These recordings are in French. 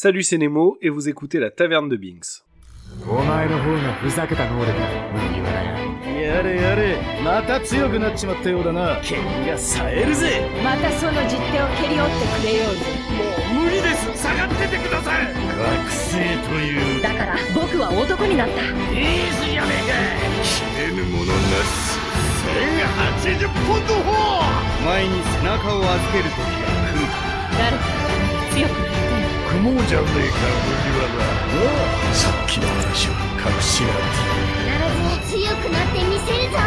Salut c'est Nemo et vous écoutez la Taverne de Binks. お前の方がふざけた能力だ無理言うなやれやれまた強くなっちまったようだな。剣が冴えるぜ。またその実手を蹴り折ってくれようぜ。もう無理です。下がっててください。学生という。だから僕は男になった。いいじゃねぬものなし。1080ポンド砲お前に背中を預ける時が来る。誰か強く。なりたい雲じゃねえか麦わらさっきの話は隠しが必ず強くなってみせるぞ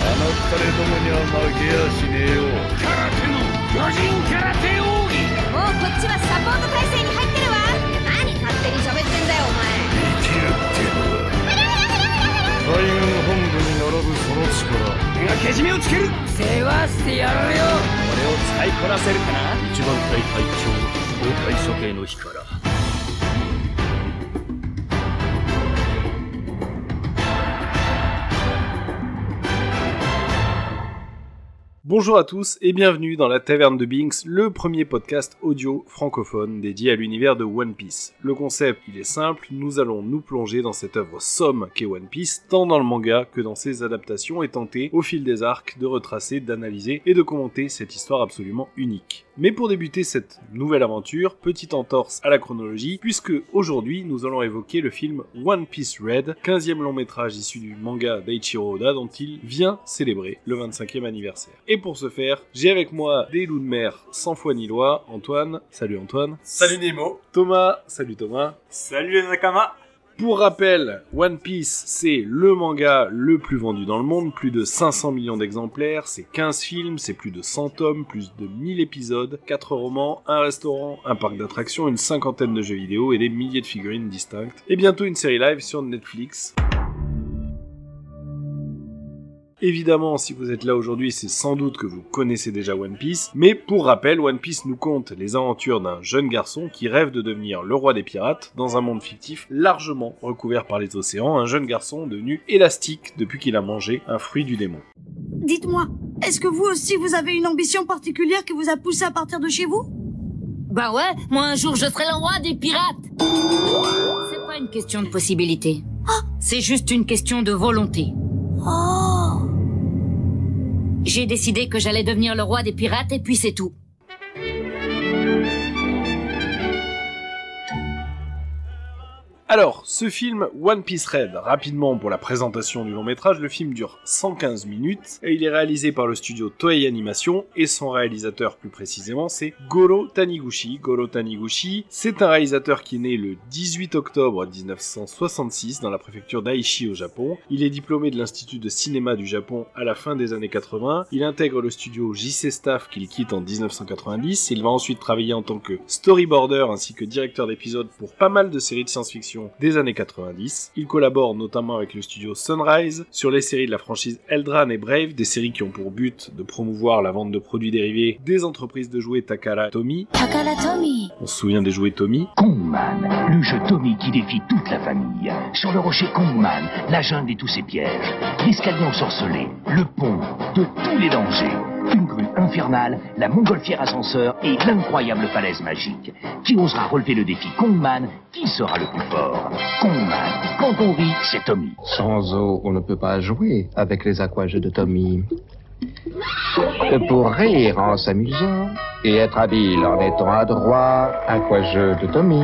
あの二人どもには負けやしねえよ。空手の巨人空手奥義もうこっちはサポート体制に入ってるわ何勝手に。喋ってんだよお前。生きるってのは海軍本部に並ぶその力。手がけじめをつける世話してやるよ。これを使いこなせるかな？一番隊隊長公開処刑の日から。Bonjour à tous et bienvenue dans la Taverne de Binks, le premier podcast audio francophone dédié à l'univers de One Piece. Le concept, il est simple, nous allons nous plonger dans cette œuvre somme qu'est One Piece, tant dans le manga que dans ses adaptations et tenter, au fil des arcs, de retracer, d'analyser et de commenter cette histoire absolument unique. Mais pour débuter cette nouvelle aventure, petite entorse à la chronologie, puisque aujourd'hui nous allons évoquer le film One Piece Red, 15e long métrage issu du manga d'Eiichiro Oda dont il vient célébrer le 25e anniversaire. Pour ce faire, j'ai avec moi des loups de mer sans foi ni loi, Antoine, salut Antoine, Salut Nemo. Thomas, salut Thomas, Salut les Nakama pour rappel, One Piece, c'est le manga le plus vendu dans le monde, plus de 500 millions d'exemplaires, c'est 15 films, c'est plus de 100 tomes, plus de 1000 épisodes, 4 romans, un restaurant, un parc d'attractions, une cinquantaine de jeux vidéo et des milliers de figurines distinctes, et bientôt une série live sur Netflix. Évidemment, si vous êtes là aujourd'hui, c'est sans doute que vous connaissez déjà One Piece, mais pour rappel, One Piece nous compte les aventures d'un jeune garçon qui rêve de devenir le roi des pirates dans un monde fictif largement recouvert par les océans, un jeune garçon devenu élastique depuis qu'il a mangé un fruit du démon. Dites-moi, est-ce que vous aussi vous avez une ambition particulière qui vous a poussé à partir de chez vous? Bah ouais, moi un jour je serai le roi des pirates C'est pas une question de possibilité. C'est juste une question de volonté. Oh J'ai décidé que j'allais devenir le roi des pirates et puis c'est tout. Alors, ce film One Piece Red, rapidement pour la présentation du long métrage, le film dure 115 minutes et il est réalisé par le studio Toei Animation et son réalisateur plus précisément c'est Goro Taniguchi. Goro Taniguchi, c'est un réalisateur qui est né le 18 octobre 1966 dans la préfecture d'Aichi au Japon. Il est diplômé de l'Institut de cinéma du Japon à la fin des années 80. Il intègre le studio JC Staff qu'il quitte en 1990. Il va ensuite travailler en tant que storyboarder ainsi que directeur d'épisodes pour pas mal de séries de science-fiction des années 90. Il collabore notamment avec le studio Sunrise sur les séries de la franchise Eldran et Brave, des séries qui ont pour but de promouvoir la vente de produits dérivés des entreprises de jouets Takara Tomy. Takara Tommy On se souvient des jouets Tommy. Kongman, le jeu Tommy qui défie toute la famille. Sur le rocher Kongman, la jungle et tous ses pièges. L'escalier ensorcelé, le pont, de tous les dangers. Une grue infernale, la montgolfière ascenseur et l'incroyable falaise magique. Qui osera relever le défi Kongman Qui sera le plus fort Kongman. Quand on rit, c'est Tommy. Sans eau, on ne peut pas jouer avec les aquajeux de Tommy. Pour rire en s'amusant et être habile en étant adroit, aquajeux de Tommy.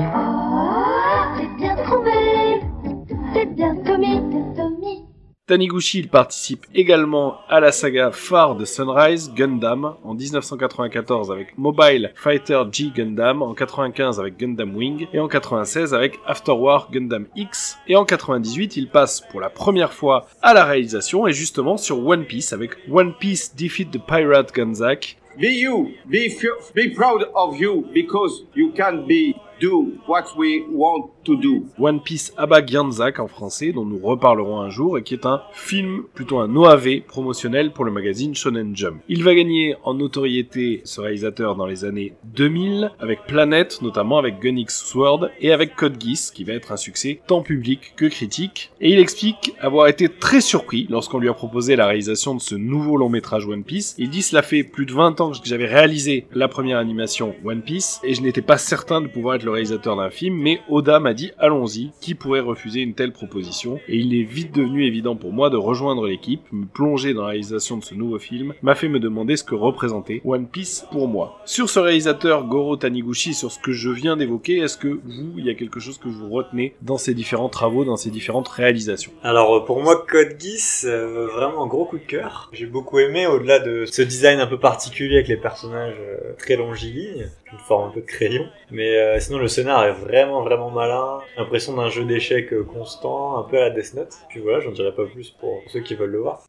Taniguchi il participe également à la saga phare de Sunrise, Gundam, en 1994 avec Mobile Fighter G Gundam, en 95 avec Gundam Wing, et en 96 avec After War Gundam X, et en 98 il passe pour la première fois à la réalisation, et justement sur One Piece avec One Piece Defeat the Pirate Gunzak, Be you, be, be proud of you, because you can be do what we want One Piece Abba Gyanzak en français, dont nous reparlerons un jour, et qui est un film, plutôt un OAV promotionnel pour le magazine Shonen Jump. Il va gagner en notoriété ce réalisateur dans les années 2000, avec Planet, notamment avec Gunix Sword, et avec Code Geass, qui va être un succès tant public que critique. Et il explique avoir été très surpris lorsqu'on lui a proposé la réalisation de ce nouveau long métrage One Piece. Il dit cela fait plus de 20 ans que j'avais réalisé la première animation One Piece, et je n'étais pas certain de pouvoir être le réalisateur d'un film, mais Oda m'a dit allons-y, qui pourrait refuser une telle proposition Et il est vite devenu évident pour moi de rejoindre l'équipe, me plonger dans la réalisation de ce nouveau film, m'a fait me demander ce que représentait One Piece pour moi. Sur ce réalisateur Goro Taniguchi, sur ce que je viens d'évoquer, est-ce que vous, il y a quelque chose que vous retenez dans ces différents travaux, dans ces différentes réalisations? Alors euh, pour moi, Code Geass, euh, vraiment un gros coup de cœur. J'ai beaucoup aimé, au-delà de ce design un peu particulier avec les personnages euh, très longilignes, une forme un peu de crayon. Mais euh, sinon le scénar est vraiment vraiment malin, l'impression d'un jeu d'échecs euh, constant, un peu à la Death Note. Puis voilà, j'en dirai pas plus pour ceux qui veulent le voir.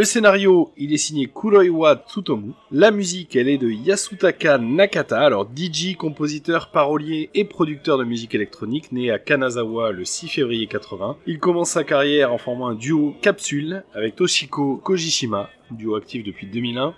Le scénario, il est signé Kuroiwa Tsutomu. La musique, elle est de Yasutaka Nakata, alors DJ, compositeur, parolier et producteur de musique électronique, né à Kanazawa le 6 février 80. Il commence sa carrière en formant un duo Capsule avec Toshiko Kojishima, duo actif depuis 2001.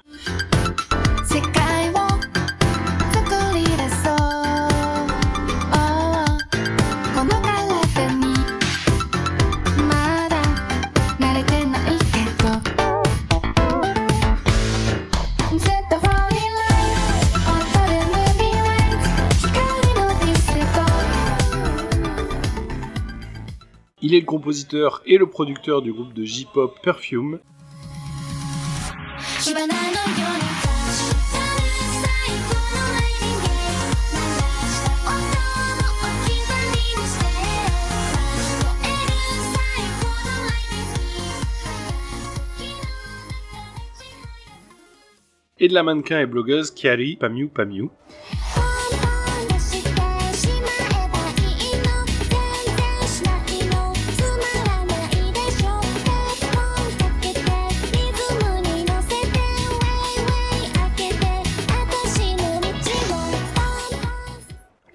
Il est le compositeur et le producteur du groupe de J-pop Perfume. et de la mannequin et blogueuse Kiari Pamiu Pamiu.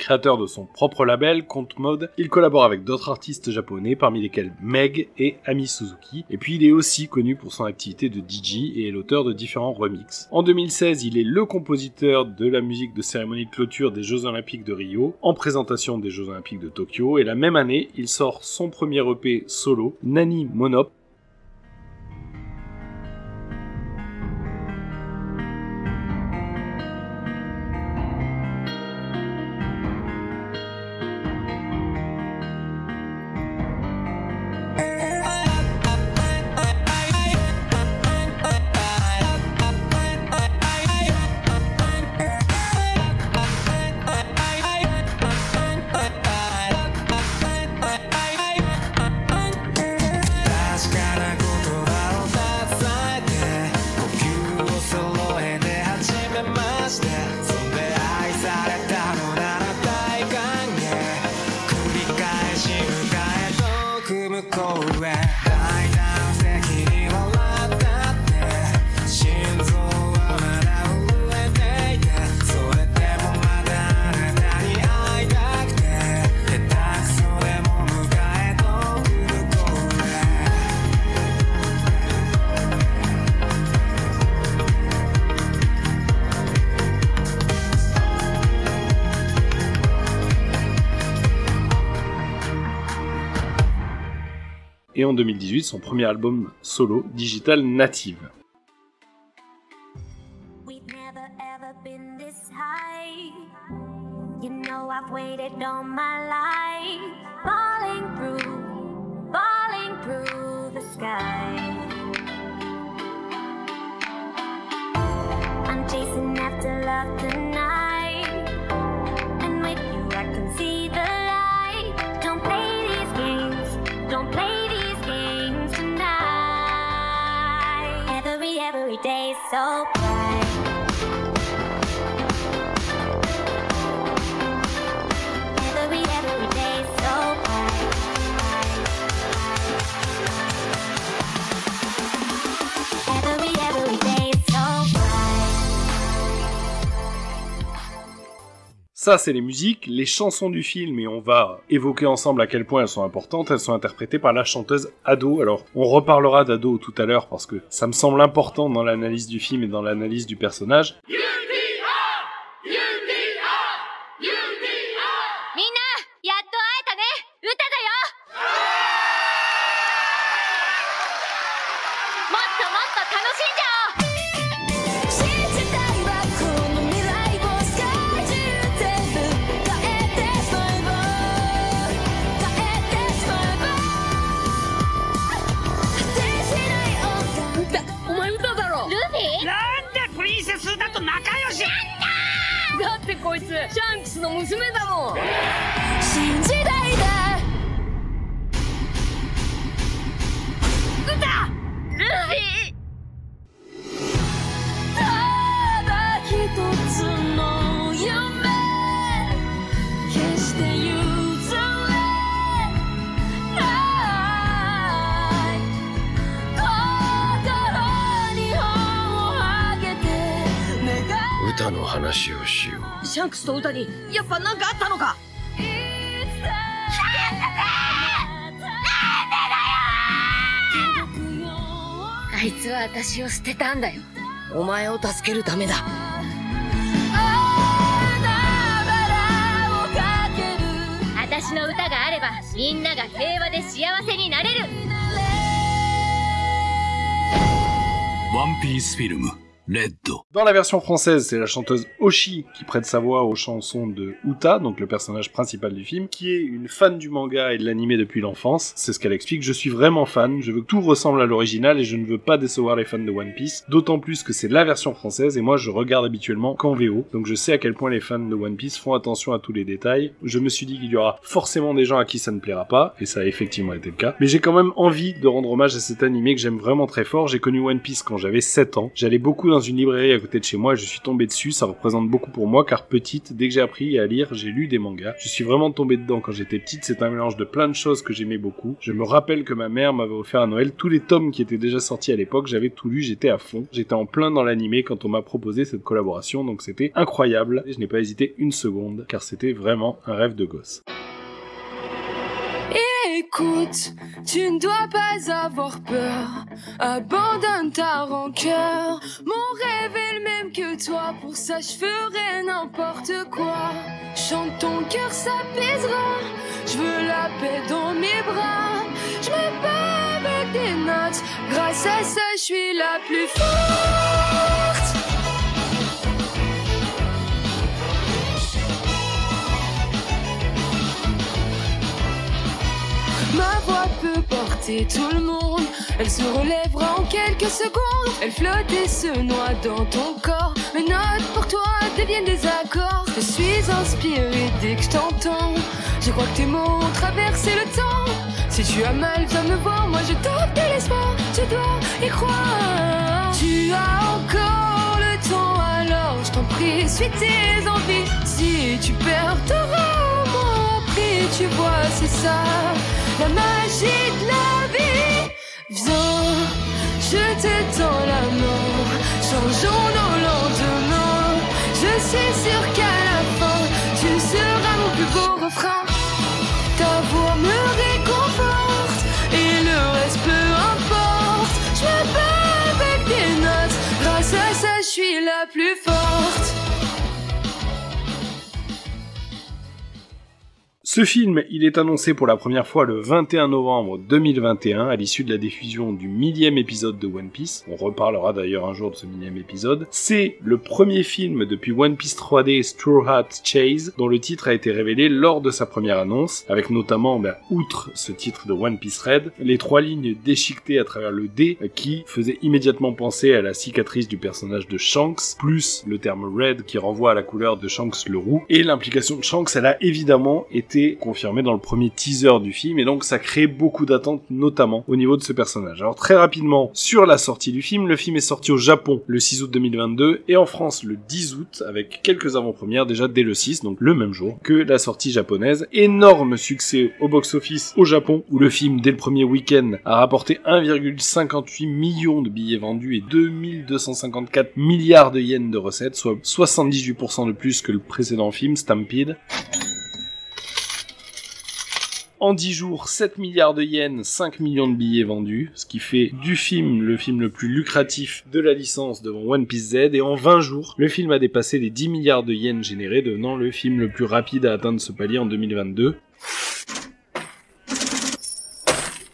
Créateur de son propre label, Compte Mode, il collabore avec d'autres artistes japonais, parmi lesquels Meg et Ami Suzuki. Et puis il est aussi connu pour son activité de DJ et est l'auteur de différents remixes. En 2016, il est le compositeur de la musique de cérémonie de clôture des Jeux Olympiques de Rio, en présentation des Jeux Olympiques de Tokyo. Et la même année, il sort son premier EP solo, Nani Monop, 2018 son premier album solo, Digital Native. Ça, c'est les musiques, les chansons du film, et on va évoquer ensemble à quel point elles sont importantes. Elles sont interprétées par la chanteuse Ado. Alors, on reparlera d'Ado tout à l'heure parce que ça me semble important dans l'analyse du film et dans l'analyse du personnage. いつ。シャンクスの娘だもん。新時代だ。歌。ルビー。ただ一つの夢。決して譲れない。心に本をあげて願う。歌の話をしようシャンクスと歌にやっぱなんかあったのか？あいつは私を捨てたんだよ。お前を助けるためだ。私の歌があればみんなが平和で幸せになれる。ワンピースフィルム Dans la version française, c'est la chanteuse Oshi qui prête sa voix aux chansons de Uta, donc le personnage principal du film, qui est une fan du manga et de l'animé depuis l'enfance. C'est ce qu'elle explique. Je suis vraiment fan. Je veux que tout ressemble à l'original et je ne veux pas décevoir les fans de One Piece. D'autant plus que c'est la version française et moi je regarde habituellement qu'en VO. Donc je sais à quel point les fans de One Piece font attention à tous les détails. Je me suis dit qu'il y aura forcément des gens à qui ça ne plaira pas et ça a effectivement été le cas. Mais j'ai quand même envie de rendre hommage à cet animé que j'aime vraiment très fort. J'ai connu One Piece quand j'avais 7 ans. J'allais beaucoup une librairie à côté de chez moi, je suis tombé dessus, ça représente beaucoup pour moi car petite, dès que j'ai appris à lire, j'ai lu des mangas. Je suis vraiment tombé dedans quand j'étais petite, c'est un mélange de plein de choses que j'aimais beaucoup. Je me rappelle que ma mère m'avait offert à Noël tous les tomes qui étaient déjà sortis à l'époque, j'avais tout lu, j'étais à fond. J'étais en plein dans l'animé quand on m'a proposé cette collaboration, donc c'était incroyable. Et je n'ai pas hésité une seconde car c'était vraiment un rêve de gosse. Écoute, tu ne dois pas avoir peur. Abandonne ta rancœur. Mon rêve est le même que toi. Pour ça, je ferai n'importe quoi. Chante ton cœur, s'apaisera. Je veux la paix dans mes bras. Je me bats avec des notes. Grâce à ça, je suis la plus forte. Ma voix peut porter tout le monde. Elle se relèvera en quelques secondes. Elle flotte et se noie dans ton corps. Mes notes pour toi deviennent des accords. Je suis inspiré dès que je t'entends. Je crois que tes mots ont traversé le temps. Si tu as mal, viens me voir. Moi je t'offre de l'espoir. Tu dois y croire. Tu as encore le temps, alors je t'en prie, suis tes envies. Si tu perds, t'auras moins appris. Tu vois, c'est ça la magie de la vie. Viens, je te tends la main, changeons nos lendemains. Je suis sûr qu'à la fin, tu seras mon plus beau refrain. Ta voix me réconforte et le reste peu importe. Je me bats avec des notes, grâce à ça, je suis la plus forte. Ce film, il est annoncé pour la première fois le 21 novembre 2021 à l'issue de la diffusion du millième épisode de One Piece. On reparlera d'ailleurs un jour de ce millième épisode. C'est le premier film depuis One Piece 3D Straw Hat Chase dont le titre a été révélé lors de sa première annonce, avec notamment, ben, outre ce titre de One Piece Red, les trois lignes déchiquetées à travers le D qui faisaient immédiatement penser à la cicatrice du personnage de Shanks, plus le terme Red qui renvoie à la couleur de Shanks le roux. Et l'implication de Shanks, elle a évidemment été confirmée dans le premier teaser du film, et donc ça crée beaucoup d'attentes, notamment au niveau de ce personnage. Alors très rapidement, sur la sortie du film, le film est sorti au Japon le 6 août 2022, et en France le 10 août, avec quelques avant-premières déjà dès le 6, donc le même jour que la sortie japonaise. Énorme succès au box-office au Japon, où le film, dès le premier week-end, a rapporté 1,58 millions de billets vendus et 2254 milliards de yens de recettes, soit 78% de plus que le précédent film, Stampede. En 10 jours, 7 milliards de yens, 5 millions de billets vendus, ce qui fait du film le film le plus lucratif de la licence devant One Piece Z, et en 20 jours, le film a dépassé les 10 milliards de yens générés, devenant le film le plus rapide à atteindre ce palier en 2022.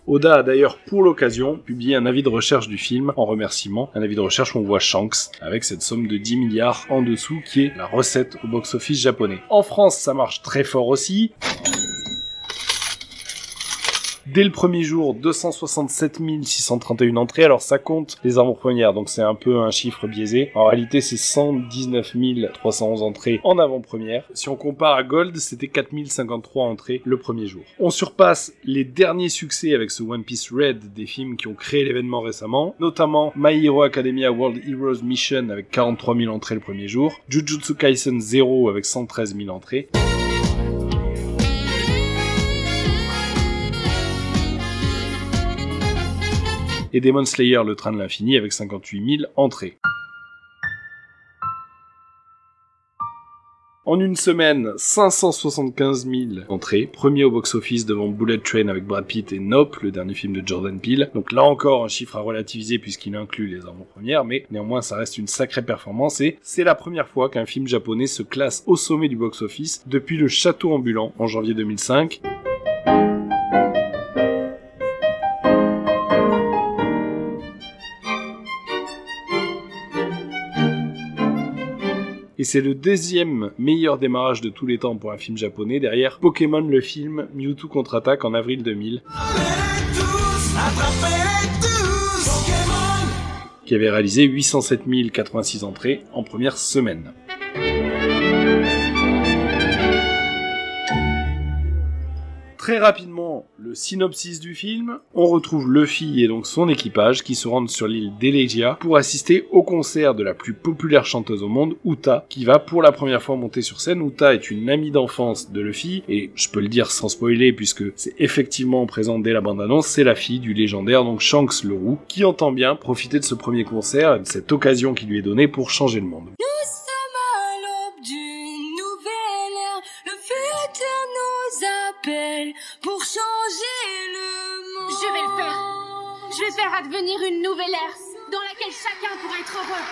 Oda a d'ailleurs, pour l'occasion, publié un avis de recherche du film en remerciement, un avis de recherche où on voit Shanks, avec cette somme de 10 milliards en dessous qui est la recette au box-office japonais. En France, ça marche très fort aussi. Dès le premier jour, 267 631 entrées. Alors ça compte les avant-premières, donc c'est un peu un chiffre biaisé. En réalité, c'est 119 311 entrées en avant-première. Si on compare à Gold, c'était 4053 entrées le premier jour. On surpasse les derniers succès avec ce One Piece Red des films qui ont créé l'événement récemment, notamment My Hero Academia World Heroes Mission avec 43 000 entrées le premier jour, Jujutsu Kaisen 0 avec 113 000 entrées. Et Demon Slayer le train de l'infini avec 58 000 entrées. En une semaine, 575 000 entrées, premier au box-office devant Bullet Train avec Brad Pitt et Nope, le dernier film de Jordan Peele. Donc là encore un chiffre à relativiser puisqu'il inclut les avant-premières, mais néanmoins ça reste une sacrée performance et c'est la première fois qu'un film japonais se classe au sommet du box-office depuis le Château ambulant en janvier 2005. Et c'est le deuxième meilleur démarrage de tous les temps pour un film japonais, derrière Pokémon le film Mewtwo contre-attaque en avril 2000. qui avait réalisé 807 086 entrées en première semaine. Très rapidement, le synopsis du film, on retrouve Luffy et donc son équipage qui se rendent sur l'île d'Elegia pour assister au concert de la plus populaire chanteuse au monde, Uta, qui va pour la première fois monter sur scène. Uta est une amie d'enfance de Luffy, et je peux le dire sans spoiler puisque c'est effectivement présent dès la bande-annonce, c'est la fille du légendaire donc Shanks le Roux, qui entend bien profiter de ce premier concert et de cette occasion qui lui est donnée pour changer le monde. Pour changer le monde. Je vais le faire. Je vais faire advenir une nouvelle ère dans laquelle chacun pourra être heureux.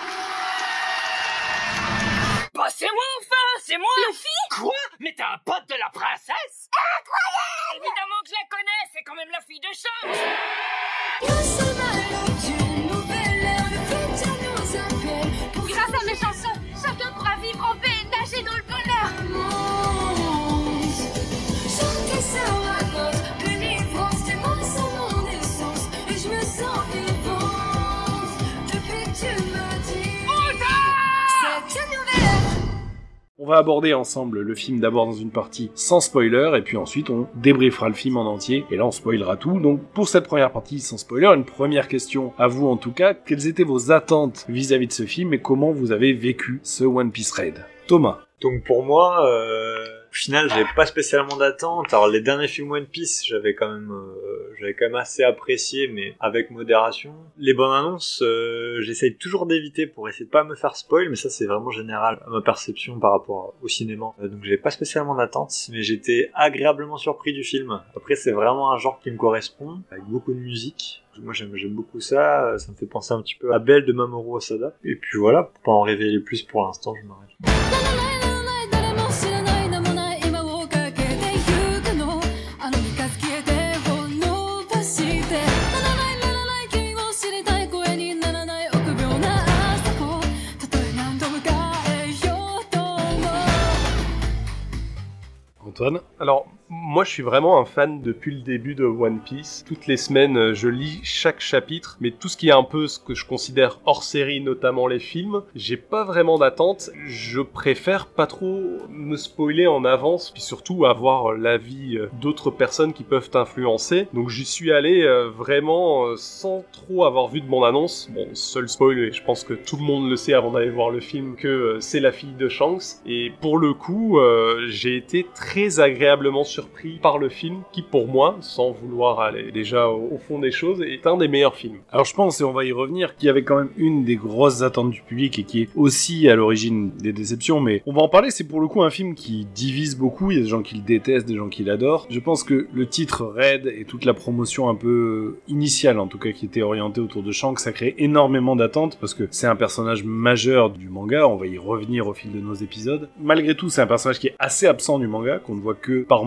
Bah c'est moi enfin, c'est moi Luffy Quoi? Mais t'es un pote de la princesse? Incroyable Évidemment que je la connais, c'est quand même la fille de Shanks On va aborder ensemble le film d'abord dans une partie sans spoiler, et puis ensuite on débriefera le film en entier, et là on spoilera tout. Donc pour cette première partie sans spoiler, une première question à vous en tout cas, quelles étaient vos attentes vis-à-vis de ce film et comment vous avez vécu ce One Piece Raid? Thomas. Donc pour moi, euh, au final, j'avais pas spécialement d'attente. Alors les derniers films One Piece, j'avais quand même, euh, j'avais quand même assez apprécié, mais avec modération. Les bonnes annonces, euh, j'essaye toujours d'éviter pour essayer de pas me faire spoil, mais ça c'est vraiment général à ma perception par rapport au cinéma. Euh, donc j'avais pas spécialement d'attente, mais j'étais agréablement surpris du film. Après c'est vraiment un genre qui me correspond, avec beaucoup de musique. Moi j'aime beaucoup ça, ça me fait penser un petit peu à Belle de Mamoru Osada. Et puis voilà, pour pas en révéler plus pour l'instant, je m'arrête. Alors, moi, je suis vraiment un fan depuis le début de One Piece. Toutes les semaines, euh, je lis chaque chapitre, mais tout ce qui est un peu ce que je considère hors série, notamment les films, j'ai pas vraiment d'attente. Je préfère pas trop me spoiler en avance, puis surtout avoir l'avis euh, d'autres personnes qui peuvent t'influencer. Donc, j'y suis allé euh, vraiment sans trop avoir vu de mon annonce. Bon, seul spoil, et je pense que tout le monde le sait avant d'aller voir le film, que c'est la fille de Shanks. Et pour le coup, j'ai été très agréablement surpris par le film, qui pour moi, sans vouloir aller déjà au, au fond des choses, est un des meilleurs films. Alors je pense, et on va y revenir, qu'il y avait quand même une des grosses attentes du public et qui est aussi à l'origine des déceptions, mais on va en parler, c'est pour le coup un film qui divise beaucoup, il y a des gens qui le détestent, des gens qui l'adorent. Je pense que le titre Red et toute la promotion un peu initiale, en tout cas qui était orientée autour de Shanks, ça crée énormément d'attentes parce que c'est un personnage majeur du manga, on va y revenir au fil de nos épisodes. Malgré tout, c'est un personnage qui est assez absent du manga, qu'on ne voit que par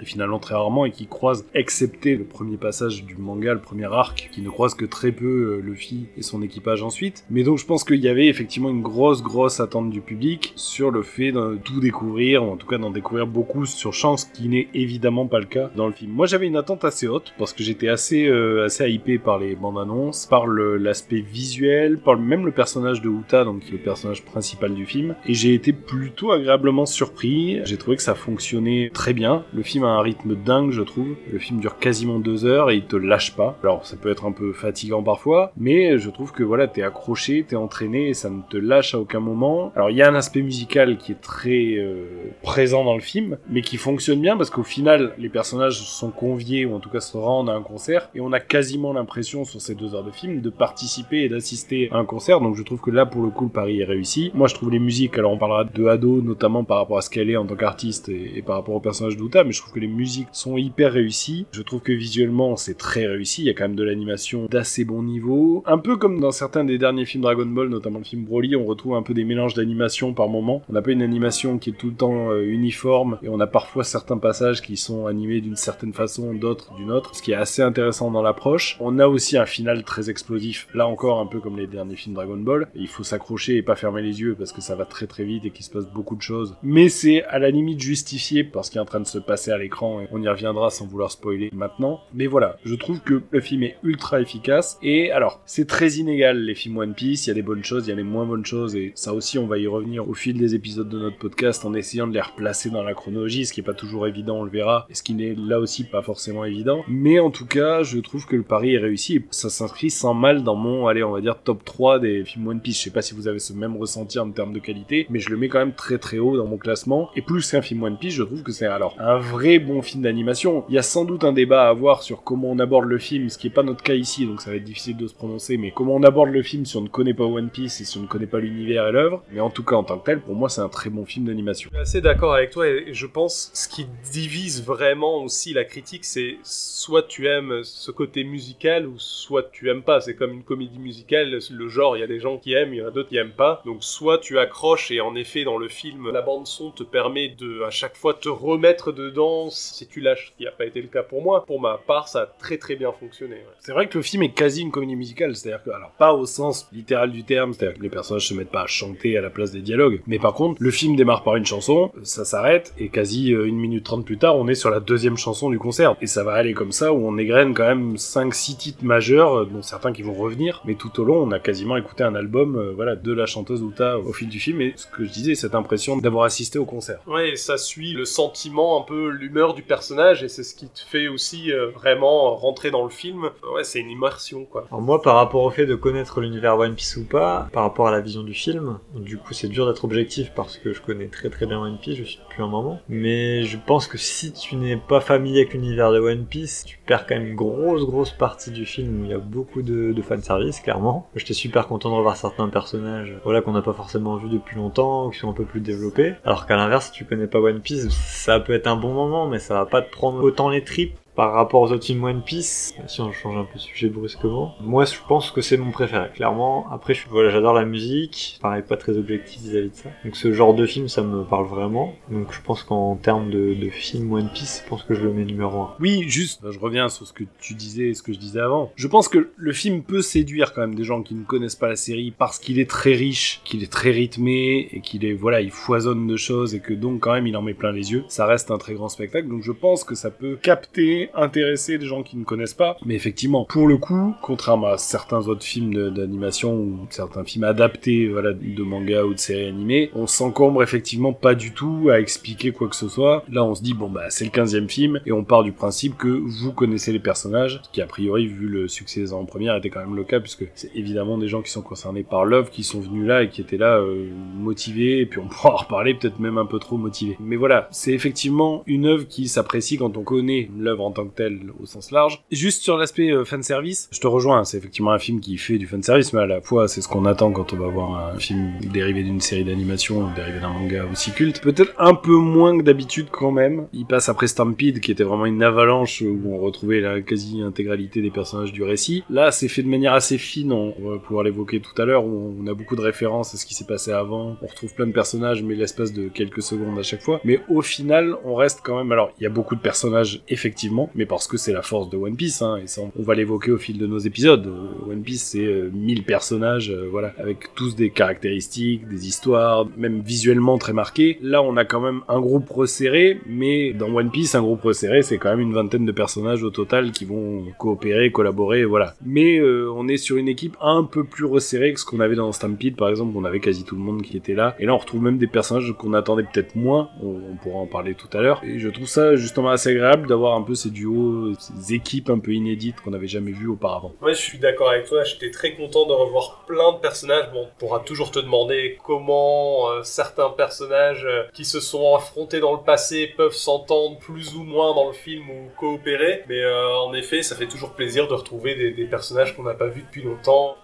et finalement très rarement et qui croise, excepté le premier passage du manga, le premier arc, qui ne croise que très peu euh, Luffy et son équipage ensuite. Mais donc je pense qu'il y avait effectivement une grosse grosse attente du public sur le fait de tout découvrir, ou en tout cas d'en découvrir beaucoup sur Chance, qui n'est évidemment pas le cas dans le film. Moi j'avais une attente assez haute parce que j'étais assez euh, assez hypé par les bandes annonces, par l'aspect visuel, par même le personnage de Uta, donc le personnage principal du film, et j'ai été plutôt agréablement surpris. J'ai trouvé que ça fonctionnait très bien. Film a un rythme dingue, je trouve. Le film dure quasiment deux heures et il te lâche pas. Alors ça peut être un peu fatigant parfois, mais je trouve que voilà, t'es accroché, t'es entraîné et ça ne te lâche à aucun moment. Alors il y a un aspect musical qui est très euh, présent dans le film, mais qui fonctionne bien parce qu'au final, les personnages sont conviés ou en tout cas se rendent à un concert et on a quasiment l'impression sur ces deux heures de film de participer et d'assister à un concert. Donc je trouve que là pour le coup le pari est réussi. Moi je trouve les musiques, alors on parlera de Ado notamment par rapport à ce qu'elle est en tant qu'artiste et, et par rapport au personnage mais je trouve que les musiques sont hyper réussies. Je trouve que visuellement c'est très réussi. Il y a quand même de l'animation d'assez bon niveau. Un peu comme dans certains des derniers films Dragon Ball, notamment le film Broly, on retrouve un peu des mélanges d'animation par moment. On n'a pas une animation qui est tout le temps euh, uniforme et on a parfois certains passages qui sont animés d'une certaine façon, d'autres d'une autre, ce qui est assez intéressant dans l'approche. On a aussi un final très explosif. Là encore, un peu comme les derniers films Dragon Ball. Il faut s'accrocher et pas fermer les yeux parce que ça va très très vite et qu'il se passe beaucoup de choses. Mais c'est à la limite justifié parce qu'il est en train de se passer à l'écran et on y reviendra sans vouloir spoiler maintenant. Mais voilà, je trouve que le film est ultra efficace et alors, c'est très inégal les films One Piece, il y a des bonnes choses, il y a des moins bonnes choses et ça aussi on va y revenir au fil des épisodes de notre podcast en essayant de les replacer dans la chronologie, ce qui est pas toujours évident, on le verra, et ce qui n'est là aussi pas forcément évident. Mais en tout cas, je trouve que le pari est réussi ça s'inscrit sans mal dans mon, allez, on va dire top 3 des films One Piece. Je sais pas si vous avez ce même ressenti en termes de qualité, mais je le mets quand même très très haut dans mon classement. Et plus qu'un film One Piece, je trouve que c'est alors un vrai bon film d'animation. Il y a sans doute un débat à avoir sur comment on aborde le film, ce qui est pas notre cas ici, donc ça va être difficile de se prononcer, mais comment on aborde le film si on ne connaît pas One Piece et si on ne connaît pas l'univers et l'œuvre. Mais en tout cas, en tant que tel, pour moi, c'est un très bon film d'animation. Je suis assez d'accord avec toi et je pense ce qui divise vraiment aussi la critique, c'est soit tu aimes ce côté musical ou soit tu aimes pas. C'est comme une comédie musicale, le genre, il y a des gens qui aiment, il y en a d'autres qui aiment pas. Donc soit tu accroches et en effet dans le film, la bande son te permet de à chaque fois te remettre dedans si tu lâches, ce qui n'a pas été le cas pour moi. Pour ma part, ça a très très bien fonctionné. ouais. C'est vrai que le film est quasi une comédie musicale, c'est-à-dire que, alors pas au sens littéral du terme, c'est-à-dire que les personnages se mettent pas à chanter à la place des dialogues, mais par contre, le film démarre par une chanson, ça s'arrête, et quasi euh, une minute trente plus tard, on est sur la deuxième chanson du concert. Et ça va aller comme ça, où on égrène quand même 5-6 titres majeurs, euh, dont certains qui vont revenir, mais tout au long, on a quasiment écouté un album, euh, voilà, de la chanteuse Uta au fil du film, et ce que je disais, cette impression d'avoir assisté au concert. Ouais, ça suit le sentiment, un peu l'humeur du personnage, et c'est ce qui te fait aussi euh, vraiment rentrer dans le film. Ouais, c'est une immersion, quoi. Alors moi, par rapport au fait de connaître l'univers One Piece ou pas, par rapport à la vision du film, du coup c'est dur d'être objectif parce que je connais très très bien One Piece, je suis un moment. Mais je pense que si tu n'es pas familier avec l'univers de One Piece, tu perds quand même une grosse grosse partie du film où il y a beaucoup de, de fanservice, clairement. J'étais super content de revoir certains personnages, voilà, qu'on n'a pas forcément vu depuis longtemps, ou qui sont un peu plus développés. Alors qu'à l'inverse, si tu connais pas One Piece, ça peut être un bon moment, mais ça va pas te prendre autant les tripes Par rapport aux autres films One Piece, si on change un peu de sujet brusquement, moi je pense que c'est mon préféré, clairement. Après, je, voilà, j'adore la musique, pareil, pas très objectif vis-à-vis de ça. Donc ce genre de film, ça me parle vraiment. Donc je pense qu'en termes de, de film One Piece, je pense que je le mets numéro 1. Oui, juste, je reviens sur ce que tu disais et ce que je disais avant. Je pense que le film peut séduire quand même des gens qui ne connaissent pas la série parce qu'il est très riche, qu'il est très rythmé et qu'il est, voilà, il foisonne de choses et que donc quand même il en met plein les yeux. Ça reste un très grand spectacle, donc je pense que ça peut capter, intéresser des gens qui ne connaissent pas. Mais effectivement, pour le coup, contrairement à certains autres films d'animation ou certains films adaptés, voilà, de manga ou de séries animées, on s'encombre effectivement pas du tout à expliquer quoi que ce soit. Là, on se dit, bon bah c'est le 15e film et on part du principe que vous connaissez les personnages, qui a priori, vu le succès des en première, était quand même le cas puisque c'est évidemment des gens qui sont concernés par l'œuvre qui sont venus là et qui étaient là euh, motivés et puis on pourra en reparler peut-être même un peu trop motivés. Mais voilà, c'est effectivement une œuvre qui s'apprécie quand on connaît l'œuvre en tant que telle au sens large. Juste sur l'aspect euh, fanservice, je te rejoins, c'est effectivement un film qui fait du fanservice, mais à la fois c'est ce qu'on attend quand on va voir un film dérivé d'une série d'animation dérivé d'un manga aussi culte. Peut-être un peu moins que d'habitude quand même. Il passe après Stampede qui était vraiment une avalanche où on retrouvait la quasi-intégralité des personnages du récit. Là, c'est fait de manière assez fine, on va pouvoir l'évoquer tout à l'heure, où on a beaucoup de références à ce qui s'est passé avant. On retrouve plein de personnages, mais l'espace de quelques secondes à chaque fois. Mais au final, on reste quand même... Alors, il y a beaucoup de personnages, effectivement, mais parce que c'est la force de One Piece, hein, et ça, on va l'évoquer au fil de nos épisodes. Euh, One Piece, c'est euh, 1000 personnages, euh, voilà, avec tous des caractéristiques, des histoires, même visuellement très marquées. Là, on a quand même un groupe resserré, mais dans One Piece, un groupe resserré, c'est quand même une vingtaine de personnages au total qui vont coopérer, collaborer, voilà. Mais euh, on est sur une équipe un peu plus resserrée que ce qu'on avait dans Stampede, par exemple, on avait quasi tout le monde qui était là. Et là, on retrouve même des personnages qu'on attendait peut-être moins, on, on pourra en parler tout à l'heure. Et je trouve ça justement assez agréable d'avoir un peu ces duos, ces équipes un peu inédites qu'on n'avait jamais vues auparavant. Ouais, je suis d'accord avec toi. J'étais très content de revoir plein de personnages. Bon, on pourra toujours te demander comment euh, certains personnages euh, qui se sont affrontés dans le passé peuvent s'entendre plus ou moins dans le film ou coopérer. Mais euh, en effet, ça fait toujours plaisir de retrouver des, des personnages qu'on n'a pas vus depuis longtemps.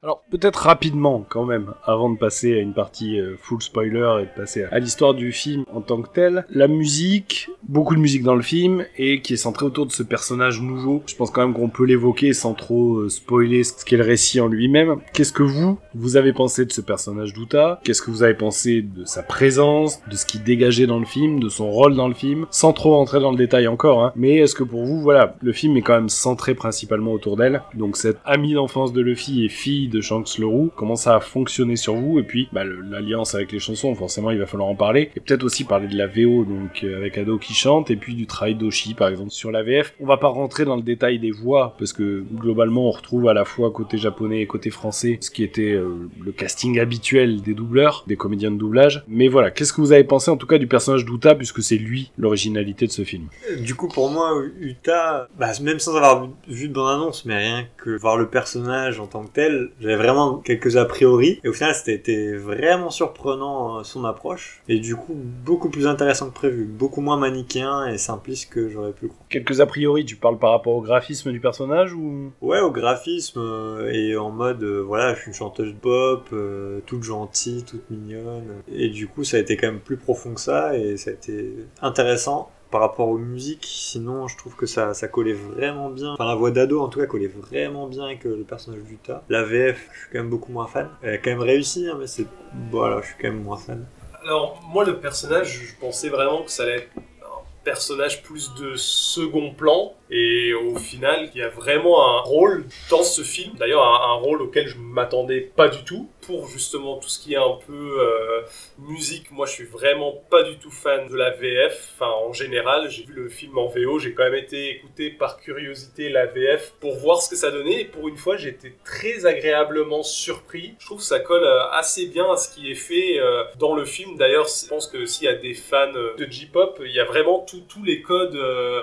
Alors peut-être rapidement quand même, avant de passer à une partie euh, full spoiler et de passer à l'histoire du film en tant que tel, la musique, beaucoup de musique dans le film et qui est centrée autour de ce personnage nouveau. Je pense quand même qu'on peut l'évoquer sans trop euh, spoiler ce qu'est le récit en lui-même. Qu'est-ce que vous, vous avez pensé de ce personnage d'Uta Qu'est-ce que vous avez pensé de sa présence, de ce qu'il dégageait dans le film, de son rôle dans le film? Sans trop rentrer dans le détail encore, hein. mais est-ce que pour vous, voilà, le film est quand même centré principalement autour d'elle. Donc cette amie d'enfance de Luffy et fille de Shanks le Roux, comment ça a fonctionné sur vous, et puis bah, l'alliance avec les chansons, forcément il va falloir en parler, et peut-être aussi parler de la VO, donc euh, avec Ado qui chante, et puis du travail d'Oshi par exemple sur la VF. On va pas rentrer dans le détail des voix, parce que globalement on retrouve à la fois côté japonais et côté français ce qui était euh, le casting habituel des doubleurs, des comédiens de doublage, mais voilà, qu'est-ce que vous avez pensé en tout cas du personnage d'Uta, puisque c'est lui l'originalité de ce film? Du coup, pour moi, Uta, bah, même sans avoir vu- de bande-annonce, mais rien que voir le personnage en tant que tel, j'avais vraiment quelques a priori. Et au final, c'était vraiment surprenant euh, son approche. Et du coup, beaucoup plus intéressant que prévu. Beaucoup moins manichéen et simpliste que j'aurais pu croire. Quelques a priori, tu parles par rapport au graphisme du personnage ou? Ouais, au graphisme euh, et en mode, euh, voilà, je suis une chanteuse pop, euh, toute gentille, toute mignonne. Et du coup, ça a été quand même plus profond que ça et ça a été intéressant par rapport aux musiques. Sinon, je trouve que ça, ça collait vraiment bien. Enfin, la voix d'ado, en tout cas, collait vraiment bien avec le personnage d'Uta. La VF, je suis quand même beaucoup moins fan. Elle a quand même réussi, hein, mais c'est, voilà, je suis quand même moins fan. Alors, moi, le personnage, je pensais vraiment que ça allait être un personnage plus de second plan. Et au final, il y a vraiment un rôle dans ce film. D'ailleurs, un, un rôle auquel je m'attendais pas du tout. Pour justement tout ce qui est un peu euh, musique, moi je suis vraiment pas du tout fan de la VF. Enfin, en général, j'ai vu le film en VO, j'ai quand même été écouté par curiosité la VF pour voir ce que ça donnait. Et pour une fois, été très agréablement surpris. Je trouve ça colle euh, assez bien à ce qui est fait euh, dans le film. D'ailleurs, je pense que s'il y a des fans de J-pop, il y a vraiment tous les codes,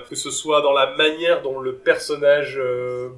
que ce soit dans la manière dont le personnage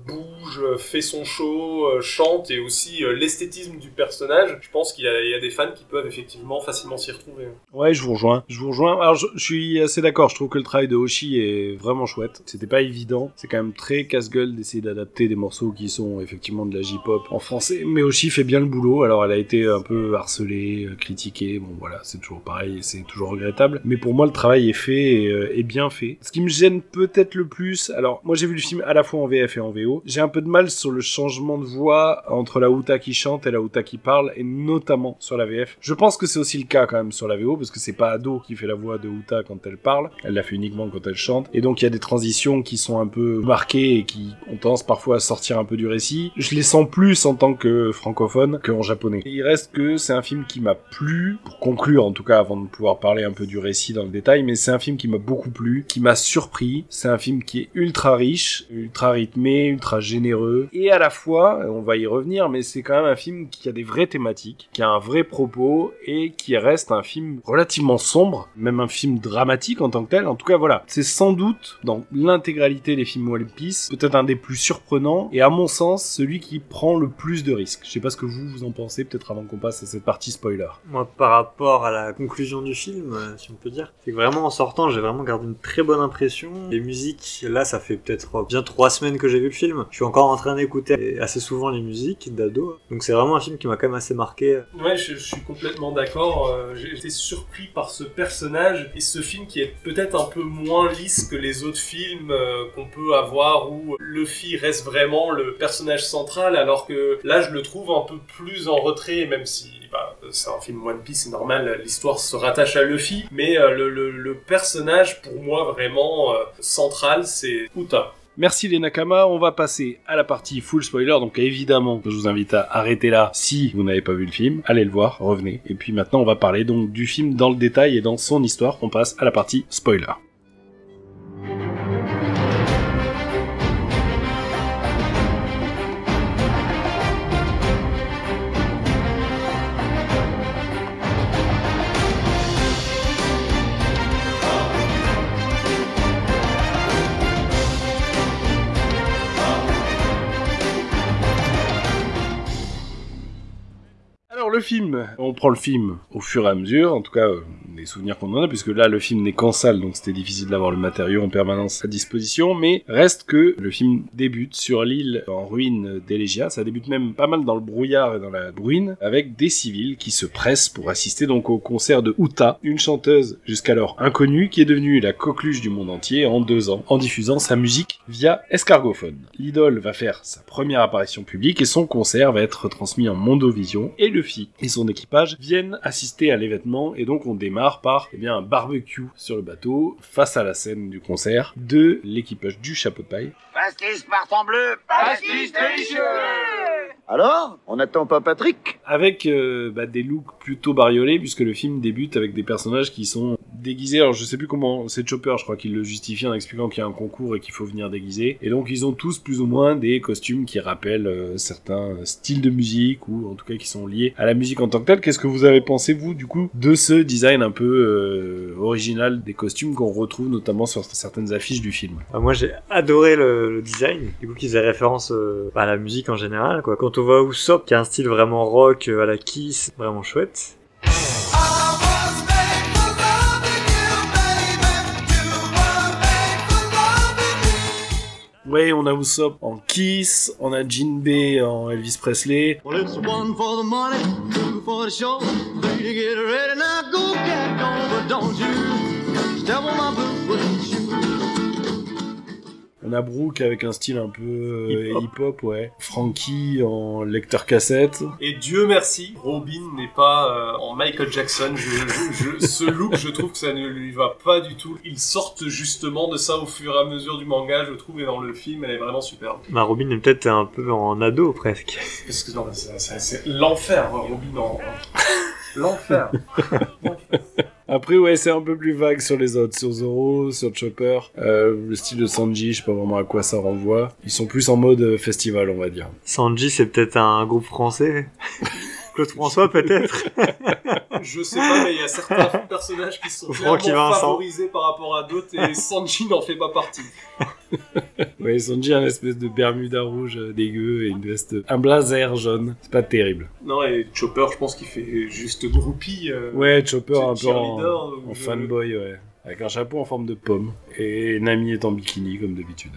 bouge, bouge, euh, fait son show, euh, chante et aussi euh, l'esthétisme du personnage, je pense qu'il y, a- des fans qui peuvent effectivement facilement s'y retrouver. Ouais, je vous rejoins. Je vous rejoins. Alors, je, suis assez d'accord. Je trouve que le travail de Hoshi est vraiment chouette. C'était pas évident. C'est quand même très casse-gueule d'essayer d'adapter des morceaux qui sont effectivement de la J-pop en français. Mais Hoshi fait bien le boulot. Alors, elle a été un peu harcelée, critiquée. Bon, voilà, c'est toujours pareil. C'est toujours regrettable. Mais pour moi, le travail est fait et bien fait. Ce qui me gêne peut-être le plus. Alors, moi, j'ai vu le film à la fois en VF et en VO. J'ai un peu de mal sur le changement de voix entre la Uta qui chante et la Uta qui parle, et notamment sur la VF. Je pense que c'est aussi le cas quand même sur la VO, parce que c'est pas Ado qui fait la voix de Uta quand elle parle, elle la fait uniquement quand elle chante, et donc il y a des transitions qui sont un peu marquées et qui ont tendance parfois à sortir un peu du récit. Je les sens plus en tant que francophone qu'en japonais. Il reste que c'est un film qui m'a plu, pour conclure en tout cas avant de pouvoir parler un peu du récit dans le détail, mais c'est un film qui m'a beaucoup plu, qui m'a surpris, c'est un film qui est ultra riche, ultra rythmé, ultra généreux, et à la fois, on va y revenir, mais c'est quand même un film qui a des vraies thématiques, qui a un vrai propos, et qui reste un film relativement sombre, même un film dramatique en tant que tel. En tout cas, voilà, c'est sans doute, dans l'intégralité des films One Piece, peut-être un des plus surprenants, et à mon sens, celui qui prend le plus de risques. Je sais pas ce que vous, vous en pensez, peut-être avant qu'on passe à cette partie spoiler. Moi, par rapport à la conclusion du film, euh, si on peut dire, c'est que vraiment en sortant, j'ai vraiment gardé une très bonne impression. Les musiques, là, ça fait peut-être euh, bien trois semaines que j'ai vu le film. Je suis encore en train d'écouter assez souvent les musiques d'ado. Donc c'est vraiment un film qui m'a quand même assez marqué. Ouais, je, suis complètement d'accord. euh, J'ai été surpris par ce personnage et ce film qui est peut-être un peu moins lisse que les autres films euh, qu'on peut avoir où Luffy reste vraiment le personnage central alors que là je le trouve un peu plus en retrait même si bah, c'est un film One Piece, c'est normal, l'histoire se rattache à Luffy, mais euh, le, personnage pour moi vraiment central c'est Uta. Merci les Nakama, on va passer à la partie full spoiler, donc évidemment je vous invite à arrêter là si vous n'avez pas vu le film, allez le voir, revenez, et puis maintenant on va parler donc du film dans le détail et dans son histoire, on passe à la partie spoiler. Le film, on prend le film au fur et à mesure, en tout cas euh, des souvenirs qu'on en a, puisque là le film n'est qu'en salle, donc c'était difficile d'avoir le matériau en permanence à disposition, mais reste que le film débute sur l'île en ruine d'Elegia, ça débute même pas mal dans le brouillard et dans la bruine, avec des civils qui se pressent pour assister donc au concert de Uta, une chanteuse jusqu'alors inconnue qui est devenue la coqueluche du monde entier en deux ans, en diffusant sa musique via escargophone. L'idole va faire sa première apparition publique et son concert va être retransmis en mondovision et Et son équipage viennent assister à l'événement et donc on démarre par eh bien, un barbecue sur le bateau face à la scène du concert de l'équipage du chapeau de paille. Pastis partant bleu. Pastis délicieux. Alors On n'attend pas Patrick? Avec euh, bah, des looks plutôt bariolés puisque le film débute avec des personnages qui sont déguisés. Alors je sais plus comment c'est Chopper je crois qu'il le justifie en expliquant qu'il y a un concours et qu'il faut venir déguiser. Et donc ils ont tous plus ou moins des costumes qui rappellent euh, certains styles de musique ou en tout cas qui sont liés à la musique en tant que telle. Qu'est-ce que vous avez pensé vous du coup de ce design un peu euh, original des costumes qu'on retrouve notamment sur certaines affiches du film? Ah, moi j'ai adoré le, le design, du coup qui faisait référence euh, à la musique en général. Quoi. Quand on voit Usopp qui a un style vraiment rock euh, à la Kiss, vraiment chouette. Ouais, on a Usopp en Kiss, on a Jinbei en Elvis Presley. Well, it's one for the money, two for the show, three to get ready. Now go get going, but don't you step on my blue suede shoe. On a Brooke avec un style un peu euh, hip-hop, ouais. Frankie en lecteur cassette. Et Dieu merci, Robin n'est pas euh, en Michael Jackson. Je, je- je- ce look, je trouve que ça ne lui va pas du tout. Ils sortent justement de ça au fur et à mesure du manga, je trouve, et dans le film, elle est vraiment superbe. Ma Robin est peut-être un peu en ado presque. Parce que non, c'est l'enfer, hein, Robin en... L'enfer. Après, ouais, c'est un peu plus vague sur les autres. Sur Zoro, sur Chopper. Euh, le style de Sanji, je sais pas vraiment à quoi ça renvoie. Ils sont plus en mode euh, festival, on va dire. Sanji c'est peut-être un groupe français. Claude François peut-être. Je sais pas, mais il y a certains personnages qui sont Francky clairement Vincent. favorisés par rapport à d'autres, et Sanji n'en fait pas partie. Ouais, Sanji a une espèce de Bermuda rouge euh, dégueu et une veste, un blazer jaune. C'est pas terrible. Non, et Chopper, je pense qu'il fait juste groupie. euh, Ouais, Chopper un peu en, en je- fanboy, ouais. Avec un chapeau en forme de pomme. Et Nami est en bikini, comme d'habitude.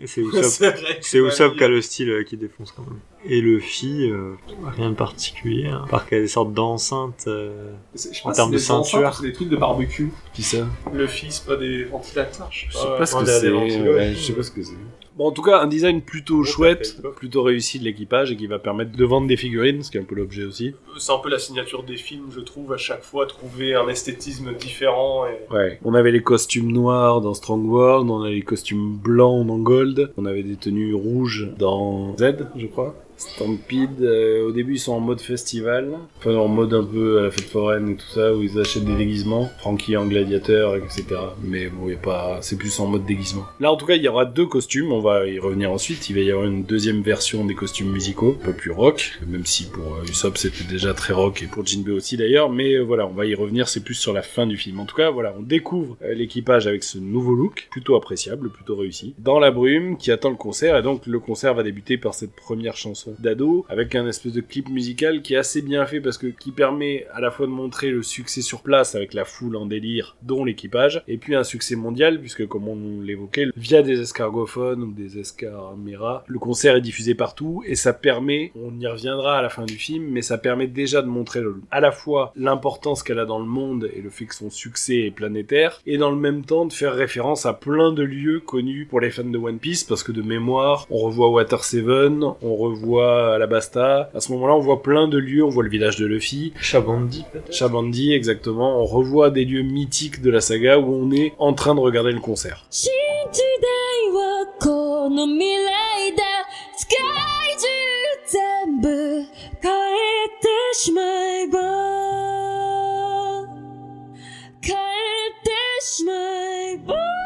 Et c'est C'est Usopp, c'est c'est qui a le style euh, qui défonce quand même. Et Luffy, euh, rien de particulier, hein, à part qu'il y a des sortes d'enceintes euh, C'est- en termes de c'est ceinture. C'est des trucs de barbecue. Qui ça? Le fils, pas des ventilateurs, je sais Je sais pas. pas ce que des c'est. ventilateurs. ouais, je sais pas ce que c'est. Bon, en tout cas, un design plutôt chouette, plutôt réussi de l'équipage et qui va permettre de vendre des figurines, ce qui est un peu l'objet aussi. C'est un peu la signature des films, je trouve, à chaque fois, trouver un esthétisme différent. Et... Ouais. On avait les costumes noirs dans Strong World, on avait les costumes blancs dans Gold, on avait des tenues rouges dans Z, je crois. Stampede, euh, au début ils sont en mode festival, enfin en mode un peu à la fête foraine et tout ça, où ils achètent des déguisements, Frankie en gladiateur, etc. Mais bon, y a pas, c'est plus en mode déguisement. Là en tout cas, il y aura deux costumes, on va y revenir ensuite, il va y avoir une deuxième version des costumes musicaux, un peu plus rock, même si pour euh, Usopp c'était déjà très rock et pour Jinbe aussi d'ailleurs, mais euh, voilà, on va y revenir, c'est plus sur la fin du film. En tout cas, voilà, on découvre l'équipage avec ce nouveau look, plutôt appréciable, plutôt réussi, dans la brume qui attend le concert, et donc le concert va débuter par cette première chanson d'ado, avec un espèce de clip musical qui est assez bien fait parce que qui permet à la fois de montrer le succès sur place avec la foule en délire, dont l'équipage, et puis un succès mondial, puisque comme on l'évoquait, via des escargophones ou des escarméras, le concert est diffusé partout, et ça permet, on y reviendra à la fin du film, mais ça permet déjà de montrer à la fois l'importance qu'elle a dans le monde et le fait que son succès est planétaire, et dans le même temps de faire référence à plein de lieux connus pour les fans de One Piece, parce que de mémoire, on revoit Water Seven, on revoit Alabasta, à ce moment-là on voit plein de lieux, on voit le village de Luffy, Shabandi peut-être. Shabandi exactement, on revoit des lieux mythiques de la saga où on est en train de regarder le concert. 新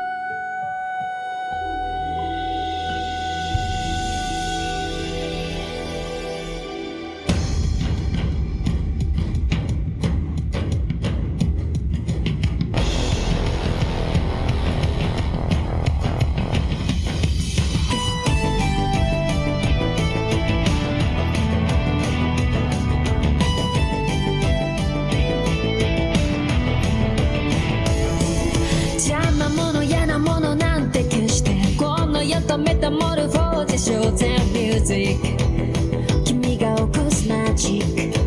世とメタモルフォーゼショーゼンミュージック君が起こすマジック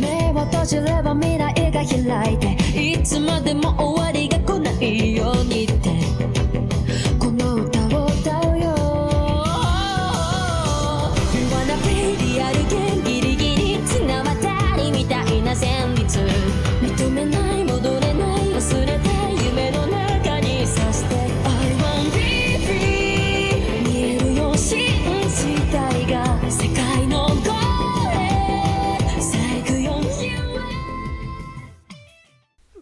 目を閉じれば未来が開いていつまでも終わり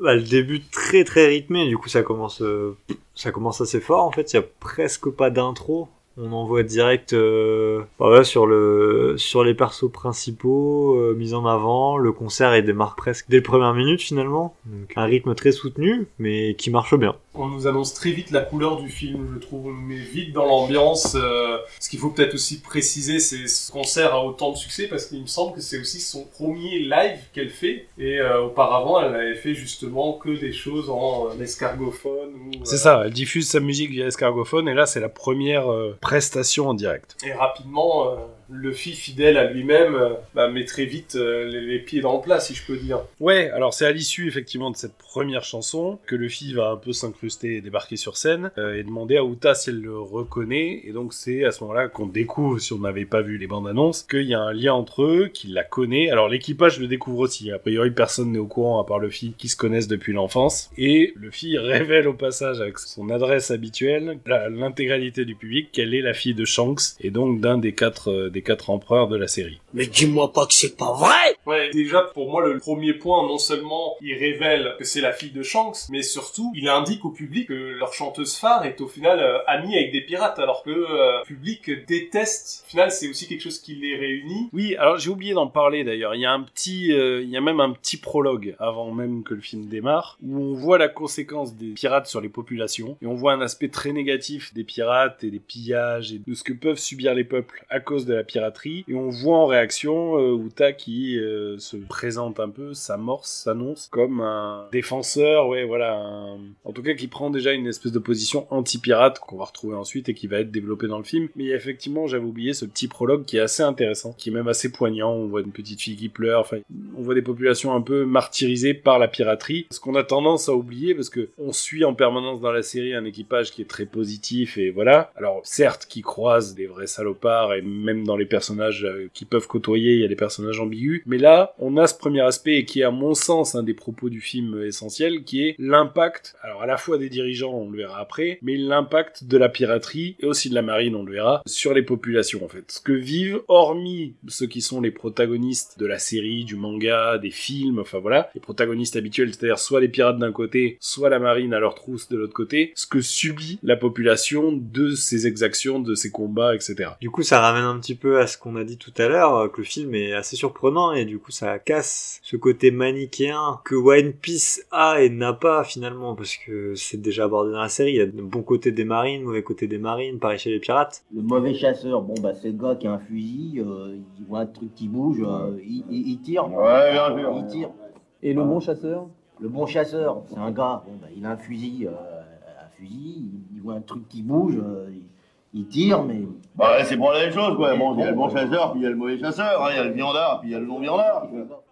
Bah, le début très très rythmé, du coup ça commence, euh, ça commence assez fort en fait, il y a presque pas d'intro. On envoie direct euh, bah sur le sur les persos principaux euh, mis en avant. Le concert il démarre presque dès les premières minutes finalement. Un rythme très soutenu mais qui marche bien. On nous annonce très vite la couleur du film, je trouve, mais vite dans l'ambiance. euh, ce qu'il faut peut-être aussi préciser, c'est ce concert a autant de succès parce qu'il me semble que c'est aussi son premier live qu'elle fait. Et euh, auparavant, elle avait fait justement que des choses en euh, escargophone. Euh, C'est ça, elle diffuse sa musique via escargophone et là c'est la première prestation en direct. Et rapidement, Luffy, fidèle à lui-même, euh, bah, met très vite euh, les, pieds dans le plat, si je peux dire. Ouais, alors c'est à l'issue effectivement de cette première chanson que Luffy va un peu s'incruster et débarquer sur scène euh, et demander à Uta si elle le reconnaît. Et donc c'est à ce moment-là qu'on découvre, si on n'avait pas vu les bandes annonces, qu'il y a un lien entre eux, qu'il la connaît. Alors l'équipage le découvre aussi. A priori personne n'est au courant à part Luffy qui se connaissent depuis l'enfance. Et Luffy révèle au passage avec son adresse habituelle l'intégralité du public qu'elle est la fille de Shanks et donc d'un des quatre, quatre empereurs de la série. Mais dis-moi pas que c'est pas vrai Ouais, déjà pour moi le premier point, non seulement il révèle que c'est la fille de Shanks, mais surtout il indique au public que leur chanteuse phare est au final euh, amie avec des pirates, alors que euh, le public déteste. Au final, c'est aussi quelque chose qui les réunit. Oui, alors j'ai oublié d'en parler d'ailleurs. Il y a un petit, euh, il y a même un petit prologue avant même que le film démarre où on voit la conséquence des pirates sur les populations et on voit un aspect très négatif des pirates et des pillages et de ce que peuvent subir les peuples à cause de la piraterie. Et on voit en réaction euh, Uta qui euh, se présente un peu, s'amorce, s'annonce comme un défenseur, ouais, voilà, en tout cas qui prend déjà une espèce de position anti-pirate qu'on va retrouver ensuite et qui va être développée dans le film. Mais effectivement, j'avais oublié ce petit prologue qui est assez intéressant, qui est même assez poignant. On voit une petite fille qui pleure, enfin, on voit des populations un peu martyrisées par la piraterie. Ce qu'on a tendance à oublier parce que on suit en permanence dans la série un équipage qui est très positif et voilà. Alors certes, qui croise des vrais salopards et même dans les personnages euh, qui peuvent côtoyer, il y a des personnages ambigus. Mais là, on a ce premier aspect qui est à mon sens un des propos du film essentiel, qui est l'impact. Alors à la fois des dirigeants, on le verra après, mais l'impact de la piraterie et aussi de la marine, on le verra, sur les populations en fait. Ce que vivent, hormis ceux qui sont les protagonistes de la série, du manga, des films, enfin voilà, les protagonistes habituels, c'est-à-dire soit les pirates d'un côté, soit la marine à leur trousse de l'autre côté, ce que subit la population de ces exactions, de ces combats, etc. Du coup, ça ramène un petit peu à ce qu'on a dit tout à l'heure, euh, que le film est assez surprenant et du coup, ça casse ce côté manichéen que One Piece a et n'a pas finalement, parce que c'est déjà abordé dans la série. Il y a le bon côté des marines, mauvais côté des marines, pareil chez les pirates. Le mauvais chasseur, bon bah c'est le gars qui a un fusil, euh, il voit un truc qui bouge, euh, il, il- il tire. Ouais, bien sûr. Il tire. Et le bon chasseur? Le bon chasseur, c'est un gars, bon bah il a un fusil, euh, un fusil, il, il voit un truc qui bouge, euh, il, il tire, mais Bah, c'est pour la même chose, quoi. Bon, il y a le bon chasseur, puis il y a le mauvais chasseur, hein, il y a le viandard, puis il y a le non-viandard.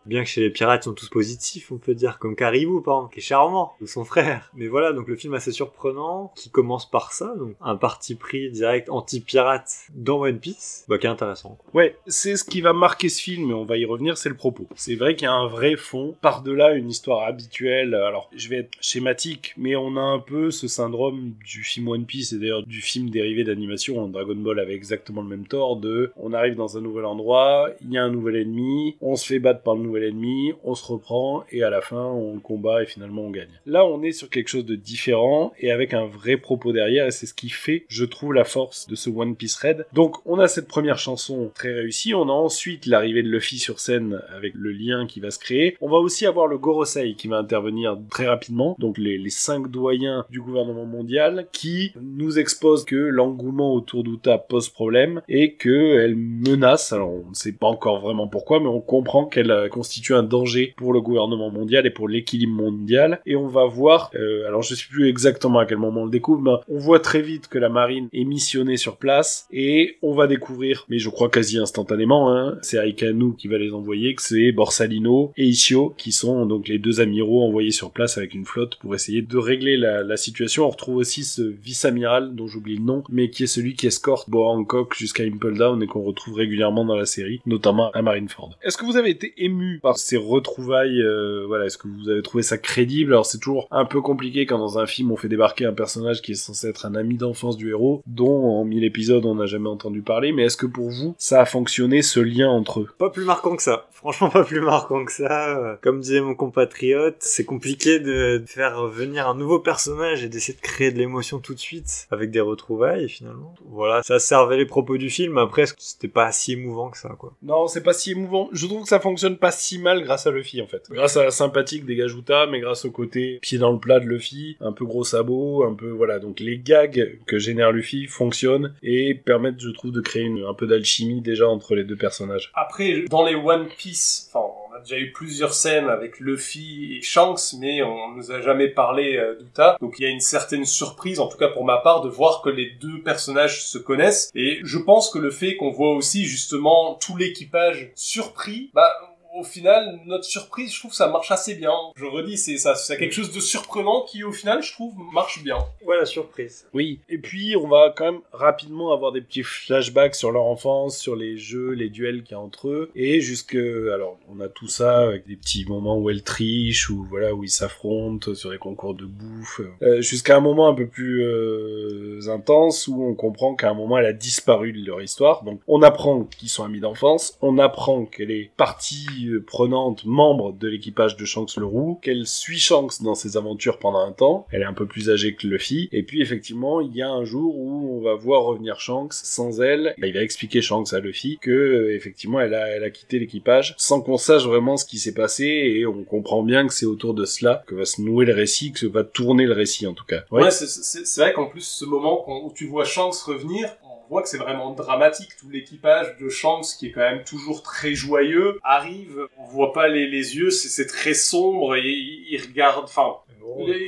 Bien que chez les pirates, ils sont tous positifs, on peut dire, comme Caribou, par exemple, qui est charmant, ou son frère. Mais voilà, donc le film assez surprenant, qui commence par ça, donc un parti pris direct anti-pirate dans One Piece, bah qui est intéressant. Ouais, c'est ce qui va marquer ce film, et on va y revenir, c'est le propos. C'est vrai qu'il y a un vrai fond, par-delà une histoire habituelle. Alors, je vais être schématique, mais on a un peu ce syndrome du film One Piece, et d'ailleurs du film dérivé d'animation, Dragon Ball avait exactement le même tort, de on arrive dans un nouvel endroit, il y a un nouvel ennemi, on se fait battre par le nouvel ennemi, on se reprend, et à la fin, on combat, et finalement, on gagne. Là, on est sur quelque chose de différent, et avec un vrai propos derrière, et c'est ce qui fait, je trouve, la force de ce One Piece Red. Donc, on a cette première chanson très réussie, on a ensuite l'arrivée de Luffy sur scène avec le lien qui va se créer. On va aussi avoir le Gorosei qui va intervenir très rapidement, donc les, cinq doyens du gouvernement mondial qui nous exposent que l'engouement autour d'Uta pose problème et que elle menace, alors on ne sait pas encore vraiment pourquoi, mais on comprend qu'elle constitue un danger pour le gouvernement mondial et pour l'équilibre mondial. Et on va voir, euh, alors je sais plus exactement à quel moment on le découvre, mais on voit très vite que la marine est missionnée sur place et on va découvrir, mais je crois quasi instantanément, hein, c'est Aikanu qui va les envoyer, que c'est Borsalino et Ishio qui sont donc les deux amiraux envoyés sur place avec une flotte pour essayer de régler la, la situation. On retrouve aussi ce vice-amiral dont j'oublie le nom, mais qui est celui qui escorte Boa Hancock jusqu'à Impel Down et qu'on retrouve régulièrement dans la série, notamment à Marineford. Est-ce que vous avez été ému par ces retrouvailles euh, Voilà, est-ce que vous avez trouvé ça crédible? Alors c'est toujours un peu compliqué quand dans un film on fait débarquer un personnage qui est censé être un ami d'enfance du héros, dont en mille épisodes on n'a jamais entendu parler. Mais est-ce que pour vous ça a fonctionné ce lien entre eux? Pas plus marquant que ça. Franchement, pas plus marquant que ça. Comme disait mon compatriote, c'est compliqué de faire venir un nouveau personnage et d'essayer de créer de l'émotion tout de suite avec des retrouvailles finalement. Voilà, ça servait les propos du film. Après, c'était pas si émouvant que ça, quoi. Non, c'est pas si émouvant. Je trouve que ça fonctionne pas si mal grâce à Luffy en fait. Grâce à la sympathique des Gajuta, mais grâce au côté pied dans le plat de Luffy, un peu gros sabot, un peu voilà. Donc les gags que génère Luffy fonctionnent et permettent, je trouve, de créer un peu d'alchimie déjà entre les deux personnages. Après, dans les One Piece, enfin, on a déjà eu plusieurs scènes avec Luffy et Shanks, mais on nous a jamais parlé euh, d'Uta. Donc il y a une certaine surprise, en tout cas pour ma part, de voir que les deux personnages se connaissent. Et je pense que le fait qu'on voit aussi justement tout l'équipage surpris, bah, au final, notre surprise, je trouve, ça marche assez bien. Je redis, c'est ça, c'est quelque chose de surprenant qui, au final, je trouve, marche bien. Ouais, la surprise. Oui, et puis on va quand même rapidement avoir des petits flashbacks sur leur enfance, sur les jeux, les duels qu'il y a entre eux, et jusque, alors on a tout ça avec des petits moments où elles trichent, ou voilà, où ils s'affrontent sur des concours de bouffe, euh, jusqu'à un moment un peu plus euh, intense où on comprend qu'à un moment elle a disparu de leur histoire. Donc on apprend qu'ils sont amis d'enfance, on apprend qu'elle est partie euh, prenante, membre de l'équipage de Shanks le Roux, qu'elle suit Shanks dans ses aventures pendant un temps. Elle est un peu plus âgée que Luffy, et puis effectivement il y a un jour où on va voir revenir Shanks sans elle. Bah, il va expliquer Shanks à Luffy que euh, effectivement elle a, elle a quitté l'équipage sans qu'on sache vraiment ce qui s'est passé et on comprend bien que c'est autour de cela que va se nouer le récit, que se va tourner le récit en tout cas. Ouais, c'est- c'est vrai qu'en plus, ce moment où tu vois Shanks revenir, on voit que c'est vraiment dramatique. Tout l'équipage de Shanks, qui est quand même toujours très joyeux, arrive, on voit pas les, les yeux, c'est très sombre, et ils regardent, enfin,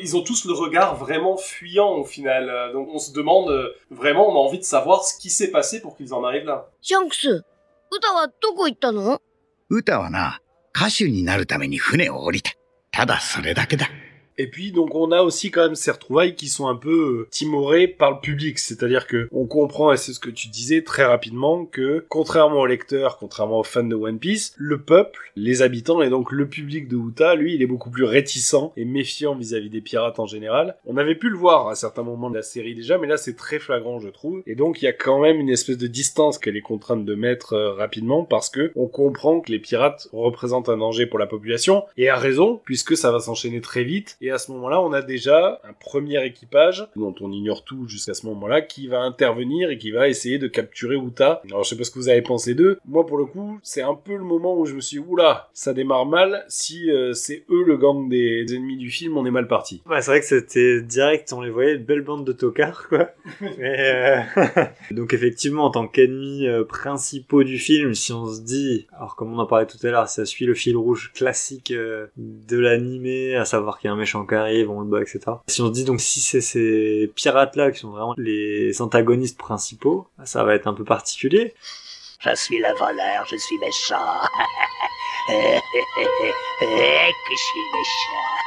ils ont tous le regard vraiment fuyant au final. Donc on se demande vraiment, on a envie de savoir ce qui s'est passé pour qu'ils en arrivent là. Shanks, Uta wa doko itta no? Uta wa na, kashu ni naru tame ni fune o et puis donc on a aussi quand même ces retrouvailles qui sont un peu euh, timorées par le public, c'est-à-dire que on comprend et c'est ce que tu disais très rapidement que contrairement aux lecteurs, contrairement aux fans de One Piece, le peuple, les habitants et donc le public de Utah, lui, il est beaucoup plus réticent et méfiant vis-à-vis des pirates en général. On avait pu le voir à certains moments de la série déjà, mais là c'est très flagrant je trouve. Et donc il y a quand même une espèce de distance qu'elle est contrainte de mettre euh, rapidement parce que on comprend que les pirates représentent un danger pour la population et à raison puisque ça va s'enchaîner très vite à ce moment-là, on a déjà un premier équipage, dont on ignore tout jusqu'à ce moment-là, qui va intervenir et qui va essayer de capturer Uta. Alors je sais pas ce que vous avez pensé d'eux. Moi, pour le coup, c'est un peu le moment où je me suis dit, oula, ça démarre mal. Si euh, c'est eux le gang des, des ennemis du film, on est mal parti. Ouais, c'est vrai que c'était direct, on les voyait, une belle bande de tocards, quoi. Mais, euh, Donc effectivement, en tant qu'ennemis euh, principaux du film, si on se dit, alors comme on en parlait tout à l'heure, ça suit le fil rouge classique de l'animé, à savoir qu'il y a un méchant qui arrive, on le bat, etc. Si on se dit donc si c'est ces pirates-là qui sont vraiment les antagonistes principaux, ça va être un peu particulier. Je suis le voleur, je suis méchant. que je suis méchant.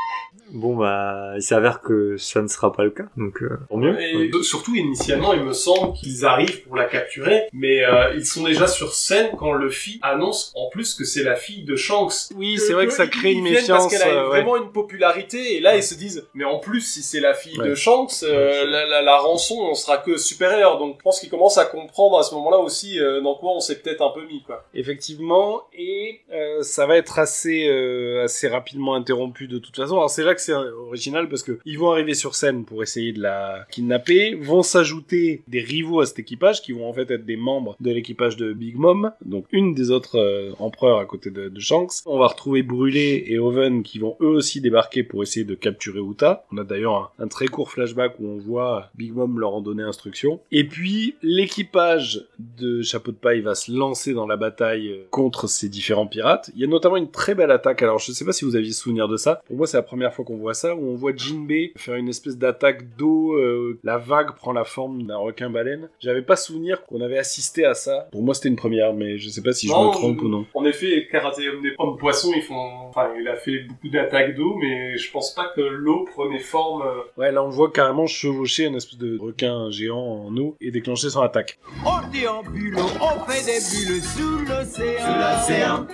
Bon bah, il s'avère que ça ne sera pas le cas, donc euh, tant mieux. Et surtout, initialement, il me semble qu'ils arrivent pour la capturer, mais euh, ils sont déjà sur scène quand Luffy annonce en plus que c'est la fille de Shanks. Oui, c'est vrai que ça crée une méfiance, Parce qu'elle a euh, ouais. vraiment une popularité, et là ils se disent, mais en plus, si c'est la fille de. Shanks, euh, la, la, la rançon, on sera que supérieure. Donc je pense qu'ils commencent à comprendre à ce moment-là aussi euh, dans quoi on s'est peut-être un peu mis, quoi. Effectivement, et euh, ça va être assez euh, assez rapidement interrompu de toute façon. Alors c'est là que c'est original parce que ils vont arriver sur scène pour essayer de la kidnapper, vont s'ajouter des rivaux à cet équipage qui vont en fait être des membres de l'équipage de Big Mom, donc une des autres euh, empereurs à côté de, Shanks. On va retrouver Brûlé et Oven qui vont eux aussi débarquer pour essayer de capturer Uta. On a d'ailleurs un, très court flashback où on voit Big Mom leur en donner instruction. Et puis l'équipage de Chapeau de Paille va se lancer dans la bataille euh, contre ces différents pirates. Il y a notamment une très belle attaque. Alors je sais pas si vous aviez souvenir de ça. Pour moi c'est la première fois qu'on voit ça où on voit Jinbei faire une espèce d'attaque d'eau. euh, la vague prend la forme d'un requin baleine. J'avais pas souvenir qu'on avait assisté à ça. Pour moi c'était une première, mais je sais pas si je me trompe ou non. En effet, des Pommes Poissons, ils font, enfin, il a fait beaucoup d'attaques d'eau, mais je pense pas que l'eau prenait forme. euh, Ouais, là on le voit carrément chevaucher un espèce de requin géant en eau et déclencher son attaque. On déambule, on fait des bulles sous l'océan. Sous l'océan.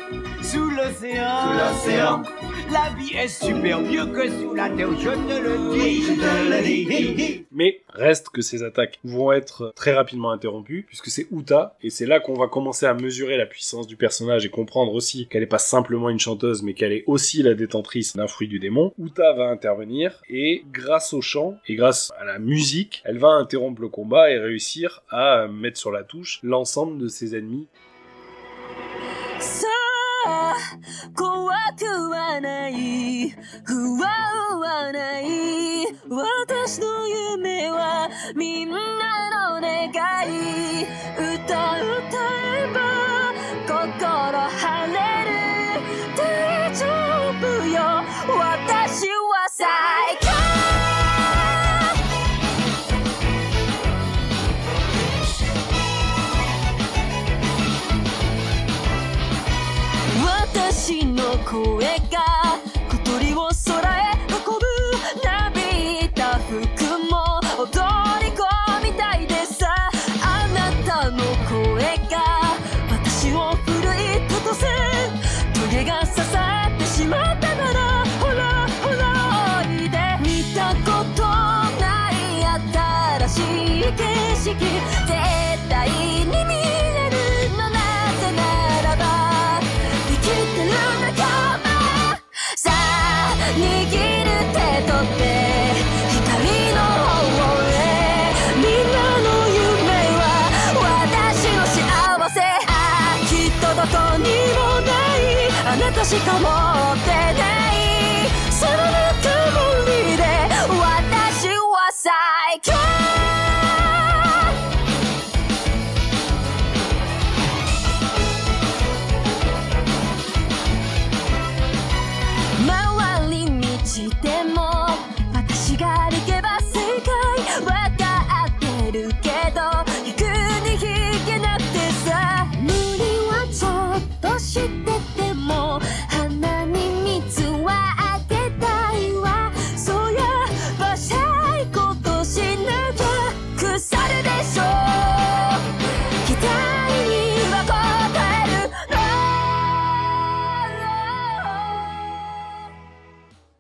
Sous l'océan. Sous l'océan. La vie est super mieux que sous la terre, je te le dis. Je te le dis. Mais reste que ces attaques vont être très rapidement interrompues, puisque c'est Uta, et c'est là qu'on va commencer à mesurer la puissance du personnage et comprendre aussi qu'elle n'est pas simplement une chanteuse, mais qu'elle est aussi la détentrice d'un fruit du démon. Uta va intervenir, et grâce au chant, et grâce à la musique, elle va interrompre le combat et réussir à mettre sur la touche l'ensemble de ses ennemis 怖くはない。不安はない。私の夢はみんなの願い。歌歌えば心晴れる。大丈夫よ。私は最高絶対に見れるのなぜならば生きてる仲間さあ握る手取って光の方へみんなの夢は私の幸せあきっとどこにもないあなたしか持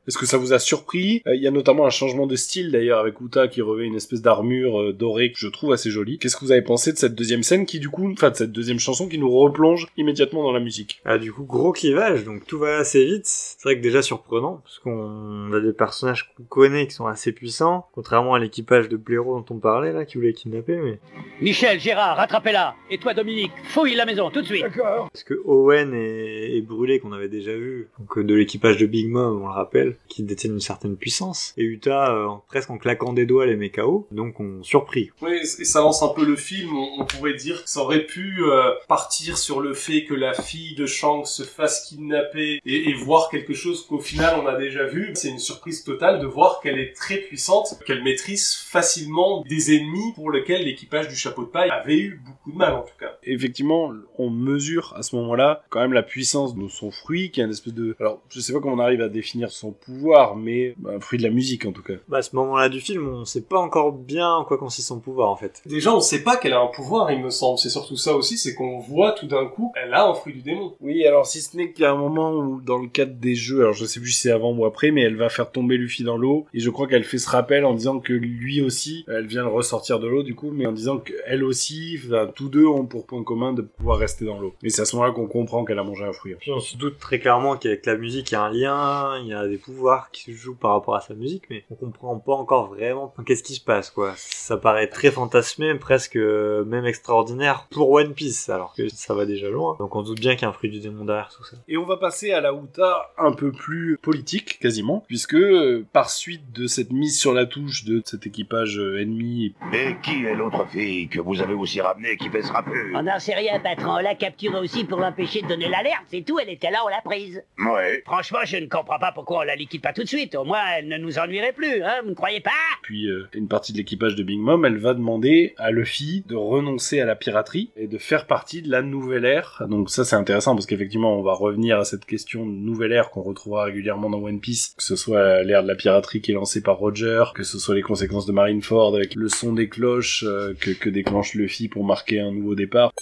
Est-ce que ça vous a surpris. Euh, Il y a notamment un changement de style d'ailleurs avec Uta qui revêt une espèce d'armure euh, dorée que je trouve assez jolie. Qu'est-ce que vous avez pensé de cette deuxième scène qui du coup, enfin de cette deuxième chanson qui nous replonge immédiatement dans la musique? Ah, du coup, gros clivage, donc tout va assez vite. C'est vrai que déjà surprenant, parce qu'on a des personnages qu'on connaît qui sont assez puissants, contrairement à l'équipage de blaireau dont on parlait, là, qui voulait kidnapper, mais... Michel, Gérard, rattrapez-la. Et toi, Dominique, fouille la maison, tout de suite. D'accord Parce que Owen et, et Brûlé, qu'on avait déjà vu, donc euh, de l'équipage de Big Mom, on le rappelle, qui détiennent une certaine puissance, et Utah, euh, presque en claquant des doigts, les met KO, donc on surpris. Oui, et ça lance un peu le film. On, on pourrait dire que ça aurait pu euh, partir sur le fait que la fille de Shanks se fasse kidnapper et, et voir quelque chose qu'au final on a déjà vu. C'est une surprise totale de voir qu'elle est très puissante, qu'elle maîtrise facilement des ennemis pour lesquels l'équipage du chapeau de paille avait eu beaucoup de mal en tout cas. Effectivement, on mesure à ce moment-là quand même la puissance de son fruit, qui est une espèce de... Alors, je sais pas comment on arrive à définir son pouvoir, mais bah, un fruit de la musique en tout cas. Bah, à ce moment-là du film, on sait pas encore bien en quoi consiste son pouvoir, en fait. Déjà, on sait pas qu'elle a un pouvoir, il me semble. C'est surtout ça aussi, c'est qu'on voit tout d'un coup, elle a un fruit du démon. Oui, alors si ce n'est qu'il y a un moment où, dans le cadre des jeux, alors je sais plus si c'est avant ou après, mais elle va faire tomber Luffy dans l'eau, et je crois qu'elle fait ce rappel en disant que lui aussi, elle vient le ressortir de l'eau du coup, mais en disant qu'elle aussi, enfin, tous deux ont pour point commun de pouvoir rester dans l'eau. Et c'est à ce moment-là qu'on comprend qu'elle a mangé un fruit. Puis on se doute très clairement qu'avec la musique, il y a un lien, il y a des pouvoirs qui se jouent par rapport à sa musique, mais on comprend pas encore vraiment qu'est-ce qui se passe, quoi. Ça paraît très fantasmé, presque euh, même extraordinaire pour One Piece, alors que ça va déjà loin. Donc on doute bien qu'il y a un fruit du démon derrière tout ça. Et on va passer à la Uta un peu plus politique, quasiment, puisque euh, par suite de cette mise sur la touche de cet équipage euh, ennemi... Et qui est l'autre fille que vous avez aussi ramenée qui fait ce rapu On n'en sait rien, patron. On l'a capturée aussi pour l'empêcher de donner l'alerte, c'est tout. Elle était là, on l'a prise. Ouais. Franchement, je ne comprends pas pourquoi on la liquide pas tout de suite. Au moins, elle ne nous ennuierait plus, hein, vous ne croyez pas? Puis euh, une partie de l'équipage de Big Mom, elle va demander à Luffy de renoncer à la piraterie et de faire partie de la nouvelle ère. Donc ça c'est intéressant parce qu'effectivement on va revenir à cette question de nouvelle ère qu'on retrouvera régulièrement dans One Piece, que ce soit l'ère de la piraterie qui est lancée par Roger, que ce soit les conséquences de Marineford avec le son des cloches euh, que, que déclenche Luffy pour marquer un nouveau départ.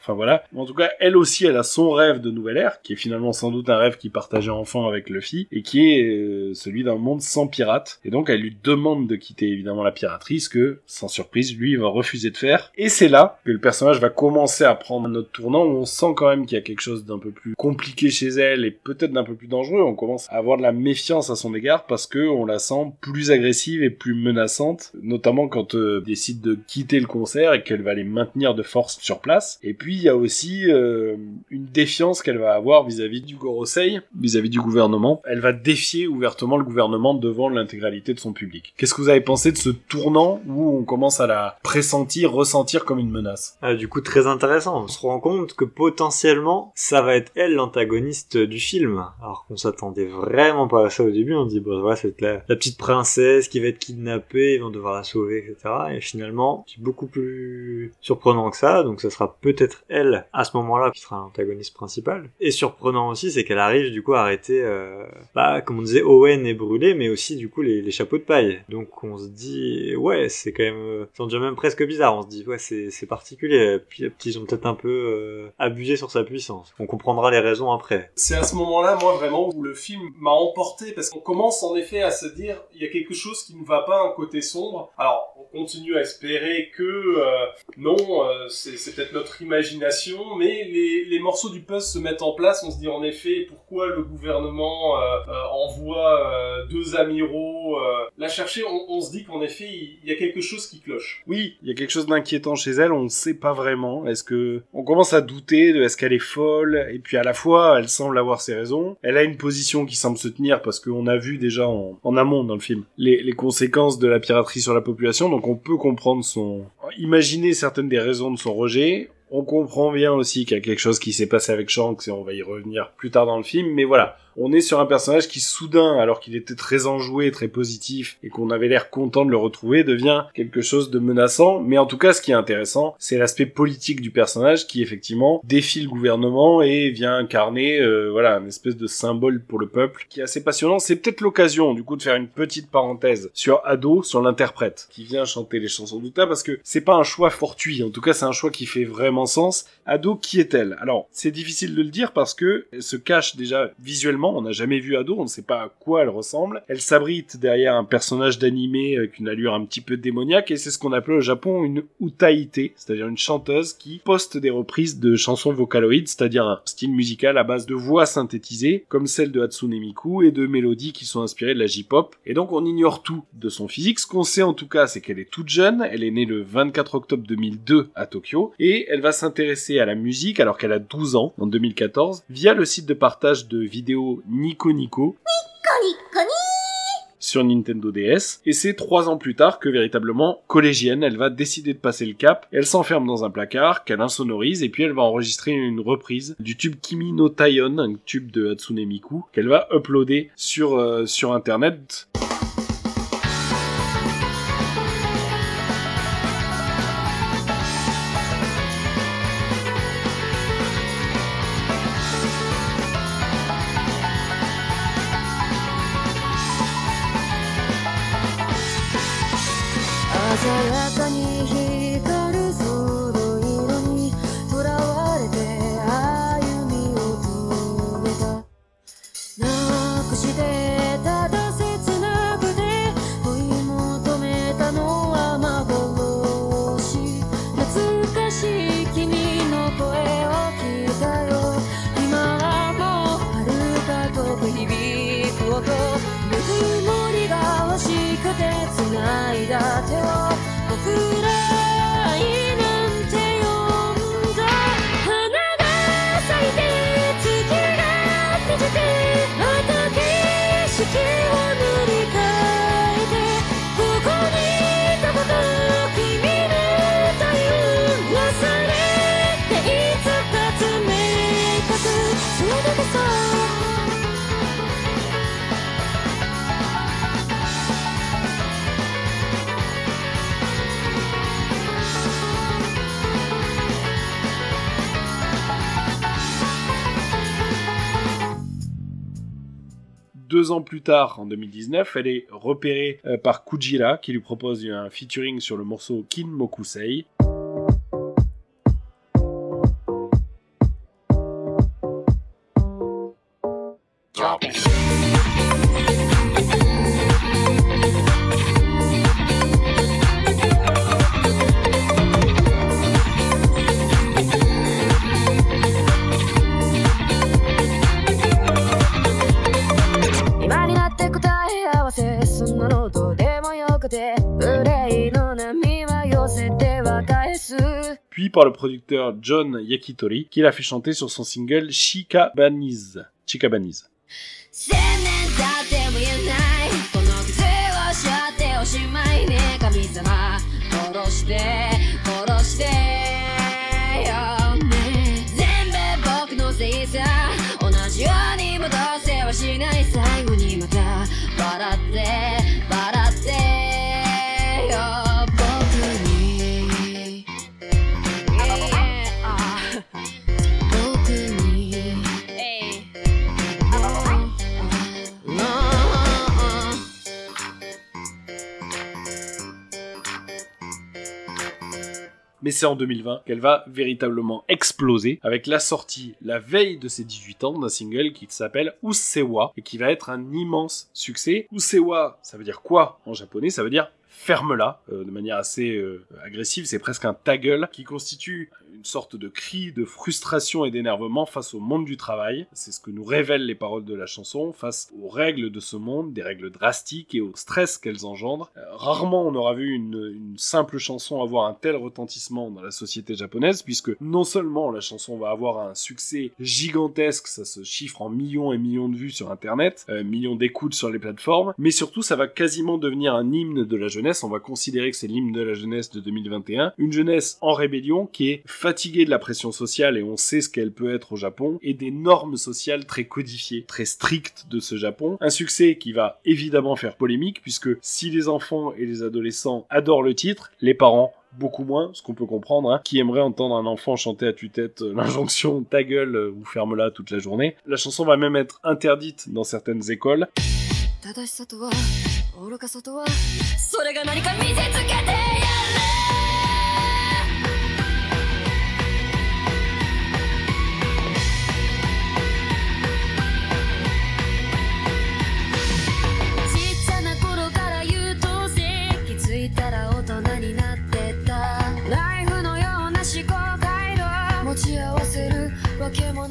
Enfin voilà. En tout cas, elle aussi, elle a son rêve de nouvelle ère, qui est finalement sans doute un rêve qu'il partageait enfant avec Luffy, et qui est euh, celui d'un monde sans pirates. Et donc, elle lui demande de quitter évidemment la piraterie, ce que, sans surprise, lui va refuser de faire. Et c'est là que le personnage va commencer à prendre un autre tournant, où on sent quand même qu'il y a quelque chose d'un peu plus compliqué chez elle, et peut-être d'un peu plus dangereux. On commence à avoir de la méfiance à son égard, parce que on la sent plus agressive et plus menaçante, notamment quand euh, elle décide de quitter le concert et qu'elle va les maintenir de force sur place. Et puis, il y a aussi euh, une défiance qu'elle va avoir vis-à-vis du Gorosei, vis-à-vis du gouvernement. Elle va défier ouvertement le gouvernement devant l'intégralité de son public. Qu'est-ce que vous avez pensé de ce tournant où on commence à la pressentir, ressentir comme une menace? Ah, du coup, très intéressant. On se rend compte que potentiellement, ça va être elle l'antagoniste du film. Alors qu'on s'attendait vraiment pas à ça au début. On dit, bon, voilà, c'est la, la petite princesse qui va être kidnappée, ils vont devoir la sauver, etc. Et finalement, c'est beaucoup plus surprenant que ça. Donc ça sera peut-être être elle à ce moment-là qui sera l'antagoniste principal. Et surprenant aussi, c'est qu'elle arrive du coup à arrêter, euh, bah, comme on disait, Owen et brûlé, mais aussi du coup les, chapeaux de paille. Donc on se dit, ouais, c'est quand même, euh, ça en devient même presque bizarre. On se dit, ouais, c'est c'est particulier. Puis ils ont peut-être un peu euh, abusé sur sa puissance. On comprendra les raisons après. C'est à ce moment-là, moi, vraiment, où le film m'a emporté, parce qu'on commence en effet à se dire, il y a quelque chose qui ne va pas, un côté sombre. Alors, on continue à espérer que, euh, non, euh, c'est c'est peut-être notre imagination, mais les, morceaux du puzzle se mettent en place, on se dit en effet, pourquoi le gouvernement euh, euh, envoie euh, deux amiraux la chercher, on, se dit qu'en effet, il y a quelque chose qui cloche. Oui, il y a quelque chose d'inquiétant chez elle, on ne sait pas vraiment. Est-ce que on commence à douter de est-ce qu'elle est folle? Et puis à la fois elle semble avoir ses raisons. Elle a une position qui semble se tenir parce qu'on a vu déjà en, en amont dans le film les, les conséquences de la piraterie sur la population, donc on peut comprendre son imaginer certaines des raisons de son rejet. On comprend bien aussi qu'il y a quelque chose qui s'est passé avec Shanks et on va y revenir plus tard dans le film, mais voilà. On est sur un personnage qui soudain, alors qu'il était très enjoué, très positif, et qu'on avait l'air content de le retrouver, devient quelque chose de menaçant. Mais en tout cas, ce qui est intéressant, c'est l'aspect politique du personnage qui effectivement défie le gouvernement et vient incarner, euh, voilà, une espèce de symbole pour le peuple, qui est assez passionnant. C'est peut-être l'occasion, du coup, de faire une petite parenthèse sur Ado, sur l'interprète, qui vient chanter les chansons d'Uta, parce que c'est pas un choix fortuit. En tout cas, c'est un choix qui fait vraiment sens. Ado, qui est-elle? Alors, c'est difficile de le dire parce que elle se cache déjà visuellement. On n'a jamais vu Ado, on ne sait pas à quoi elle ressemble. Elle s'abrite derrière un personnage d'animé avec une allure un petit peu démoniaque et c'est ce qu'on appelle au Japon une utaite, c'est-à-dire une chanteuse qui poste des reprises de chansons vocaloïdes, c'est-à-dire un style musical à base de voix synthétisées, comme celle de Hatsune Miku et de mélodies qui sont inspirées de la J-pop. Et donc on ignore tout de son physique. Ce qu'on sait en tout cas, c'est qu'elle est toute jeune. Elle est née le 24 octobre 2002 à Tokyo et elle va s'intéresser à la musique alors qu'elle a 12 ans en 2014 via le site de partage de vidéos Nico Nico. Sur Nintendo DS, et c'est trois ans plus tard que véritablement collégienne, elle va décider de passer le cap, elle s'enferme dans un placard, qu'elle insonorise, et puis elle va enregistrer une reprise du tube Kimi no Taion, un tube de Hatsune Miku, qu'elle va uploader sur, euh, sur internet. Deux ans plus tard, en 2019, elle est repérée euh, par Kujira qui lui propose un featuring sur le morceau Kin Mokusei. Par le producteur John Yakitori, qui l'a fait chanter sur son single Chikabaniz. Chikabaniz. Mais c'est en 2020 qu'elle va véritablement exploser avec la sortie, la veille de ses 18 ans, d'un single qui s'appelle Usewa et qui va être un immense succès. Usewa, ça veut dire quoi en japonais? Ça veut dire ferme-la, euh, de manière assez euh, agressive, c'est presque un ta qui constitue une sorte de cri de frustration et d'énervement face au monde du travail. C'est ce que nous révèlent les paroles de la chanson, face aux règles de ce monde, des règles drastiques et au stress qu'elles engendrent. Euh, rarement on aura vu une, simple chanson avoir un tel retentissement dans la société japonaise, puisque non seulement la chanson va avoir un succès gigantesque, ça se chiffre en millions et millions de vues sur Internet, euh, millions d'écoutes sur les plateformes, mais surtout ça va quasiment devenir un hymne de la jeunesse. On va considérer que c'est l'hymne de la jeunesse de 2021, une jeunesse en rébellion qui est fatiguée de la pression sociale et on sait ce qu'elle peut être au Japon et des normes sociales très codifiées, très strictes de ce Japon. Un succès qui va évidemment faire polémique puisque si les enfants et les adolescents adorent le titre, les parents beaucoup moins, ce qu'on peut comprendre, hein, qui aimerait entendre un enfant chanter à tue-tête euh, l'injonction ta gueule euh, ou ferme-la toute la journée. La chanson va même être interdite dans certaines écoles. る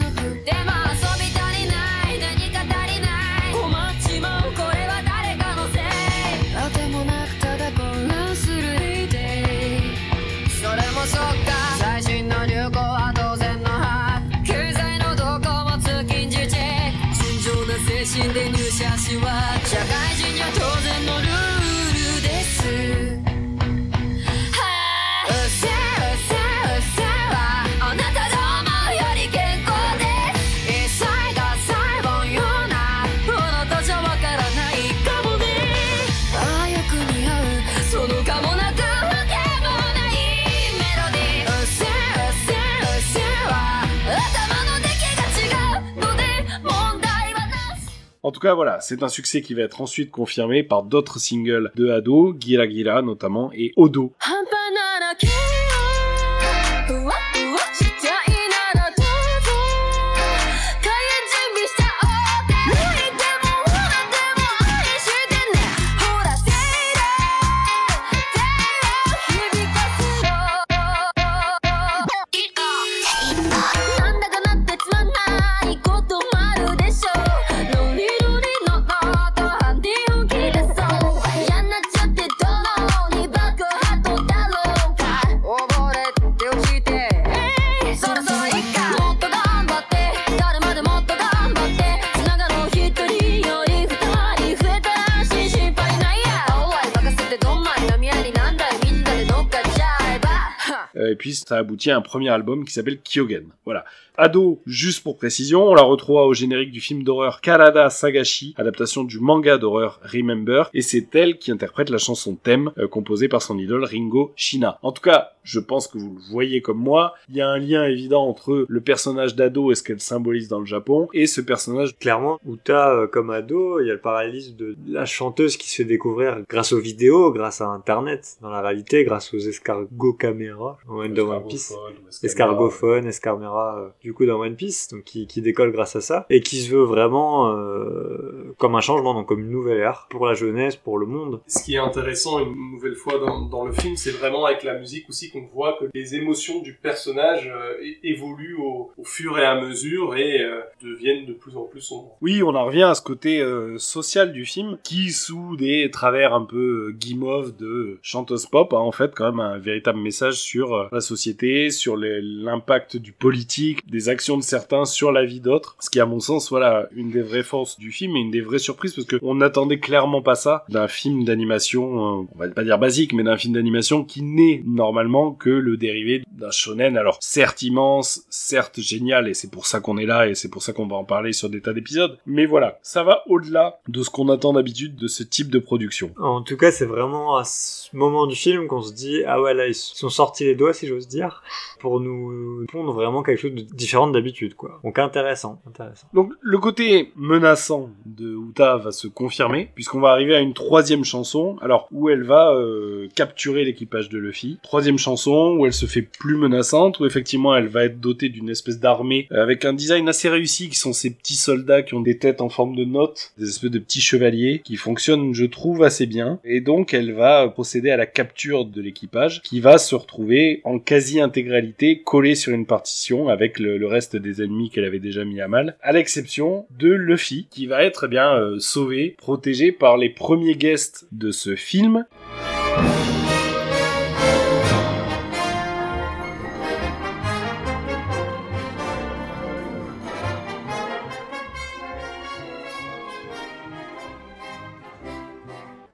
En tout cas, voilà, c'est un succès qui va être ensuite confirmé par d'autres singles de Ado, Gira Gira notamment, et Odo. Ça aboutit à un premier album qui s'appelle Kyogen. Voilà. Ado, juste pour précision, on la retrouve au générique du film d'horreur Karada Sagashi, adaptation du manga d'horreur Remember, et c'est elle qui interprète la chanson thème euh, composée par son idole Ringo Shina. En tout cas, je pense que vous le voyez comme moi, il y a un lien évident entre le personnage d'Ado et ce qu'elle symbolise dans le Japon, et ce personnage Clairement, où t'as euh, comme ado, il y a le parallélisme de la chanteuse qui se fait découvrir grâce aux vidéos, grâce à Internet, dans la réalité, grâce aux escargots caméras, en de One Piece, escargophone, escarmera, euh, du coup dans One Piece, donc qui, qui décolle grâce à ça, et qui se veut vraiment euh, comme un changement, donc comme une nouvelle ère pour la jeunesse, pour le monde. Ce qui est intéressant une nouvelle fois dans, dans le film, c'est vraiment avec la musique aussi qu'on voit que les émotions du personnage euh, évoluent au, au fur et à mesure et euh, deviennent de plus en plus sombres. Oui, on en revient à ce côté euh, social du film, qui sous des travers un peu guimauves de chanteuse pop, a en fait quand même un véritable message sur la société, sur l'impact du politique, des actions de certains sur la vie d'autres. Ce qui, à mon sens, voilà, une des vraies forces du film et une des vraies surprises, parce que on n'attendait clairement pas ça d'un film d'animation, euh, on va pas dire basique, mais d'un film d'animation qui n'est normalement que le dérivé d'un shonen. Alors, certes immense, certes génial, et c'est pour ça qu'on est là, et c'est pour ça qu'on va en parler sur des tas d'épisodes. Mais voilà, ça va au-delà de ce qu'on attend d'habitude de ce type de production. En tout cas, c'est vraiment à ce moment du film qu'on se dit ah ouais là ils sont sortis les doigts doigt, si j'ose dire, pour nous pondre vraiment quelque chose de différent d'habitude, quoi. Donc intéressant. Donc le côté menaçant de Uta va se confirmer puisqu'on va arriver à une troisième chanson, alors où elle va euh, capturer l'équipage de Luffy. Troisième chanson où elle se fait plus menaçante, où effectivement elle va être dotée d'une espèce d'armée euh, avec un design assez réussi qui sont ces petits soldats qui ont des têtes en forme de notes, des espèces de petits chevaliers qui fonctionnent je trouve assez bien. Et donc elle va procéder à la capture de l'équipage qui va se retrouver en quasi-intégralité collé sur une partition avec le, le reste des ennemis qu'elle avait déjà mis à mal, à l'exception de Luffy qui va être eh bien euh, sauvé, protégé par les premiers guests de ce film.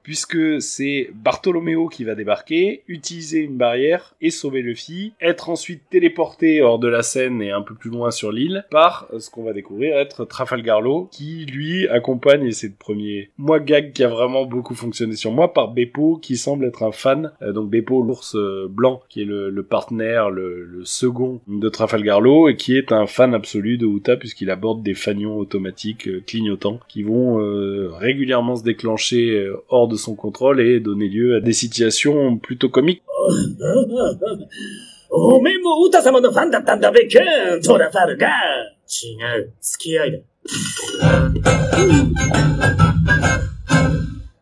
Puisque c'est Bartolomeo qui va débarquer, utiliser une barrière et sauver Luffy, être ensuite téléporté hors de la scène et un peu plus loin sur l'île par euh, ce qu'on va découvrir être Trafalgar Law, qui lui accompagne, et c'est le premier moi gag qui a vraiment beaucoup fonctionné sur moi, par Beppo qui semble être un fan, Euh, donc Beppo l'ours euh, blanc qui est le, le partenaire, le, le second de Trafalgar Law et qui est un fan absolu de Uta puisqu'il aborde des fanions automatiques clignotants qui vont régulièrement se déclencher hors de son contrôle et donner lieu à des situations plutôt comiques.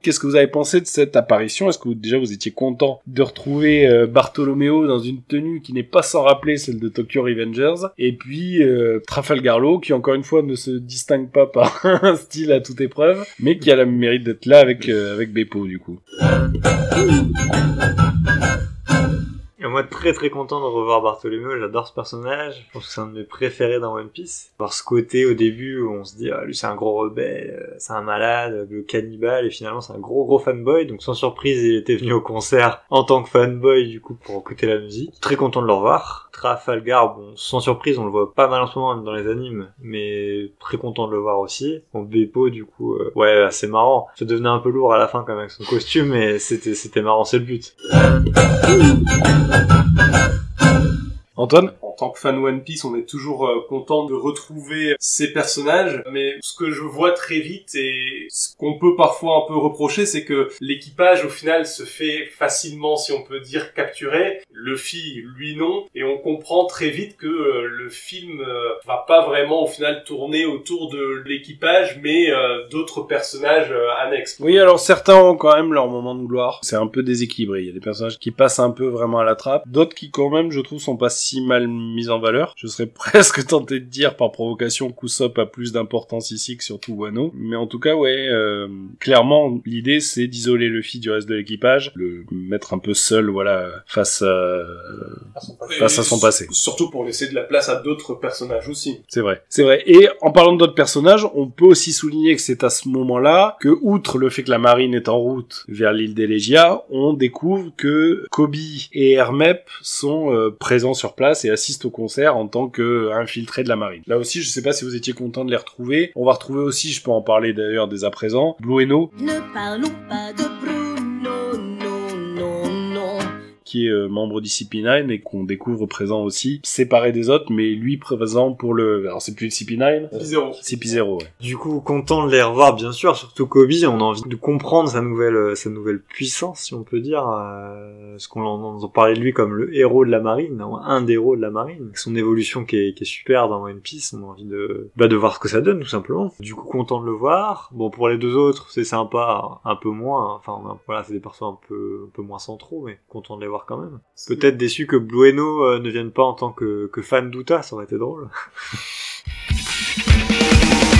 Qu'est-ce que vous avez pensé de cette apparition? Est-ce que déjà vous étiez content de retrouver euh, dans une tenue qui n'est pas sans rappeler celle de Tokyo Revengers? Et puis euh, Trafalgar Law qui encore une fois ne se distingue pas par un style à toute épreuve, mais qui a le mérite d'être là avec euh, avec Beppo du coup. Moi, très très content de revoir Bartholomew, j'adore ce personnage, je pense que c'est un de mes préférés dans One Piece. Par ce côté au début où on se dit, ah, lui c'est un gros rebelle, euh, c'est un malade, le cannibale, et finalement c'est un gros gros fanboy, donc sans surprise il était venu au concert en tant que fanboy du coup pour écouter la musique. Très content de le revoir. Trafalgar, bon, sans surprise on le voit pas mal en ce moment dans les animes, mais très content de le voir aussi. Bon, Beppo du coup, euh, ouais c'est marrant, ça devenait un peu lourd à la fin quand même avec son costume, mais c'était c'était marrant, c'est le but. Antoine? Tant que fan One Piece, on est toujours euh, content de retrouver ces personnages, mais ce que je vois très vite et ce qu'on peut parfois un peu reprocher, c'est que l'équipage au final se fait facilement, si on peut dire, capturer. Luffy, lui non, et on comprend très vite que euh, le film euh, va pas vraiment au final tourner autour de l'équipage, mais d'autres personnages annexes. Oui, alors certains ont quand même leur moment de gloire. C'est un peu déséquilibré. Il y a des personnages qui passent un peu vraiment à la trappe. D'autres qui quand même, je trouve, sont pas si mal mis en valeur. Je serais presque tenté de dire par provocation qu'Usopp a plus d'importance ici que surtout Wano. Mais en tout cas, ouais, euh, clairement, l'idée c'est d'isoler Luffy du reste de l'équipage, le mettre un peu seul, voilà, face à, face à son passé. Surtout pour laisser de la place à d'autres personnages aussi. C'est vrai, c'est vrai. Et en parlant d'autres personnages, on peut aussi souligner que c'est à ce moment-là que, outre le fait que la marine est en route vers l'île d'Elegia, on découvre que Kobe et Hermep sont euh, présents sur place et au concert en tant qu'infiltrés de la marine. Là aussi, je sais pas si vous étiez content de les retrouver. On va retrouver aussi, je peux en parler d'ailleurs dès à présent, Blueno, Ne parlons pas de Bruno. Qui est euh, membre d'ICP9 et qu'on découvre présent aussi, séparé des autres, mais lui présent pour le... Alors c'est plus CP9 CP0. CP0, ouais. Du coup, content de les revoir, bien sûr, surtout Kobe, on a envie de comprendre sa nouvelle, euh, sa nouvelle puissance, si on peut dire, euh, ce qu'on en, on parlait de lui comme le héros de la marine, hein, un des héros de la marine, son évolution qui est, qui est super dans One Piece, on a envie de, bah, de voir ce que ça donne, tout simplement. Du coup, content de le voir. Bon, pour les deux autres, c'est sympa, un peu moins, enfin, on a- voilà, c'est des persos un peu, un peu moins centraux, mais content de les voir quand même. Peut-être déçu que Blueno euh, ne vienne pas en tant que, que fan d'Uta, ça aurait été drôle.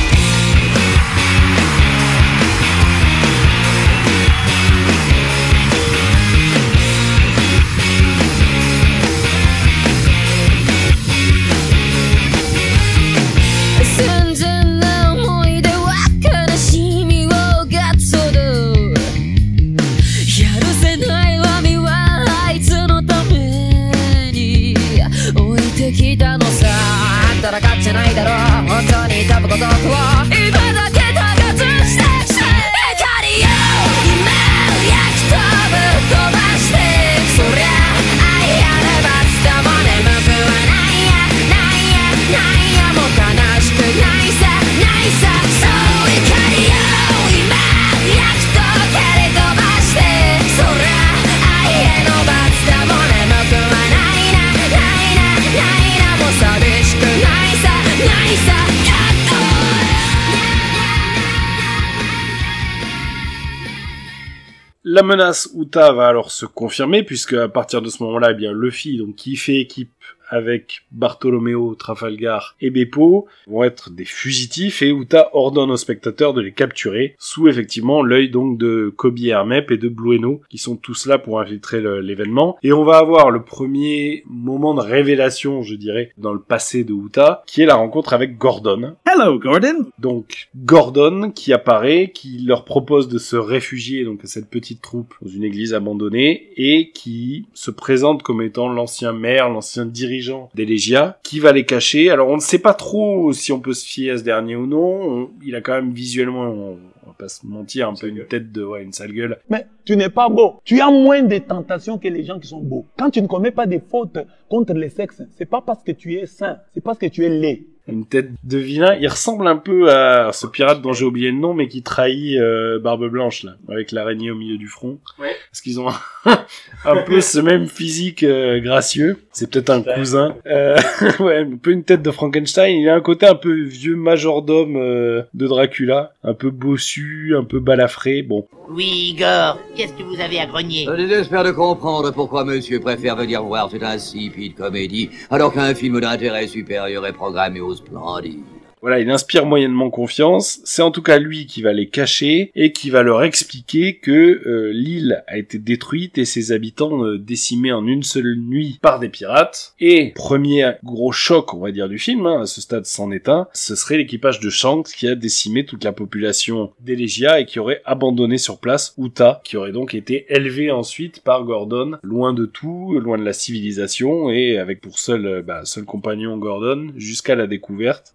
La menace Uta va alors se confirmer puisque à partir de ce moment-là, eh bien Luffy, donc qui fait équipe avec Bartolomeo, Trafalgar et Beppo vont être des fugitifs et Uta ordonne aux spectateurs de les capturer sous effectivement l'œil donc de Kobe Hermep et de Blueno qui sont tous là pour infiltrer l'événement et on va avoir le premier moment de révélation je dirais dans le passé de Uta qui est la rencontre avec Gordon. Hello Gordon. Donc Gordon qui apparaît, qui leur propose de se réfugier donc à cette petite troupe dans une église abandonnée et qui se présente comme étant l'ancien maire, l'ancien dirigeant des Légia, qui va les cacher? Alors on ne sait pas trop si on peut se fier à ce dernier ou non. On- il a quand même visuellement, on, on va pas se mentir, un peu une tête de ouais, une sale gueule. Mais tu n'es pas beau. Tu as moins de tentations que les gens qui sont beaux. Quand tu ne commets pas des fautes contre les sexes, c'est pas parce que tu es sain, c'est parce que tu es laid. Une tête de vilain. Il ressemble un peu à ce pirate dont j'ai oublié le nom, mais qui trahit euh, Barbe Blanche là, avec l'araignée au milieu du front. Ouais. Parce qu'ils ont un, un peu ce même physique euh, gracieux. C'est peut-être un cousin. Euh, ouais, un peu une tête de Frankenstein. Il a un côté un peu vieux majordome euh, de Dracula, un peu bossu, un peu balafré. Bon, Oui, Igor, qu'est-ce que vous avez à grogner? Je désespère de comprendre pourquoi monsieur préfère venir voir cette insipide comédie, alors qu'un film d'intérêt supérieur est programmé au bloody. Voilà, il inspire moyennement confiance. C'est en tout cas lui qui va les cacher et qui va leur expliquer que euh, l'île a été détruite et ses habitants euh, décimés en une seule nuit par des pirates. Et premier gros choc, on va dire, du film, hein, à ce stade c'en est un, ce serait l'équipage de Shanks qui a décimé toute la population d'Elegia et qui aurait abandonné sur place Uta, qui aurait donc été élevé ensuite par Gordon, loin de tout, loin de la civilisation et avec pour seul, euh, bah, seul compagnon Gordon jusqu'à la découverte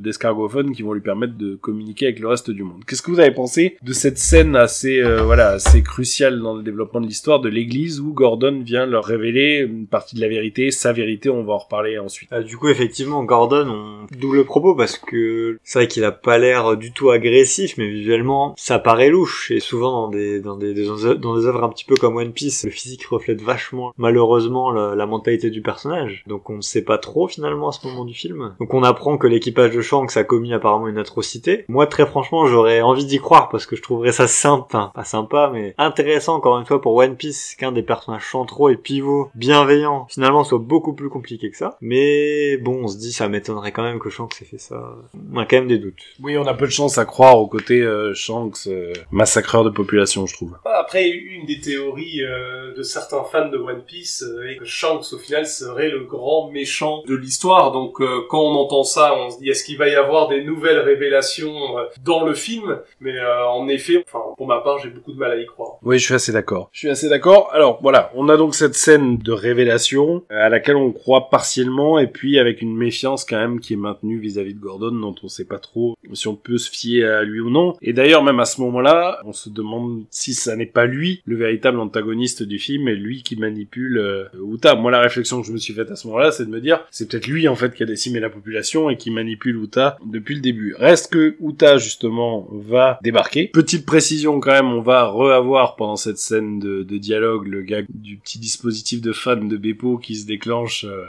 qui vont lui permettre de communiquer avec le reste du monde. Qu'est-ce que vous avez pensé de cette scène assez, euh, voilà, assez cruciale dans le développement de l'histoire de l'église où Gordon vient leur révéler une partie de la vérité, sa vérité, on va en reparler ensuite. Ah, du coup, effectivement, Gordon, on double propos parce que c'est vrai qu'il a pas l'air du tout agressif, mais visuellement, ça paraît louche. Et souvent, dans des, dans des, dans des œuvres un petit peu comme One Piece, le physique reflète vachement, malheureusement, la, la mentalité du personnage. Donc, on ne sait pas trop, finalement, à ce moment du film. Donc, on apprend que l'équipage de Shanks a commis apparemment une atrocité. Moi, très franchement, j'aurais envie d'y croire parce que je trouverais ça sympa, enfin, pas sympa, mais intéressant, encore une fois, pour One Piece, qu'un des personnages centraux et pivots, bienveillants, finalement, soit beaucoup plus compliqué que ça. Mais bon, on se dit, ça m'étonnerait quand même que Shanks ait fait ça. On a quand même des doutes. Oui, on a peu de chance à croire au côté euh, Shanks, euh, massacreur de population, je trouve. Après, une des théories euh, de certains fans de One Piece euh, est que Shanks, au final, serait le grand méchant de l'histoire. Donc, euh, quand on entend ça, on se dit, est-ce qu'il va y avoir des nouvelles révélations euh, dans le film Mais euh, en effet, pour ma part, j'ai beaucoup de mal à y croire. Oui, je suis assez d'accord. Je suis assez d'accord. Alors voilà, on a donc cette scène de révélation euh, à laquelle on croit partiellement et puis avec une méfiance quand même qui est maintenue vis-à-vis de Gordon dont on sait pas trop si on peut se fier à lui ou non. Et d'ailleurs même à ce moment-là, on se demande si ça n'est pas lui le véritable antagoniste du film et lui qui manipule euh, Uta. Moi la réflexion que je me suis faite à ce moment-là, c'est de me dire c'est peut-être lui en fait qui a décimé la population et qui manipule Uta depuis le début. Reste que Uta justement va débarquer. Petite précision quand même, on va reavoir pendant cette scène de, dialogue le gag du petit dispositif de fan de Beppo qui se déclenche. Euh.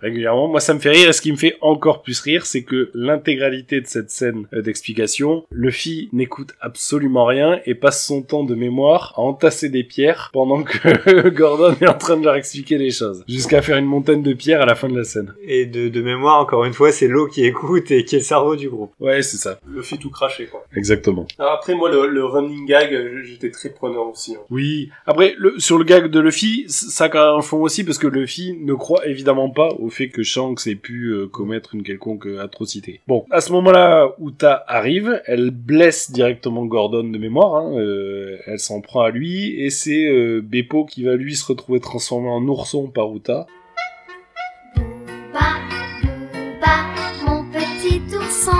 Régulièrement, moi ça me fait rire et ce qui me fait encore plus rire, c'est que l'intégralité de cette scène euh, d'explication, le n'écoute absolument rien et passe son temps de mémoire à entasser des pierres pendant que Gordon est en train de leur expliquer les choses. Jusqu'à faire une montagne de pierres à la fin de la scène. Et de, de mémoire, encore une fois, c'est l'eau qui écoute et qui est le cerveau du groupe. Ouais, c'est ça. Le fait tout cracher, quoi. Exactement. Alors après, moi, le, le running gag, euh, j'étais très prenant aussi. hein. Oui. Après, le, sur le gag de Luffy, ça a quand même un fond aussi parce que Luffy ne croit évidemment pas au fait que Shanks ait pu euh, commettre une quelconque euh, atrocité. Bon, à ce moment-là, Uta arrive, elle blesse directement Gordon de mémoire, hein, euh, elle s'en prend à lui et c'est euh, Beppo qui va lui se retrouver transformé en ourson par Uta. Bas, bas, mon petit ourson.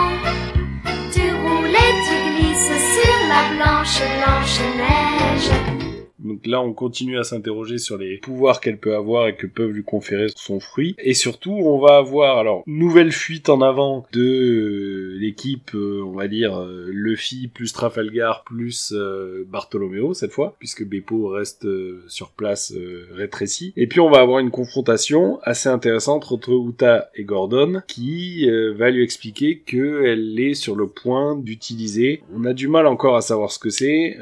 Tu roules et tu glisses sur la blanche, blanche neige. Donc là, on continue à s'interroger sur les pouvoirs qu'elle peut avoir et que peuvent lui conférer son fruit. Et surtout, on va avoir, alors, nouvelle fuite en avant de euh, l'équipe, euh, on va dire, euh, Luffy plus Trafalgar plus Bartolomeo cette fois, puisque Beppo reste sur place rétréci. Et puis on va avoir une confrontation assez intéressante entre Uta et Gordon, qui va lui expliquer qu'elle est sur le point d'utiliser, on a du mal encore à savoir ce que c'est,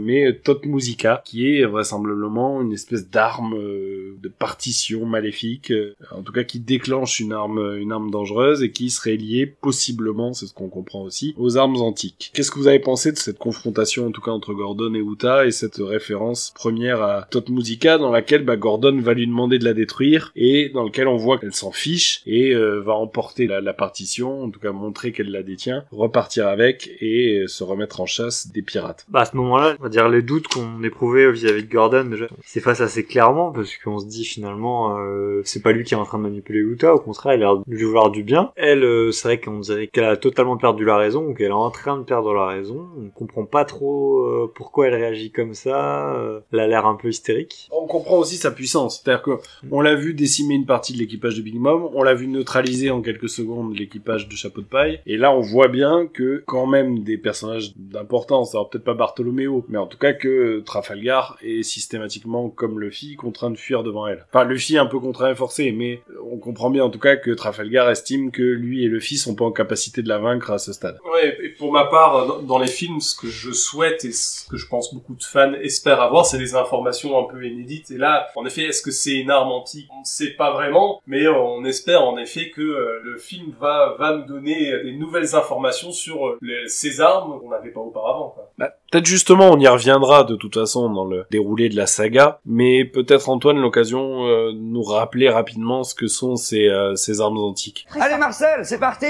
mais Tot Musica, qui est vraisemblablement une espèce d'arme euh, de partition maléfique, euh, en tout cas qui déclenche une arme, une arme dangereuse et qui serait liée possiblement, c'est ce qu'on comprend aussi, aux armes antiques. Qu'est-ce que vous avez pensé de cette confrontation, en tout cas entre Gordon et Uta, et cette référence première à Tot Musica, dans laquelle bah, Gordon va lui demander de la détruire, et dans lequel on voit qu'elle s'en fiche, et euh, va emporter la, la partition, en tout cas montrer qu'elle la détient, repartir avec, et euh, se remettre en chasse des pirates. Bah à ce moment-là, on va dire les doutes qu'on éprouvait vis-à-vis de Gordon déjà s'effacent assez clairement parce qu'on se dit finalement euh, c'est pas lui qui est en train de manipuler Uta, au contraire il a l'air de lui vouloir du bien. Elle, euh, c'est vrai qu'on dirait qu'elle a totalement perdu la raison ou qu'elle est en train de perdre la raison. On comprend pas trop euh, pourquoi elle réagit comme ça. elle a l'air un peu hystérique. On comprend aussi sa puissance, c'est-à-dire que on l'a vu décimer une partie de l'équipage de Big Mom, on l'a vu neutraliser en quelques secondes l'équipage de Chapeau de Paille, et là on voit bien que quand même des personnages d'importance, alors peut-être pas Bartholoméo, mais en tout cas que Trafalgar est systématiquement comme Luffy contraint de fuir devant elle. Enfin Luffy est un peu contraint et forcé, mais on comprend bien en tout cas que Trafalgar estime que lui et Luffy sont pas en capacité de la vaincre à ce stade. Ouais, et pour ma part, dans, dans les films, ce que je souhaite et ce que je pense beaucoup de fans espèrent avoir, c'est des informations un peu inédites. Et là, en effet, est-ce que c'est une arme antique On ne sait pas vraiment, mais on espère en effet que euh, le film va, va nous donner des nouvelles informations sur euh, les- ces armes qu'on n'avait pas auparavant. Quoi. Bah, peut-être justement, on y reviendra de toute façon dans le déroulé de la saga, mais peut-être Antoine l'occasion euh, de nous rappeler rapidement ce que sont ces, euh, ces armes antiques. Allez Marcel, c'est parti.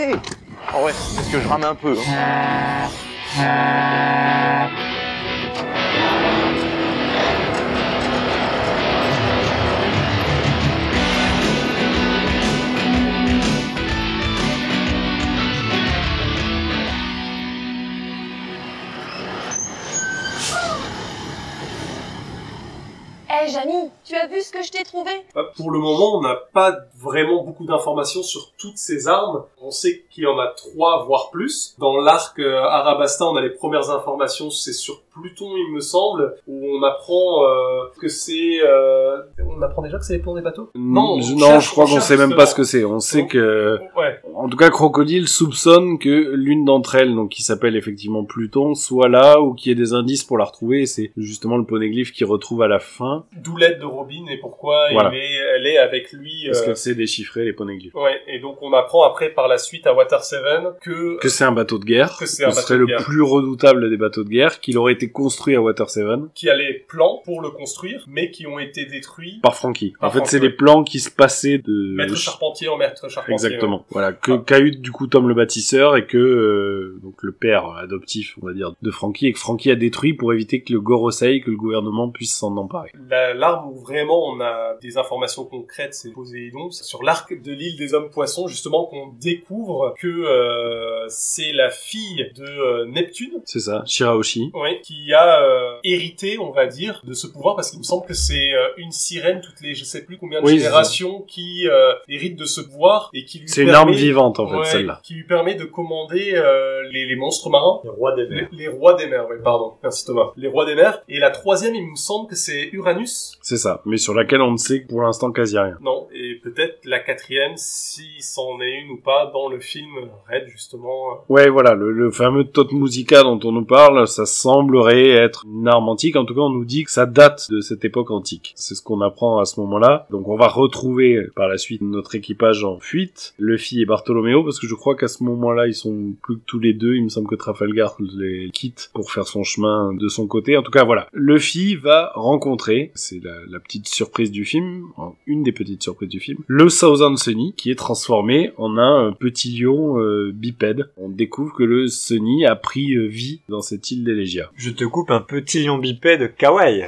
Oh ouais, est-ce que je rame un peu hein Tu as vu ce que je t'ai trouvé? Bah, Pour le moment, on n'a pas vraiment beaucoup d'informations sur toutes ces armes. On sait qu'il y en a trois, voire plus. Dans l'arc euh, Arabasta, on a les premières informations, c'est sur Pluton, il me semble, où on apprend euh, que c'est... euh, On apprend déjà que c'est pour des bateaux? Non, je, on non, cherche- je crois on qu'on sait même pas ce que c'est. On sait que, Ouais. en tout cas, Crocodile soupçonne que l'une d'entre elles, donc qui s'appelle effectivement Pluton, soit là ou qu'il y ait des indices pour la retrouver. Et C'est justement le poneglyphe qu'il retrouve à la fin, D'où l'aide de Robin et pourquoi Voilà. il est, elle est avec lui. parce euh, qu'elle sait déchiffrer les poneglyphes. Ouais, et donc on apprend après par la suite à Water Seven que Que c'est un bateau de guerre, Que c'est un ce bateau serait de le guerre. plus redoutable des bateaux de guerre, qu'il aurait été construit à Water Seven qui a les plans pour le construire, mais qui ont été détruits par Frankie. Par en fait, c'est les plans qui se passaient de maître charpentier en maître charpentier. Exactement. ouais. Voilà, que qu'a eu du coup Tom le bâtisseur et que euh, donc le père adoptif, on va dire, de Frankie et que Frankie a détruit pour éviter que le Gorosei, que le gouvernement puisse s'en emparer. La- L'arme où vraiment on a des informations concrètes, c'est Poséidon. Sur l'arc de l'île des hommes poissons, justement, qu'on découvre que euh, c'est la fille de euh, Neptune. C'est ça, Shirahoshi. Oui, qui a euh, hérité, on va dire, de ce pouvoir, parce qu'il me semble que c'est euh, une sirène toutes les, je sais plus combien de Oui, générations, qui euh, hérite de ce pouvoir et qui lui C'est une permet- arme vivante, en fait, Ouais, celle-là. qui lui permet de commander euh, les, les monstres marins. Les rois des mers. Les, les rois des mers, oui, pardon. Merci Thomas. Les rois des mers. Et la troisième, il me semble que c'est Uranus. C'est ça, mais sur laquelle on ne sait pour l'instant quasi rien. Non, et peut-être la quatrième, si c'en est une ou pas, dans le film Red, justement. Ouais, voilà, le, le fameux Tot Musica dont on nous parle, ça être une arme antique. En tout cas, on nous dit que ça date de cette époque antique. C'est ce qu'on apprend à ce moment-là. Donc, on va retrouver par la suite notre équipage en fuite, Luffy et Bartholoméo, parce que je crois qu'à ce moment-là, ils sont plus que tous les deux. Il me semble que Trafalgar les quitte pour faire son chemin de son côté. En tout cas, voilà. Luffy va rencontrer, c'est la, petite surprise du film, une des petites surprises du film, le Southern Sunny, qui est transformé en un euh, petit lion euh, bipède. On découvre que le Sunny a pris euh, vie dans cette île d'Elegia. Je te coupe un petit lion bipède kawaii.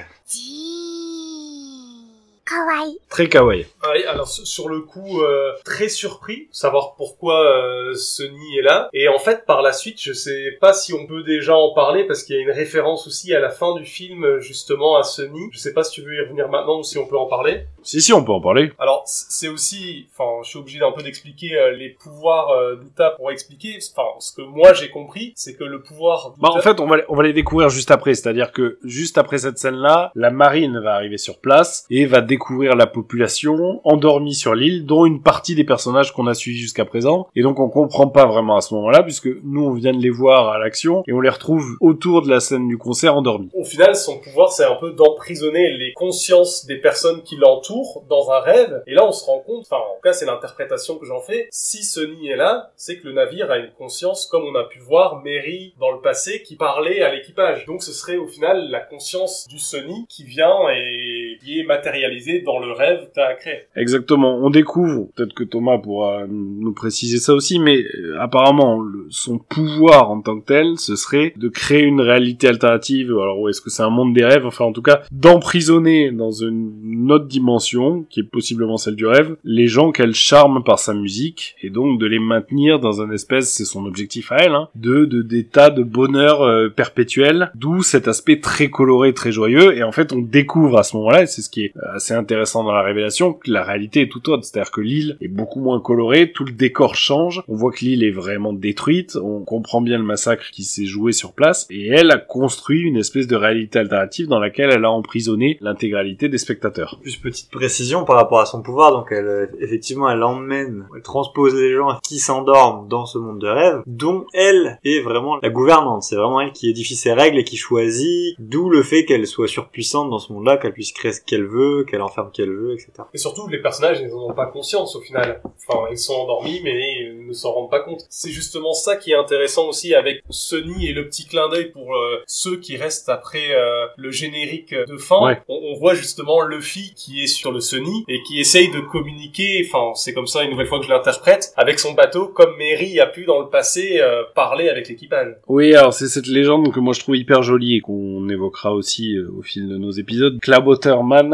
Kawaii. Très kawaii. Oui, alors sur le coup, euh, très surpris, savoir pourquoi euh, Sony est là. Et en fait, par la suite, je sais pas si on peut déjà en parler parce qu'il y a une référence aussi à la fin du film justement à Sony. Je sais pas si tu veux y revenir maintenant ou si on peut en parler. Si, si, on peut en parler. Alors c'est aussi, enfin, je suis obligé d'un peu d'expliquer euh, les pouvoirs euh, d'Uta pour expliquer. Enfin, ce que moi j'ai compris, c'est que le pouvoir. Bah, en fait, on va, on va les découvrir juste après. C'est-à-dire que juste après cette scène-là, la marine va arriver sur place et va découvrir la population endormie sur l'île, dont une partie des personnages qu'on a suivis jusqu'à présent. Et donc, on comprend pas vraiment à ce moment-là, puisque nous, on vient de les voir à l'action et on les retrouve autour de la scène du concert endormis. Au final, son pouvoir, c'est un peu d'emprisonner les consciences des personnes qui l'entourent dans un rêve. Et là, on se rend compte, enfin, en tout cas, c'est l'interprétation que j'en fais. Si Sony est là, c'est que le navire a une conscience, comme on a pu voir Mary dans le passé, qui parlait à l'équipage. Donc, ce serait au final la conscience du Sony qui vient et qui est matérialisée dans le rêve que t'as créé. Exactement. On découvre, peut-être que Thomas pourra nous préciser ça aussi, mais euh, apparemment, son pouvoir en tant que tel, ce serait de créer une réalité alternative. Alors, est-ce que c'est un monde des rêves? Enfin, en tout cas, d'emprisonner dans une autre dimension, qui est possiblement celle du rêve, les gens qu'elle charme par sa musique, et donc de les maintenir dans un espèce, c'est son objectif à elle, hein, de de- d'état de bonheur euh, perpétuel, d'où cet aspect très coloré, très joyeux, et en fait, on découvre à ce moment-là, c'est ce qui est euh, assez intéressant dans la révélation, que la réalité est tout autre, c'est-à-dire que l'île est beaucoup moins colorée, tout le décor change, on voit que l'île est vraiment détruite, on comprend bien le massacre qui s'est joué sur place, et elle a construit une espèce de réalité alternative dans laquelle elle a emprisonné l'intégralité des spectateurs. Plus petite précision par rapport à son pouvoir, donc elle, euh, effectivement, elle emmène, elle transpose les gens qui s'endorment dans ce monde de rêve, dont elle est vraiment la gouvernante. C'est vraiment elle qui édifie ses règles et qui choisit, d'où le fait qu'elle soit surpuissante dans ce monde-là, qu'elle puisse créer ce qu'elle veut, qu'elle enferme qui elle veut, etc. Et surtout, les personnages, ils n'en ont pas conscience au final. Enfin, ils sont endormis, mais ils ne s'en rendent pas compte. C'est justement ça qui est intéressant aussi avec Sony et le petit clin d'œil pour euh, ceux qui restent après euh, le générique de fin. Ouais. On, on voit justement Luffy qui est sur le Sony et qui essaye de communiquer, enfin, c'est comme ça une nouvelle fois que je l'interprète, avec son bateau, comme Mary a pu dans le passé euh, parler avec l'équipage. Oui, alors c'est cette légende que moi je trouve hyper jolie et qu'on évoquera aussi euh, au fil de nos épisodes.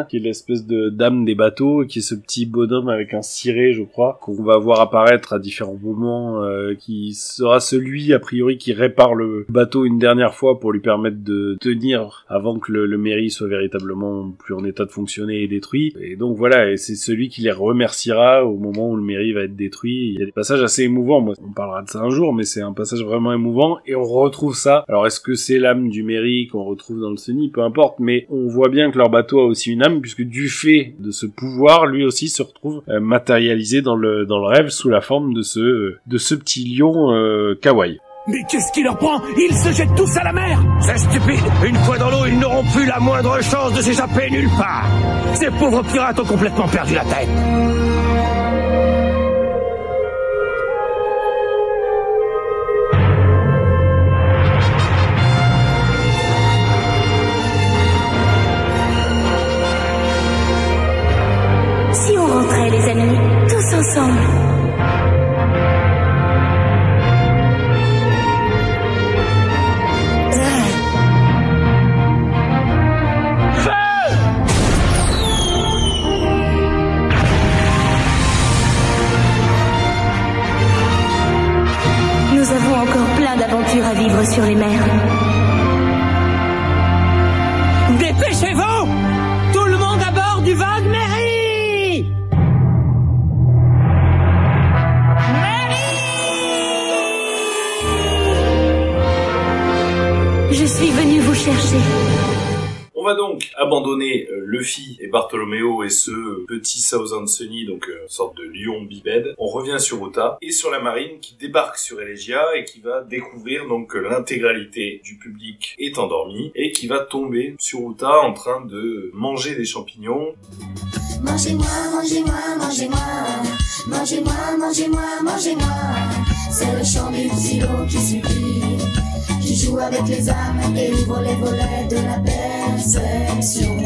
Qui est l'espèce de dame des bateaux, qui est ce petit bonhomme avec un ciré, je crois, qu'on va voir apparaître à différents moments, euh, qui sera celui, a priori, qui répare le bateau une dernière fois pour lui permettre de tenir avant que le, le mairie soit véritablement plus en état de fonctionner et détruit. Et donc voilà, et c'est celui qui les remerciera au moment où le mairie va être détruit. Il y a des passages assez émouvants, moi, on parlera de ça un jour, mais c'est un passage vraiment émouvant, et on retrouve ça. Alors est-ce que c'est l'âme du mairie qu'on retrouve dans le Sony Peu importe, mais on voit bien que leur bateau a aussi une âme, puisque du fait de ce pouvoir, lui aussi se retrouve euh, matérialisé dans le, dans le rêve sous la forme de ce, de ce petit lion euh, kawaii. Mais qu'est-ce qui leur prend? Ils se jettent tous à la mer! C'est stupide. Une fois dans l'eau, ils n'auront plus la moindre chance de s'échapper nulle part. Ces pauvres pirates ont complètement perdu la tête les amis, tous ensemble. Nous avons encore plein d'aventures à vivre sur les mers. Va donc abandonner euh, Luffy et Bartolomeo et ce petit Southern Sunny, donc euh, sorte de lion bipède. On revient sur Ota et sur la marine qui débarque sur Elegia et qui va découvrir donc que l'intégralité du public est endormie et qui va tomber sur Ota en train de manger des champignons. Mangez-moi, mangez-moi, mangez-moi. Mangez-moi, mangez-moi, mangez-moi. C'est le chant silo qui supplie. Joue avec les âmes et ouvre les volets de la perception.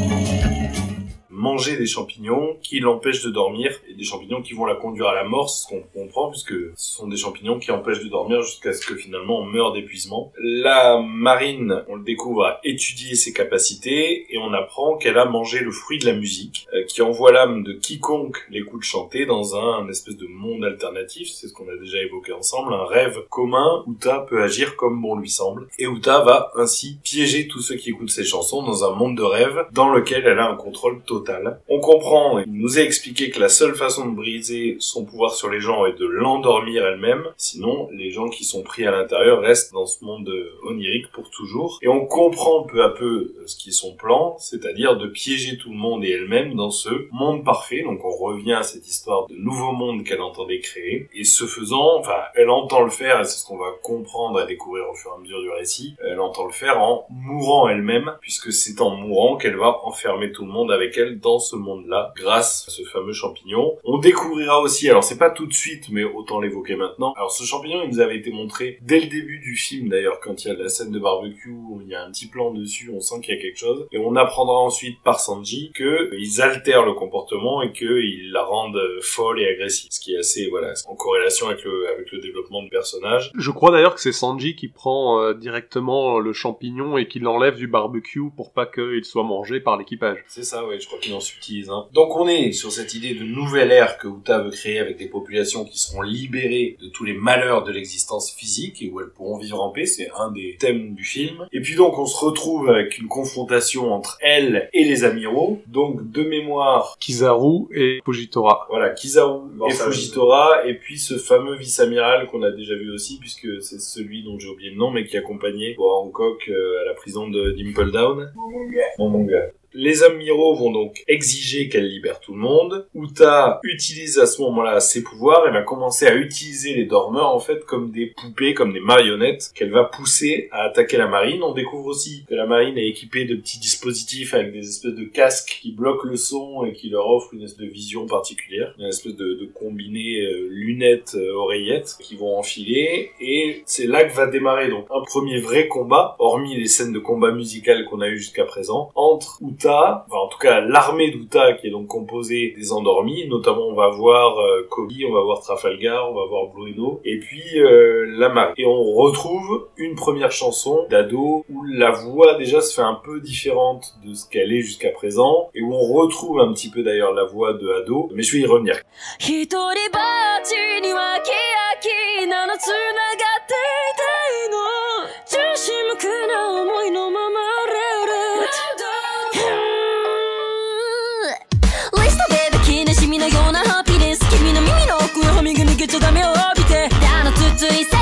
Manger des champignons qui l'empêchent de dormir et des champignons qui vont la conduire à la mort, ce qu'on comprend puisque ce sont des champignons qui empêchent de dormir jusqu'à ce que finalement on meure d'épuisement. La marine, on le découvre, a étudié ses capacités et on apprend qu'elle a mangé le fruit de la musique, euh, qui envoie l'âme de quiconque l'écoute chanter dans un, espèce de monde alternatif, c'est ce qu'on a déjà évoqué ensemble, un rêve commun, Uta peut agir comme bon lui semble, et Uta va ainsi piéger tous ceux qui écoutent ses chansons dans un monde de rêve dans lequel elle a un contrôle total. On comprend, il nous a expliqué que la seule façon de briser son pouvoir sur les gens est de l'endormir elle-même, sinon les gens qui sont pris à l'intérieur restent dans ce monde euh, onirique pour toujours. Et on comprend peu à peu euh, ce qui est son plan, c'est-à-dire de piéger tout le monde et elle-même dans ce monde parfait. Donc on revient à cette histoire de nouveau monde qu'elle entendait créer. Et ce faisant, enfin, elle entend le faire, et c'est ce qu'on va comprendre et découvrir au fur et à mesure du récit, elle entend le faire en mourant elle-même, puisque c'est en mourant qu'elle va enfermer tout le monde avec elle dans ce monde-là, grâce à ce fameux champignon. On découvrira aussi, alors c'est pas tout de suite, mais autant l'évoquer maintenant. Alors ce champignon, il nous avait été montré dès le début du film d'ailleurs, quand il y a la scène de barbecue, où il y a un petit plan dessus, on sent qu'il y a quelque chose. Et on apprendra ensuite par Sanji que euh, ils altèrent le comportement et qu'ils la rendent euh, folle et agressive. Ce qui est assez, voilà, en corrélation avec le, avec le développement du personnage. Je crois d'ailleurs que c'est Sanji qui prend euh, directement le champignon et qui l'enlève du barbecue pour pas qu'il soit mangé par l'équipage. C'est ça, ouais, je crois qu'il en subtilise. Hein. Donc on est sur cette idée de nouvelle ère que Uta veut créer avec des populations qui seront libérées de tous les malheurs de l'existence physique et où elles pourront vivre en paix. C'est un des thèmes du film. Et puis donc on se retrouve avec une confrontation entre elle et les amiraux. Donc de mémoire, Kizaru et Fujitora. voilà, Kizaru et Fujitora, et puis ce fameux vice-amiral qu'on a déjà vu aussi, puisque c'est celui dont j'ai oublié le nom, mais qui accompagnait pour Hancock euh, à la prison de Dimple Down. Mon manga. Les amiraux vont donc exiger qu'elle libère tout le monde. Uta utilise à ce moment-là ses pouvoirs et va commencer à utiliser les dormeurs en fait comme des poupées, comme des marionnettes qu'elle va pousser à attaquer la marine. On découvre aussi que la marine est équipée de petits dispositifs avec des espèces de casques qui bloquent le son et qui leur offrent une espèce de vision particulière, une espèce de, de combiné euh, lunettes euh, oreillettes qui vont enfiler et c'est là que va démarrer donc un premier vrai combat, hormis les scènes de combat musical qu'on a eu jusqu'à présent, entre Uta, enfin en tout cas l'armée d'Uta qui est donc composée des endormis, notamment on va voir euh, Kobe, on va voir Trafalgar, on va voir Bruno, et puis euh, la marine. Et on retrouve une première chanson d'ado où la voix déjà se fait un peu différente de ce qu'elle est jusqu'à présent, et où on retrouve un petit peu d'ailleurs la voix de ado, mais je vais y revenir. 一人ぼっちにはキラキラのつながっていたいの純真無垢な思いのまま はみが逃げちゃダメを帯びて。あのつつい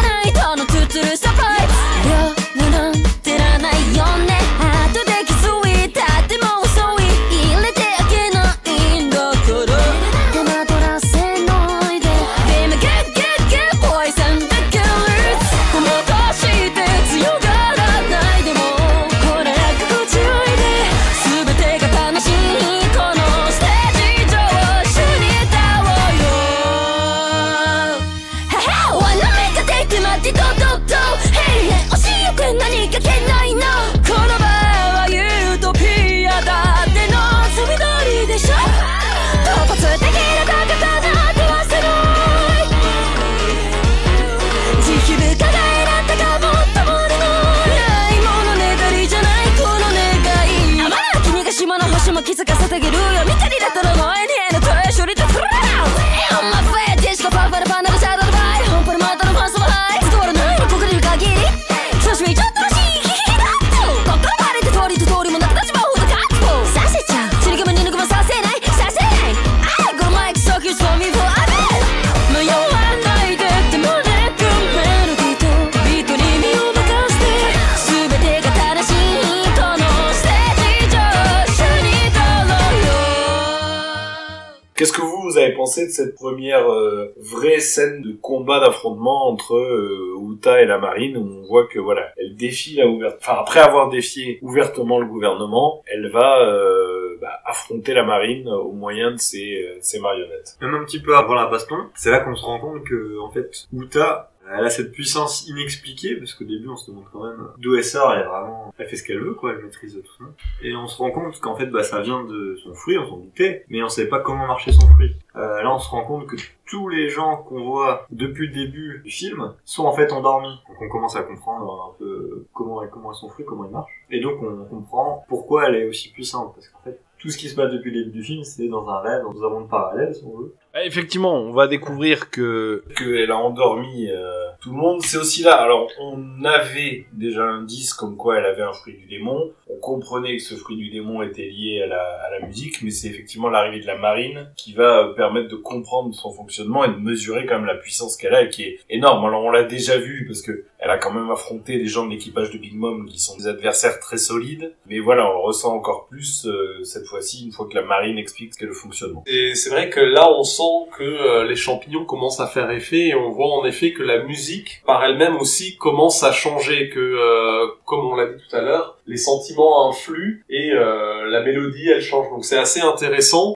de cette première euh, vraie scène de combat d'affrontement entre euh, Uta et la marine où on voit que voilà, elle défie la ouverte, enfin après avoir défié ouvertement le gouvernement, elle va euh, bah, affronter la marine au moyen de ses, euh, de ses marionnettes. Même un petit peu avant la baston, c'est là qu'on se rend compte que, en fait, Uta Elle a cette puissance inexpliquée, parce qu'au début on se demande quand même d'où elle sort, elle est vraiment, elle fait ce qu'elle veut, quoi, elle maîtrise tout ça. Et on se rend compte qu'en fait, bah, ça vient de son fruit, on s'en doutait, mais on savait pas comment marchait son fruit. Euh, là, on se rend compte que tous les gens qu'on voit depuis le début du film sont en fait endormis. Donc on commence à comprendre un peu comment, comment est son fruit, comment il marche. Et donc on comprend pourquoi elle est aussi puissante, parce qu'en fait, tout ce qui se passe depuis le début du film, c'est dans un rêve, dans un monde parallèle, si on veut. Effectivement, on va découvrir que qu'elle a endormi euh, tout le monde. C'est aussi là. Alors, on avait déjà un indice comme quoi elle avait un fruit du démon. On comprenait que ce fruit du démon était lié à la, à la musique, mais c'est effectivement l'arrivée de la marine qui va euh, permettre de comprendre son fonctionnement et de mesurer quand même la puissance qu'elle a et qui est énorme. Alors, on l'a déjà vu parce que elle a quand même affronté des gens de l'équipage de Big Mom qui sont des adversaires très solides. Mais voilà, on le ressent encore plus euh, cette fois-ci une fois que la marine explique ce qu'est le fonctionnement. Et c'est vrai que là, on sent que euh, les champignons commencent à faire effet et on voit en effet que la musique, par elle-même aussi, commence à changer, que, euh, comme on l'a dit tout à l'heure, les sentiments influent et euh, la mélodie, elle change. Donc c'est assez intéressant.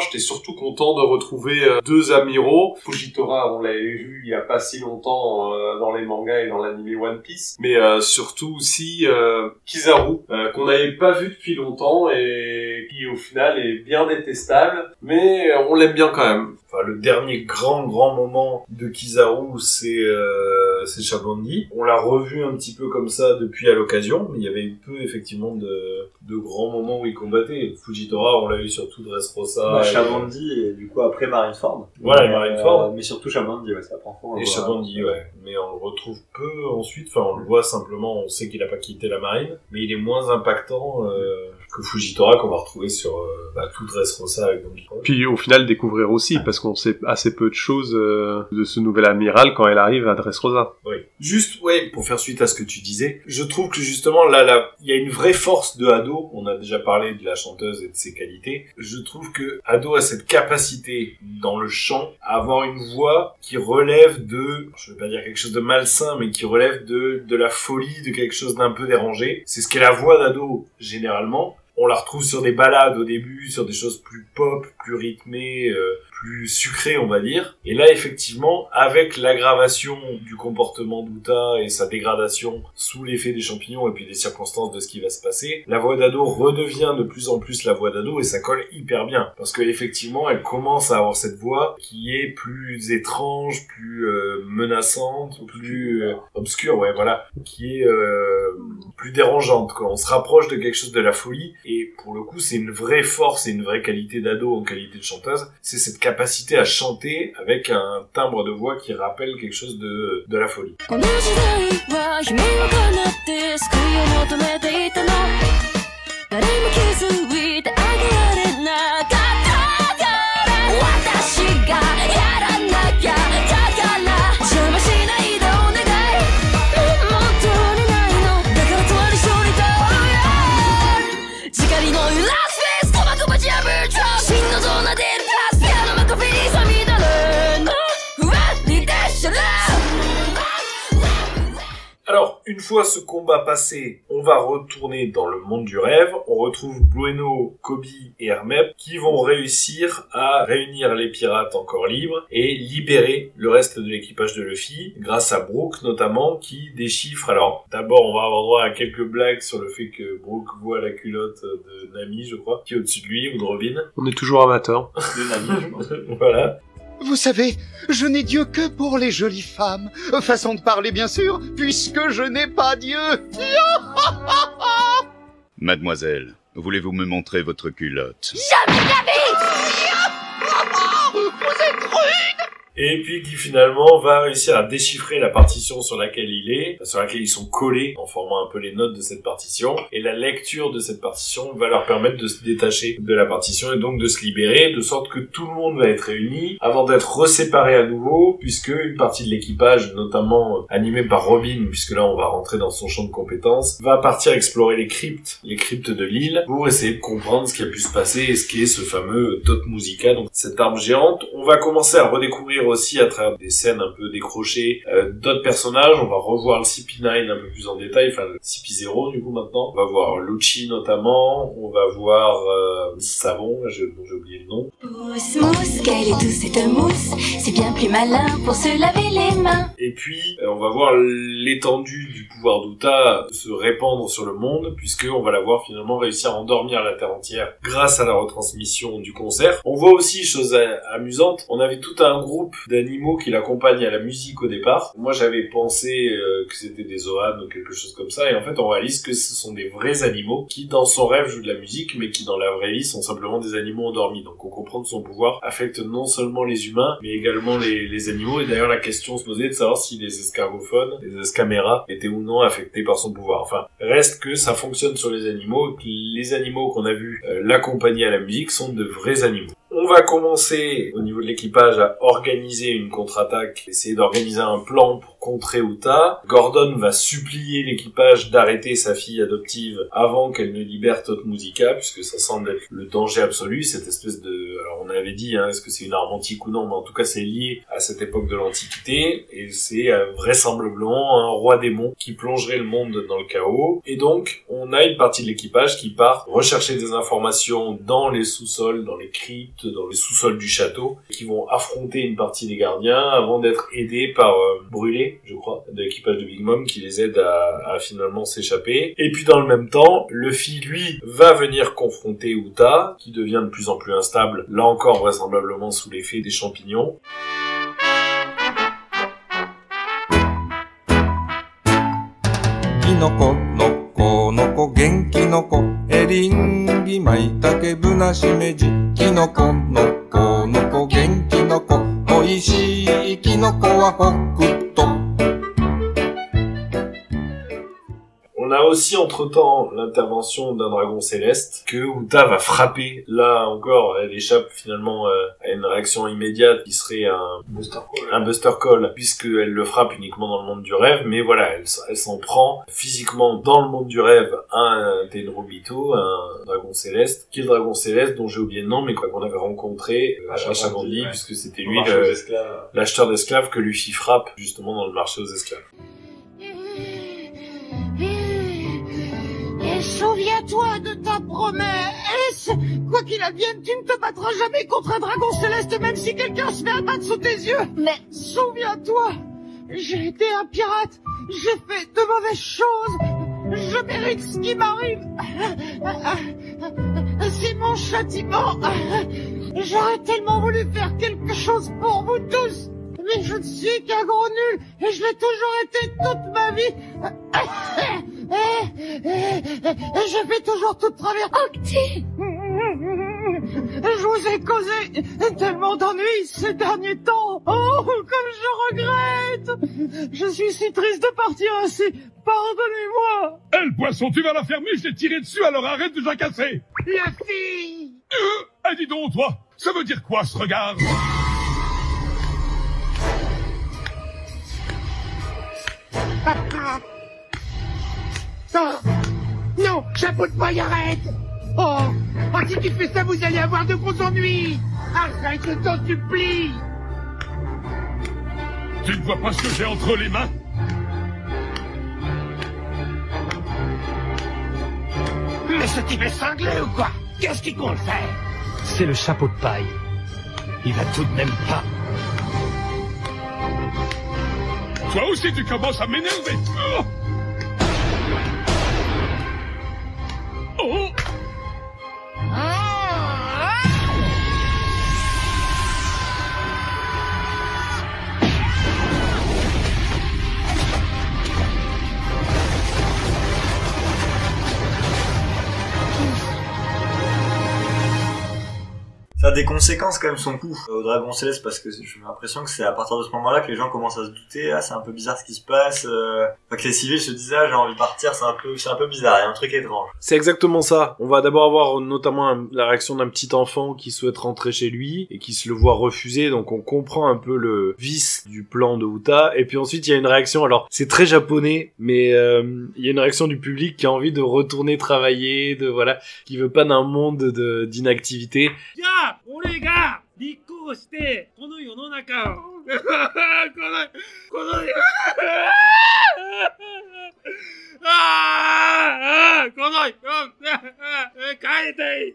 J'étais surtout content de retrouver euh, deux amiraux. Fujitora, on l'avait vu il y a pas si longtemps euh, dans les mangas et dans l'anime One Piece, mais euh, surtout aussi Kizaru, qu'on n'avait pas vu depuis longtemps et qui au final est bien détestable, mais on l'aime bien quand même. Enfin, le dernier grand grand moment de Kizaru, c'est euh, c'est Chabandi. On l'a revu un petit peu comme ça depuis à l'occasion, mais il y avait eu peu effectivement de, de grands moments où il combattait. Fujitora, on l'a eu sur tout Dressrosa. Bah, et- Shabandi et du coup après Marineford. Voilà, Marineford. euh, mais surtout ouais, première fois. qu'on le Et voit. Chabandi, ouais. Mais on le retrouve peu ensuite. Enfin, on le voit simplement. On sait qu'il a pas quitté la marine, mais il est moins impactant euh, que Fujitora qu'on va retrouver sur euh, bah, tout Dressrosa avec Donkey Kong. Puis au final découvrir aussi, parce qu'on sait assez peu de choses euh, de ce nouvel amiral quand elle arrive à Dressrosa. Oui. Juste, ouais, pour faire suite à ce que tu disais, je trouve que justement là, là, il y a une vraie force de Ado. On a déjà parlé de la chanteuse et de ses qualités. Je trouve que Ado a cette capacité dans le chant à avoir une voix qui relève de, je veux pas dire quelque chose de malsain, mais qui relève de de la folie, de quelque chose d'un peu dérangé. C'est ce qu'est la voix d'Ado généralement. On la retrouve sur des balades au début, sur des choses plus pop, plus rythmées, euh, plus sucrées, on va dire. Et là, effectivement, avec l'aggravation du comportement d'Uta et sa dégradation sous l'effet des champignons et puis des circonstances de ce qui va se passer, la voix d'ado redevient de plus en plus la voix d'ado et ça colle hyper bien. Parce que effectivement, elle commence à avoir cette voix qui est plus étrange, plus euh, menaçante, plus euh, obscure, ouais, voilà, qui est euh, plus dérangeante. Quoi. On se rapproche de quelque chose de la folie et pour le coup, c'est une vraie force et une vraie qualité d'ado en qualité de chanteuse. C'est cette capacité à chanter avec un timbre de voix qui rappelle quelque chose de, de la folie. Une fois ce combat passé, on va retourner dans le monde du rêve. On retrouve Blueno, Kobe et Hermep qui vont réussir à réunir les pirates encore libres et libérer le reste de l'équipage de Luffy grâce à Brooke notamment qui déchiffre. Alors, d'abord, on va avoir droit à quelques blagues sur le fait que Brooke voit la culotte de Nami, je crois, qui est au-dessus de lui ou de Robin. On est toujours amateur. De Nami, je pense. voilà. Vous savez, je n'ai Dieu que pour les jolies femmes. Façon de parler, bien sûr, puisque je n'ai pas Dieu. Mademoiselle, voulez-vous me montrer votre culotte? Jamais de la vie Vous êtes rude et puis qui finalement va réussir à déchiffrer la partition sur laquelle il est, sur laquelle ils sont collés en formant un peu les notes de cette partition, et la lecture de cette partition va leur permettre de se détacher de la partition et donc de se libérer, de sorte que tout le monde va être réuni avant d'être reséparé à nouveau, puisque une partie de l'équipage, notamment euh, animée par Robin, puisque là on va rentrer dans son champ de compétences, va partir explorer les cryptes, les cryptes de l'île, pour essayer de comprendre ce qui a pu se passer et ce qu'est ce fameux Tot Musica, donc cette arme géante. On va commencer à redécouvrir aussi à travers des scènes un peu décrochées euh, d'autres personnages. On va revoir le CP9 un peu plus en détail, enfin le CP0 du coup maintenant. On va voir Lucci notamment. On va voir euh, Savon, j'ai oublié le nom. Mousse, mousse, quelle est douce cette mousse? C'est bien plus malin pour se laver les mains. Et puis, euh, on va voir l'étendue du pouvoir d'Uta se répandre sur le monde, puisque on va la voir finalement réussir à endormir la Terre entière grâce à la retransmission du concert. On voit aussi, chose amusante, on avait tout un groupe d'animaux qui l'accompagnent à la musique au départ. Moi, j'avais pensé euh, que c'était des Zoan ou quelque chose comme ça, et en fait, on réalise que ce sont des vrais animaux qui, dans son rêve, jouent de la musique, mais qui, dans la vraie vie, sont simplement des animaux endormis. Donc, on comprend que son pouvoir affecte non seulement les humains, mais également les, les animaux. Et d'ailleurs, la question se posait de savoir si les escargophones, les escaméras, étaient ou non affectés par son pouvoir. Enfin, reste que ça fonctionne sur les animaux, et que les animaux qu'on a vus euh, l'accompagner à la musique sont de vrais animaux. On va commencer au niveau de l'équipage à organiser une contre-attaque, essayer d'organiser un plan pour contrer Uta. Gordon va supplier l'équipage d'arrêter sa fille adoptive avant qu'elle ne libère Tot Musica, puisque ça semble être le danger absolu, cette espèce de... Alors on avait dit, hein, est-ce que c'est une arme antique ou non, mais en tout cas c'est lié à cette époque de l'Antiquité, et c'est euh, vraisemblablement un roi démon qui plongerait le monde dans le chaos. Et donc, on a une partie de l'équipage qui part rechercher des informations dans les sous-sols, dans les cryptes, dans les sous-sols du château, qui vont affronter une partie des gardiens avant d'être aidés par euh, Brûlé, je crois, de l'équipage de Big Mom qui les aide à, finalement s'échapper. Et puis dans le même temps, Luffy, lui, va venir confronter Uta, qui devient de plus en plus instable, là encore vraisemblablement sous l'effet des champignons. On a aussi entre-temps l'intervention d'un dragon céleste que Uta va frapper. Là encore, elle échappe finalement euh, à une réaction immédiate qui serait un Buster Call, un Buster Call puisqu'elle le frappe uniquement dans le monde du rêve. Mais voilà, elle, s'en prend physiquement dans le monde du rêve à un Tenrobito, un dragon céleste, qui est le dragon céleste dont j'ai oublié le nom, mais qu'on avait rencontré euh, à Chagrandi, Chagrandi, ouais. puisque c'était lui l'acheteur d'esclaves que Luffy frappe justement dans le marché aux esclaves. Et souviens-toi de ta promesse. Quoi qu'il advienne, tu ne te battras jamais contre un dragon céleste, même si quelqu'un se fait abattre sous tes yeux. Mais souviens-toi J'ai été un pirate. J'ai fait de mauvaises choses. Je mérite ce qui m'arrive. C'est mon châtiment. J'aurais tellement voulu faire quelque chose pour vous tous mais je ne suis qu'un gros nul et je l'ai toujours été toute ma vie. Et je fais toujours tout travers. Octi! Je vous ai causé tellement d'ennuis ces derniers temps. Oh, comme je regrette. Je suis si triste de partir ainsi. Pardonnez-moi. Eh, le poisson, tu vas la fermer, je t'ai tiré dessus, alors arrête de jacasser. La fille. Euh, eh, dis donc, toi, ça veut dire quoi, ce regard? Papa Oh Non, chapeau de paille, arrête. Oh Oh, si tu fais ça, vous allez avoir de gros ennuis. Arrête, je t'en supplie. Tu ne vois pas ce que j'ai entre les mains? Mais ce type est cinglé ou quoi? Qu'est-ce qu'il compte faire? C'est le chapeau de paille. Il va tout de même pas. Toi aussi, tu commences à m'énerver. Oh Oh ça a des conséquences quand même son coup euh, au Dragon Céleste parce que j'ai l'impression que c'est à partir de ce moment-là que les gens commencent à se douter ah c'est un peu bizarre ce qui se passe euh. enfin, que les civils se disent ah j'ai envie de partir c'est un peu c'est un peu bizarre il y a un truc étrange. C'est exactement ça. On va d'abord avoir notamment la réaction d'un petit enfant qui souhaite rentrer chez lui et qui se le voit refuser donc on comprend un peu le vice du plan de Uta. Et puis ensuite il y a une réaction alors c'est très japonais mais euh, il y a une réaction du public qui a envie de retourner travailler de voilà qui veut pas d'un monde d'inactivité. 俺が立候補してこの世の中を。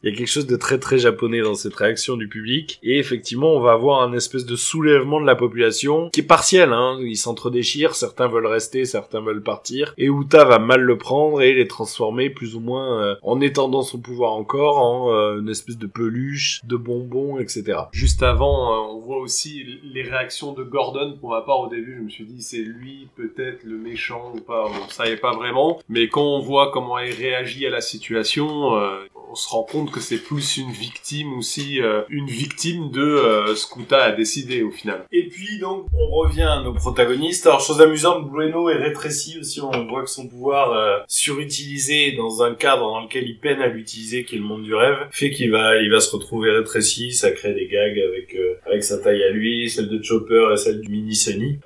Il y a quelque chose de très très japonais dans cette réaction du public. Et effectivement on va avoir un espèce de soulèvement de la population qui est partiel hein, ils s'entre-déchirent, certains veulent rester, certains veulent partir. Et Uta va mal le prendre et les transformer plus ou moins euh, en étendant son pouvoir encore en euh, une espèce de peluche, de bonbons, etc. Juste avant euh, on voit aussi les réactions de Gordon. Pour ma part, au début, je me suis dit c'est lui peut-être le méchant ou pas. On savait pas vraiment. Mais quand on voit comment il réagit à la situation, euh, on se rend compte que c'est plus une victime aussi, euh, une victime de euh, ce qu'Uta a décidé au final. Et puis donc on revient à nos protagonistes. Alors chose amusante, Bruno est rétréci aussi. On voit que son pouvoir euh, surutilisé dans un cadre dans lequel il peine à l'utiliser, qui est le monde du rêve, fait qu'il va il va se retrouver rétréci. Ça crée des gags avec euh, avec sa taille à lui, celle de Chopper et celle du mini.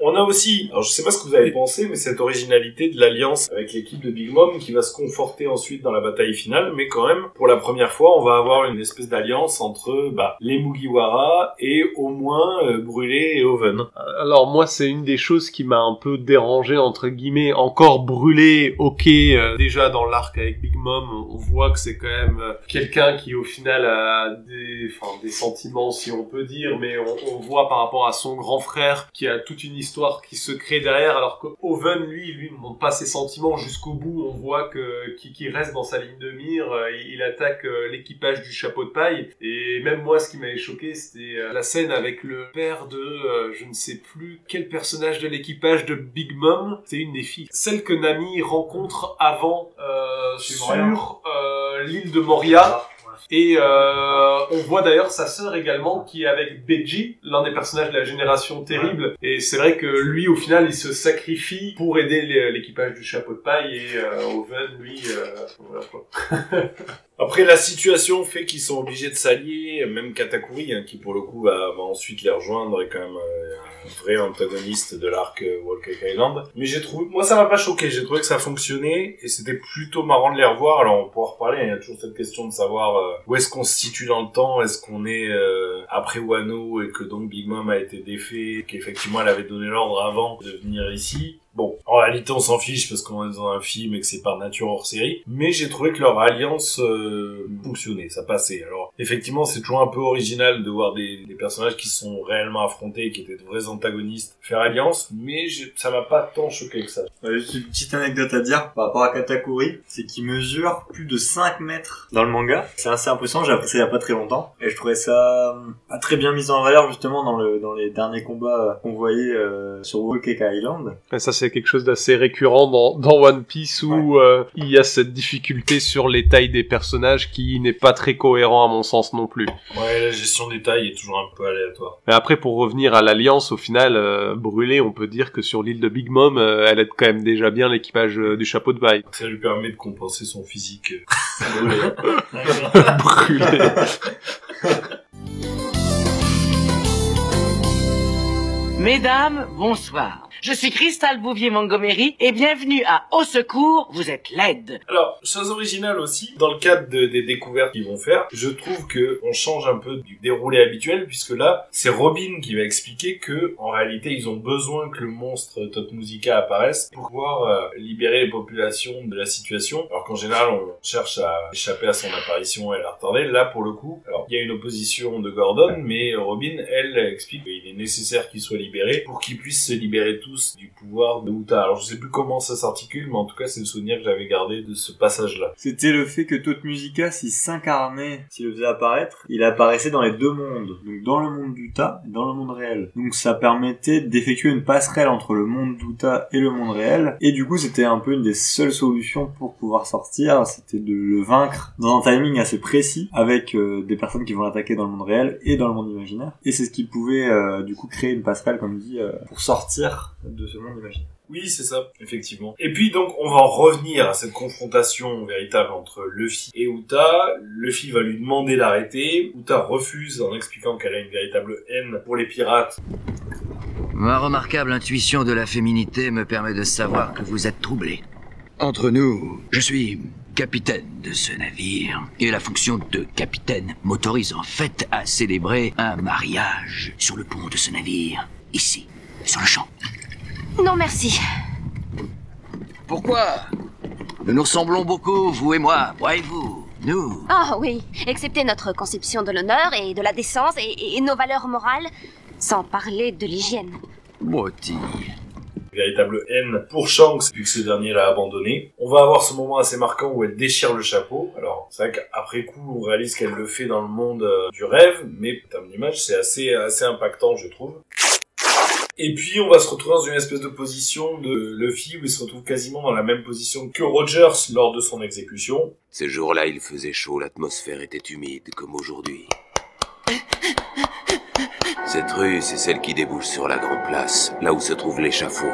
On a aussi, alors je sais pas ce que vous avez pensé, mais cette originalité de l'alliance avec l'équipe de Big Mom qui va se conforter ensuite dans la bataille finale, mais quand même pour la première fois on va avoir une espèce d'alliance entre bah, les Mugiwara et au moins euh, Brûlé et Oven. Alors moi c'est une des choses qui m'a un peu dérangé entre guillemets, encore brûlé, ok, euh, déjà dans l'arc avec Big Mom, on, voit que c'est quand même euh, quelqu'un qui au final a des, sentiments si on peut dire, mais on voit par rapport à son grand frère qui a toute une histoire qui se crée derrière, alors que Oven lui, lui ne montre pas ses sentiments jusqu'au bout, on voit que qui, reste dans sa ligne de mire, euh, il, attaque euh, l'équipage du chapeau de paille, et même moi ce qui m'avait choqué c'était euh, la scène avec le père de, je ne sais plus quel personnage de l'équipage de Big Mom, c'est une des filles, celle que Nami rencontre avant euh, sur euh, l'île de Moria. Et euh, on voit d'ailleurs sa sœur également qui est avec Beji, l'un des personnages de la génération terrible. Et c'est vrai que lui, au final, il se sacrifie pour aider l'équipage du chapeau de paille. Et euh, Owen, lui, euh, voilà quoi. Après, la situation fait qu'ils sont obligés de s'allier, même Katakuri, hein, qui pour le coup va, ensuite les rejoindre, est quand même euh, un vrai antagoniste de l'arc euh, Island. Mais j'ai trouvé, moi ça m'a pas choqué, j'ai trouvé que ça fonctionnait, et c'était plutôt marrant de les revoir, alors on pourra reparler, hein, il y a toujours cette question de savoir euh, où est-ce qu'on se situe dans le temps, est-ce qu'on est euh, après Wano, et que donc Big Mom a été défait, qu'effectivement elle avait donné l'ordre avant de venir ici? Bon, en réalité, on s'en fiche parce qu'on est dans un film et que c'est par nature hors série. Mais j'ai trouvé que leur alliance euh, fonctionnait, ça passait. Alors, effectivement, c'est toujours un peu original de voir des, des personnages qui sont réellement affrontés, qui étaient de vrais antagonistes, faire alliance. Mais j'ai- ça m'a pas tant choqué que ça. Euh, Juste une petite anecdote à dire par rapport à Katakuri, c'est qu'il mesure plus de 5 mètres dans le manga. C'est assez impressionnant, j'ai appris ça il y a pas très longtemps. Et je trouvais ça euh, pas très bien mis en valeur justement dans, le, dans les derniers combats euh, qu'on voyait euh, sur Wokeka Island. Et ça, c'est quelque chose d'assez récurrent dans, dans One Piece où euh, il y a cette difficulté sur les tailles des personnages qui n'est pas très cohérent à mon sens non plus. Ouais, la gestion des tailles est toujours un peu aléatoire. Mais après, pour revenir à l'Alliance, au final, euh, brûlée, on peut dire que sur l'île de Big Mom, euh, elle aide quand même déjà bien l'équipage euh, du chapeau de paille. Ça lui permet de compenser son physique. euh, Brûlé. Mesdames, bonsoir. Je suis Cristal Bouvier-Montgomery et bienvenue à Au Secours, vous êtes laide. Alors, chose originale aussi, dans le cadre de- des découvertes qu'ils vont faire, je trouve que on change un peu du déroulé habituel, puisque là, c'est Robin qui va expliquer que, en réalité, ils ont besoin que le monstre Tot Musica apparaisse pour pouvoir euh, libérer les populations de la situation, alors qu'en général, on cherche à échapper à son apparition et à la retarder. Là, pour le coup, alors, il y a une opposition de Gordon, mais Robin, elle, explique qu'il est nécessaire qu'il soit libéré pour qu'ils puissent se libérer du pouvoir de Uta. Alors, je sais plus comment ça s'articule, mais en tout cas, c'est le souvenir que j'avais gardé de ce passage-là. C'était le fait que Tot Musica, s'il s'incarnait, s'il le faisait apparaître, il apparaissait dans les deux mondes. Donc dans le monde d'Uta et dans le monde réel. Donc ça permettait d'effectuer une passerelle entre le monde d'Uta et le monde réel. Et du coup, c'était un peu une des seules solutions pour pouvoir sortir. C'était de le vaincre dans un timing assez précis avec euh, des personnes qui vont l'attaquer dans le monde réel et dans le monde imaginaire. Et c'est ce qui pouvait euh, du coup créer une passerelle, comme dit, euh, pour sortir de ce monde imaginaire. Oui, c'est ça, effectivement. Et puis donc, on va en revenir à cette confrontation véritable entre Luffy et Uta. Luffy va lui demander d'arrêter. Uta refuse en expliquant qu'elle a une véritable haine pour les pirates. Ma remarquable intuition de la féminité me permet de savoir que vous êtes troublé. Entre nous, je suis capitaine de ce navire, et la fonction de capitaine m'autorise en fait à célébrer un mariage sur le pont de ce navire, ici, sur le champ. Non, merci. Pourquoi? Nous nous ressemblons beaucoup, vous et moi, moi et vous, nous. Ah oui, excepté notre conception de l'honneur et de la décence et, et nos valeurs morales, sans parler de l'hygiène. Botti. véritable haine pour Shanks, vu que ce dernier l'a abandonné. On va avoir ce moment assez marquant où elle déchire le chapeau. Alors, c'est vrai qu'après coup, on réalise qu'elle le fait dans le monde euh, du rêve, mais en termes d'image, c'est assez, assez impactant, je trouve. Et puis, on va se retrouver dans une espèce de position de Luffy, où il se retrouve quasiment dans la même position que Rogers lors de son exécution. Ce jour-là, il faisait chaud, l'atmosphère était humide, comme aujourd'hui. Cette rue, c'est celle qui débouche sur la grande place, là où se trouve l'échafaud.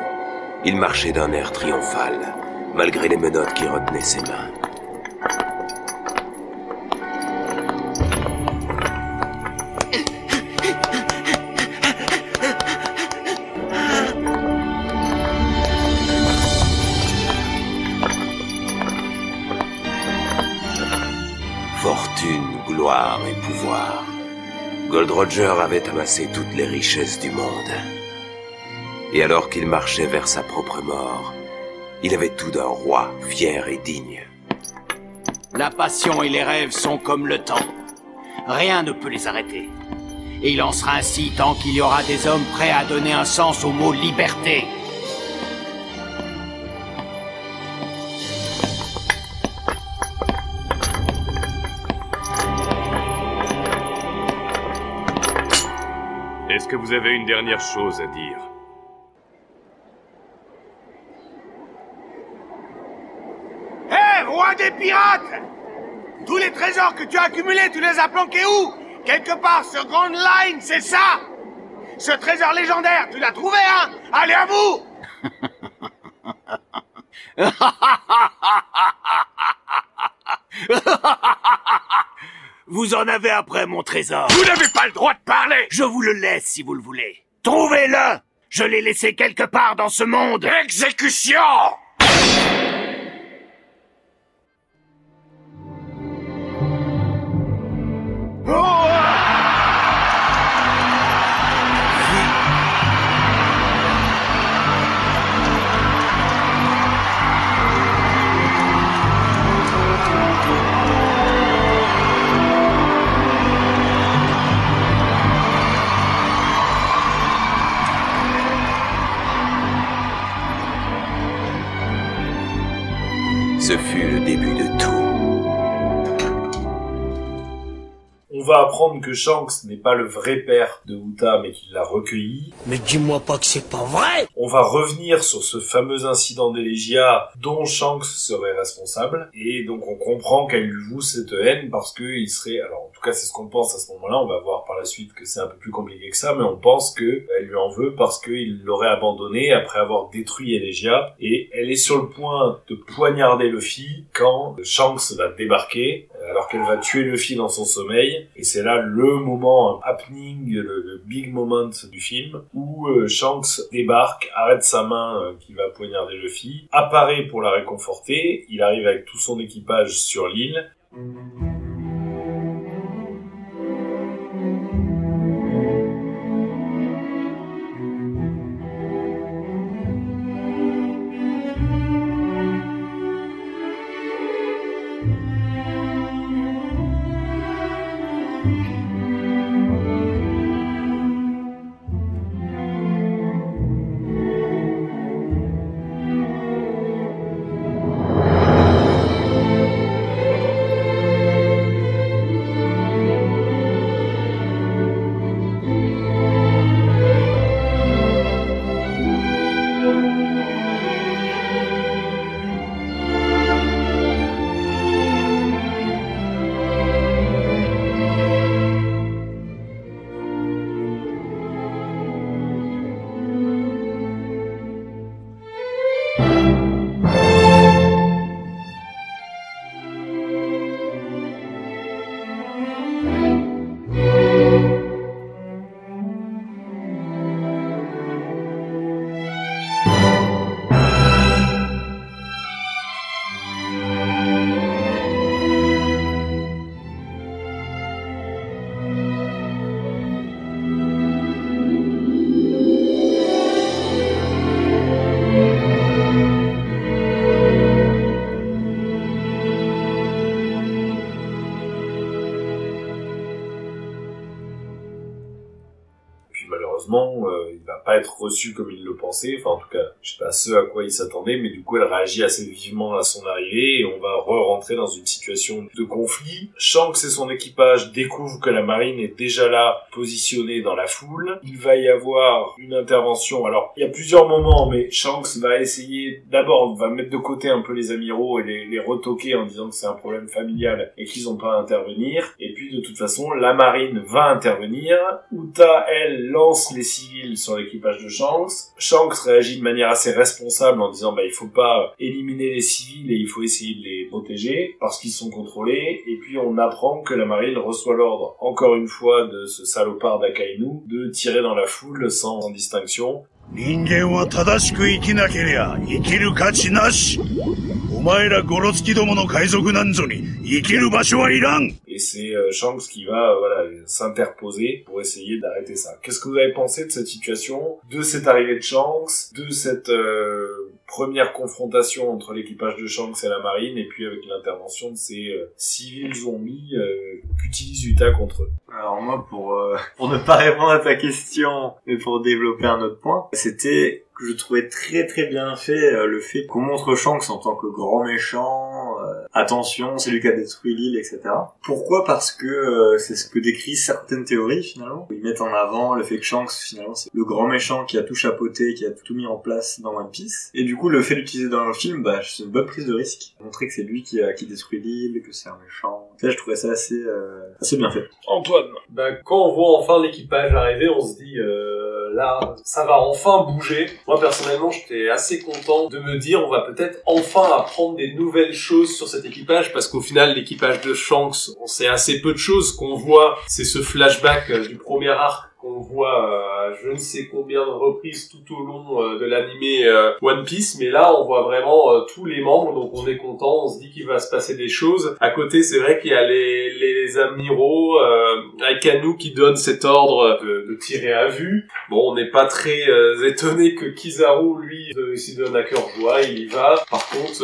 Il marchait d'un air triomphal, malgré les menottes qui retenaient ses mains. Gloire et pouvoir. Gold Roger avait amassé toutes les richesses du monde. Et alors qu'il marchait vers sa propre mort, il avait tout d'un roi fier et digne. La passion et les rêves sont comme le temps. Rien ne peut les arrêter. Et il en sera ainsi tant qu'il y aura des hommes prêts à donner un sens au mot liberté. Est-ce que vous avez une dernière chose à dire? Hé, roi des pirates! Tous les trésors que tu as accumulés, tu les as planqués où? Quelque part sur Grand Line, c'est ça? Ce trésor légendaire, tu l'as trouvé, hein? Allez à vous Vous en avez après mon trésor. Vous n'avez pas le droit de parler Je vous le laisse si vous le voulez. Trouvez-le Je l'ai laissé quelque part dans ce monde. Exécution Ce On va apprendre que Shanks n'est pas le vrai père de Uta, mais qu'il l'a recueilli. Mais dis-moi pas que c'est pas vrai On va revenir sur ce fameux incident d'Elegia dont Shanks serait responsable. Et donc on comprend qu'elle lui voue cette haine parce que il serait... Alors en tout cas c'est ce qu'on pense à ce moment-là, on va voir par la suite que c'est un peu plus compliqué que ça, mais on pense que elle lui en veut parce qu'il l'aurait abandonné après avoir détruit Elegia. Et elle est sur le point de poignarder Luffy quand Shanks va débarquer alors qu'elle va tuer Luffy dans son sommeil. Et c'est là le moment happening, le, le big moment du film, où euh, Shanks débarque, arrête sa main euh, qui va poignarder Luffy, apparaît pour la réconforter, il arrive avec tout son équipage sur l'île. Reçue comme il le pensait. Enfin, en tout cas, je sais pas ce à quoi il s'attendait, mais du coup, elle réagit assez vivement à son arrivée et on va re-rentrer dans une situation de conflit. Shanks et son équipage découvrent que la marine est déjà là, positionnée dans la foule. Il va y avoir une intervention. Alors, il y a plusieurs moments, mais Shanks va essayer, d'abord, va mettre de côté un peu les amiraux et les, les retoquer en disant que c'est un problème familial et qu'ils ont pas à intervenir. Et puis, de toute façon, la marine va intervenir. Uta, elle, lance les civils sur l'équipage de Shanks. Shanks réagit de manière assez responsable en disant, bah, il faut pas éliminer les civils et il faut essayer de les protéger parce qu'ils sont contrôlés. Et puis, on apprend que la marine reçoit l'ordre, encore une fois, de ce salopard d'Akainu de tirer dans la foule sans distinction. 人間は正しく生きなけりゃ生きる価値なしお前らゴロつきどもの海賊なんぞに生きる場所はいらん Et c'est euh, Shanks qui va euh, voilà s'interposer pour essayer d'arrêter ça. Qu'est-ce que vous avez pensé de cette situation, de cette arrivée de Shanks, de cette euh, première confrontation entre l'équipage de Shanks et la marine, et puis avec l'intervention de ces civils zombies qu'utilise Utah contre eux? Alors moi, pour, pour ne pas répondre à ta question, mais pour développer un autre point, c'était que je trouvais très très bien fait le fait qu'on montre Shanks en tant que grand méchant, attention, c'est lui qui a détruit l'île, etc. Pourquoi Parce que euh, c'est ce que décrivent certaines théories finalement. Ils mettent en avant le fait que Shanks finalement c'est le grand méchant qui a tout chapeauté, qui a tout mis en place dans One Piece. Et du coup le fait d'utiliser dans le film, bah c'est une bonne prise de risque. Montrer que c'est lui qui a qui détruit l'île, que c'est un méchant. Ça je trouvais ça assez euh, assez bien fait. Antoine Bah, quand on voit enfin l'équipage arriver, on se dit euh, là, ça va enfin bouger. Moi personnellement, j'étais assez content de me dire on va peut-être enfin apprendre des nouvelles choses sur cet équipage parce qu'au final, l'équipage de Shanks, on sait assez peu de choses. Qu'on voit, c'est ce flashback euh, du premier arc qu'on voit euh, je ne sais combien de reprises tout au long euh, de l'animé euh, One Piece, mais là on voit vraiment tous les membres, donc on est content, on se dit qu'il va se passer des choses. À côté, c'est vrai qu'il y a les, les amiraux, Aikanu qui donne cet ordre de, de tirer à vue. Bon, on n'est pas très étonné que Kizaru, lui, s'y donne à cœur joie, il y va. Par contre,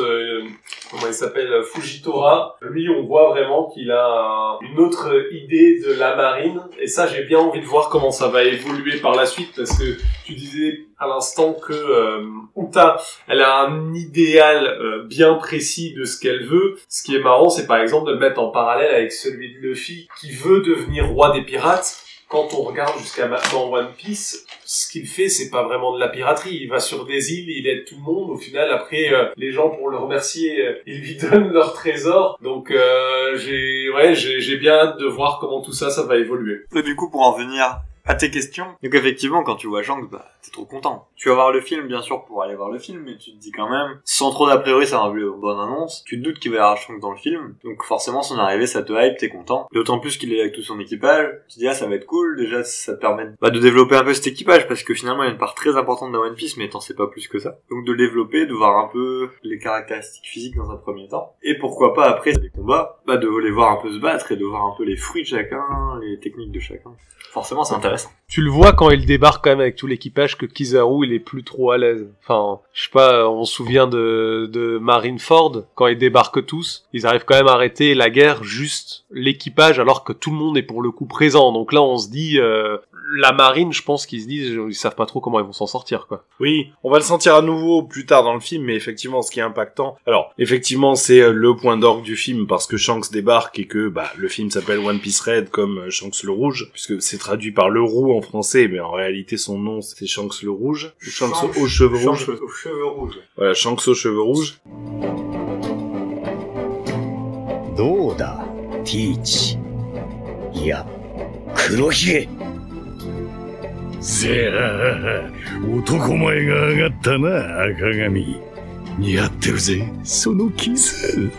comment il s'appelle, Fujitora, lui, on voit vraiment qu'il a un- une autre idée de la marine, et ça, j'ai bien envie de voir comment ça va évoluer par la suite, parce que tu disais à l'instant que euh, Uta, elle a un idéal euh, bien précis de ce qu'elle veut. Ce qui est marrant, c'est par exemple de le mettre en parallèle avec celui de Luffy, qui veut devenir roi des pirates. Quand on regarde jusqu'à maintenant One Piece, ce qu'il fait, c'est pas vraiment de la piraterie. Il va sur des îles, il aide tout le monde. Au final, après, euh, les gens pour le remercier, euh, ils lui donnent leur trésor. Donc, euh, j'ai, ouais, j'ai bien hâte de voir comment tout ça, ça va évoluer. Et du coup, pour en venir à tes questions, donc effectivement, quand tu vois Shanks, bah, t'es trop content. Tu vas voir le film, bien sûr, pour aller voir le film, mais tu te dis quand même, sans trop d'a priori, ça va une bonne annonce, tu te doutes qu'il va y avoir Shanks dans le film, donc forcément, son arrivée, ça te hype, t'es content. D'autant plus qu'il est avec tout son équipage, tu te dis, ah, ça va être cool, déjà, ça te permet bah, de développer un peu cet équipage, parce que finalement, il y a une part très importante de One Piece, mais t'en sais pas plus que ça. Donc de le développer, de voir un peu les caractéristiques physiques dans un premier temps, et pourquoi pas, après, des combats, bah, de les voir un peu se battre, et de voir un peu les fruits de chacun, les techniques de chacun. Forcément, c'est intéressant. Tu le vois quand il débarque quand même avec tout l'équipage que Kizaru il est plus trop à l'aise. Enfin, je sais pas, on se souvient de, de Marineford quand ils débarquent tous, ils arrivent quand même à arrêter la guerre juste l'équipage alors que tout le monde est pour le coup présent. Donc là on se dit euh, la marine, je pense qu'ils se disent, ils savent pas trop comment ils vont s'en sortir, quoi. Oui, on va le sentir à nouveau plus tard dans le film, mais effectivement, ce qui est impactant. Alors, effectivement, c'est euh, le point d'orgue du film parce que Shanks débarque et que bah le film s'appelle One Piece Red comme euh, Shanks le Rouge, puisque c'est traduit par le roux en français, mais en réalité son nom c'est Shanks le Rouge, Shanks, aux cheveux Shanks rouges. aux cheveux rouges. Voilà, Shanks aux cheveux rouges. Doda, Teach, せあ男前が上がったな赤髪。似合ってるぜその傷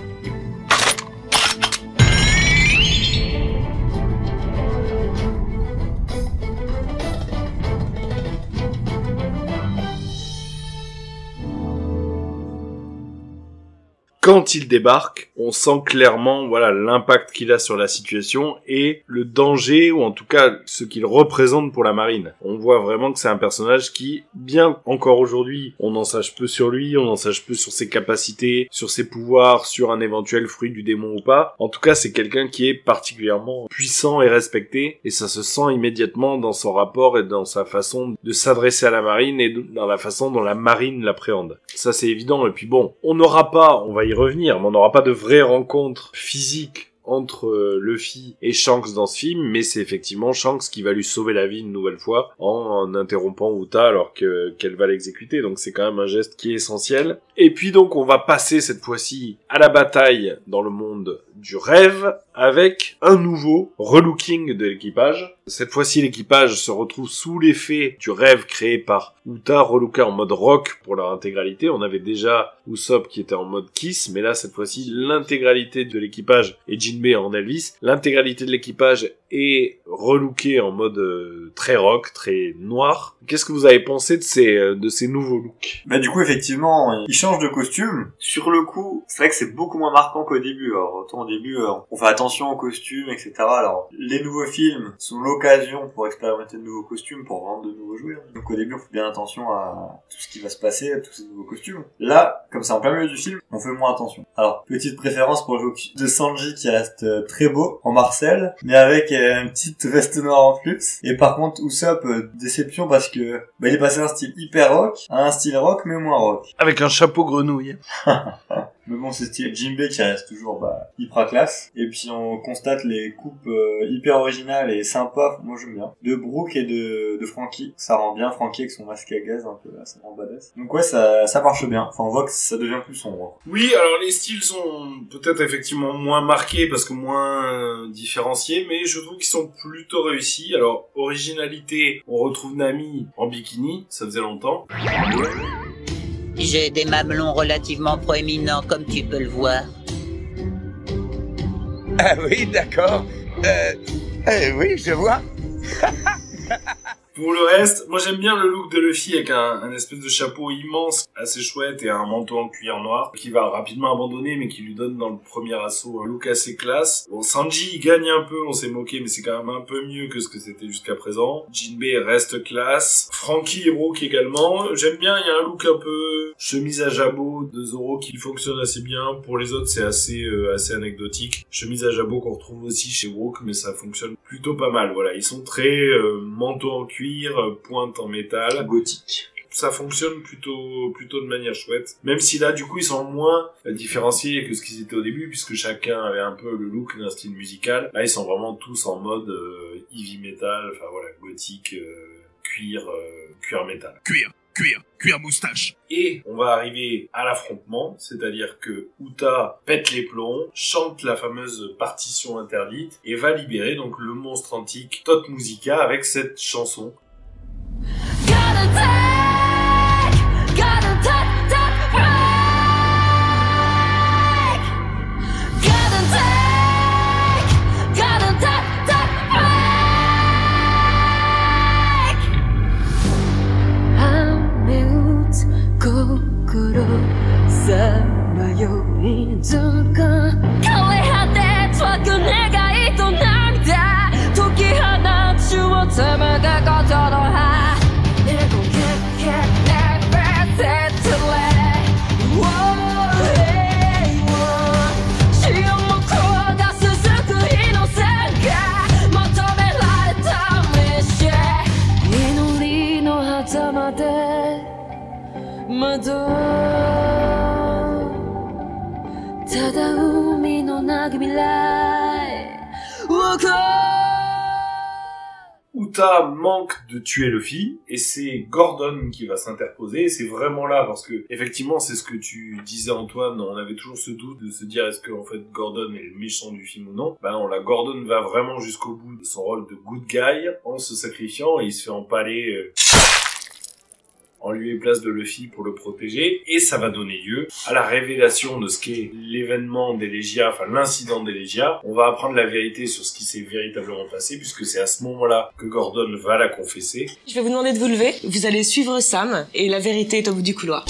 quand il débarque, on sent clairement voilà l'impact qu'il a sur la situation et le danger ou en tout cas ce qu'il représente pour la marine. On voit vraiment que c'est un personnage qui, bien encore aujourd'hui, on en sache peu sur lui, on en sache peu sur ses capacités, sur ses pouvoirs, sur un éventuel fruit du démon ou pas. En tout cas, c'est quelqu'un qui est particulièrement puissant et respecté et ça se sent immédiatement dans son rapport et dans sa façon de s'adresser à la marine et dans la façon dont la marine l'appréhende. Ça c'est évident et puis bon, on n'aura pas, on va y revenir, mais on n'aura pas de vraies rencontres physiques entre euh, Luffy et Shanks dans ce film, mais c'est effectivement Shanks qui va lui sauver la vie une nouvelle fois en, interrompant Uta alors que qu'elle va l'exécuter. Donc c'est quand même un geste qui est essentiel. Et puis donc on va passer cette fois-ci à la bataille dans le monde du rêve avec un nouveau relooking de l'équipage. Cette fois-ci, l'équipage se retrouve sous l'effet du rêve créé par Uta, relooké en mode rock pour leur intégralité. On avait déjà Usopp qui était en mode Kiss, mais là, cette fois-ci, l'intégralité de l'équipage est Jinbei en Elvis. L'intégralité de l'équipage est relookée en mode euh, très rock, très noir. Qu'est-ce que vous avez pensé de ces, euh, de ces nouveaux looks? Bah du coup effectivement, il change de costume. Sur le coup, c'est vrai que c'est beaucoup moins marquant qu'au début. Alors autant au début, euh, on fait attention aux costumes, etc. Alors les nouveaux films sont l'occasion pour expérimenter de nouveaux costumes, pour vendre de nouveaux jouets. Donc au début, on fait bien attention à tout ce qui va se passer, à tous ces nouveaux costumes. Là, comme c'est en plein milieu du film, on fait moins attention. Alors petite préférence pour le look de Sanji qui reste euh, très beau en Marcel, mais avec une petite veste noire en plus. Et par contre, Usopp, euh, déception parce que bah, il est passé d'un style hyper rock à un style rock mais moins rock. Avec un chapeau grenouille. Mais bon, c'est style Jinbei qui reste toujours bah, hyper classe. Et puis on constate les coupes euh, hyper originales et sympas, moi j'aime bien. De Brooke et de, de Frankie. Ça rend bien Frankie avec son masque à gaz un peu là, ça rend badass. Donc ouais, ça, ça marche bien. Enfin, on voit que ça devient plus sombre. Oui, alors les styles sont peut-être effectivement moins marqués parce que moins euh, différenciés, mais je trouve qu'ils sont plutôt réussis. Alors, originalité, on retrouve Nami en bikini, ça faisait longtemps. J'ai des mamelons relativement proéminents, comme tu peux le voir. Ah oui, d'accord. Euh, eh oui, je vois. Pour le reste, moi j'aime bien le look de Luffy avec un, espèce de chapeau immense, assez chouette, et un manteau en cuir noir, qui va rapidement abandonner, mais qui lui donne dans le premier assaut un look assez classe. Bon, Sanji il gagne un peu, on s'est moqué, mais c'est quand même un peu mieux que ce que c'était jusqu'à présent. Jinbei reste classe. Frankie et Brook également. J'aime bien, il y a un look un peu chemise à jabot de Zoro qui fonctionne assez bien. Pour les autres, c'est assez, euh, assez anecdotique. Chemise à jabot qu'on retrouve aussi chez Brook, mais ça fonctionne plutôt pas mal. Voilà, ils sont très euh, manteau en cuir, euh, pointe en métal. Gothique. Ça fonctionne plutôt plutôt de manière chouette. Même si là, du coup, ils sont moins différenciés que ce qu'ils étaient au début, puisque chacun avait un peu le look d'un style musical. Là, ils sont vraiment tous en mode euh, heavy metal, enfin voilà, gothique, euh, cuir, euh, cuir métal. Cuir, cuir, cuir moustache. Et on va arriver à l'affrontement, c'est-à-dire que Uta pète les plombs, chante la fameuse partition interdite et va libérer donc le monstre antique Tot Musica avec cette chanson. いず Uta manque de tuer Luffy et c'est Gordon qui va s'interposer c'est vraiment là parce que effectivement c'est ce que tu disais Antoine on avait toujours ce doute de se dire est-ce que en fait Gordon est le méchant du film ou non? Bah non la Gordon va vraiment jusqu'au bout de son rôle de good guy en se sacrifiant et il se fait empaler euh, en lieu et place de Luffy pour le protéger, et ça va donner lieu à la révélation de ce qu'est l'événement d'Elegia, enfin l'incident d'Elegia. On va apprendre la vérité sur ce qui s'est véritablement passé, puisque c'est à ce moment-là que Gordon va la confesser. Je vais vous demander de vous lever. Vous allez suivre Sam et la vérité est au bout du couloir.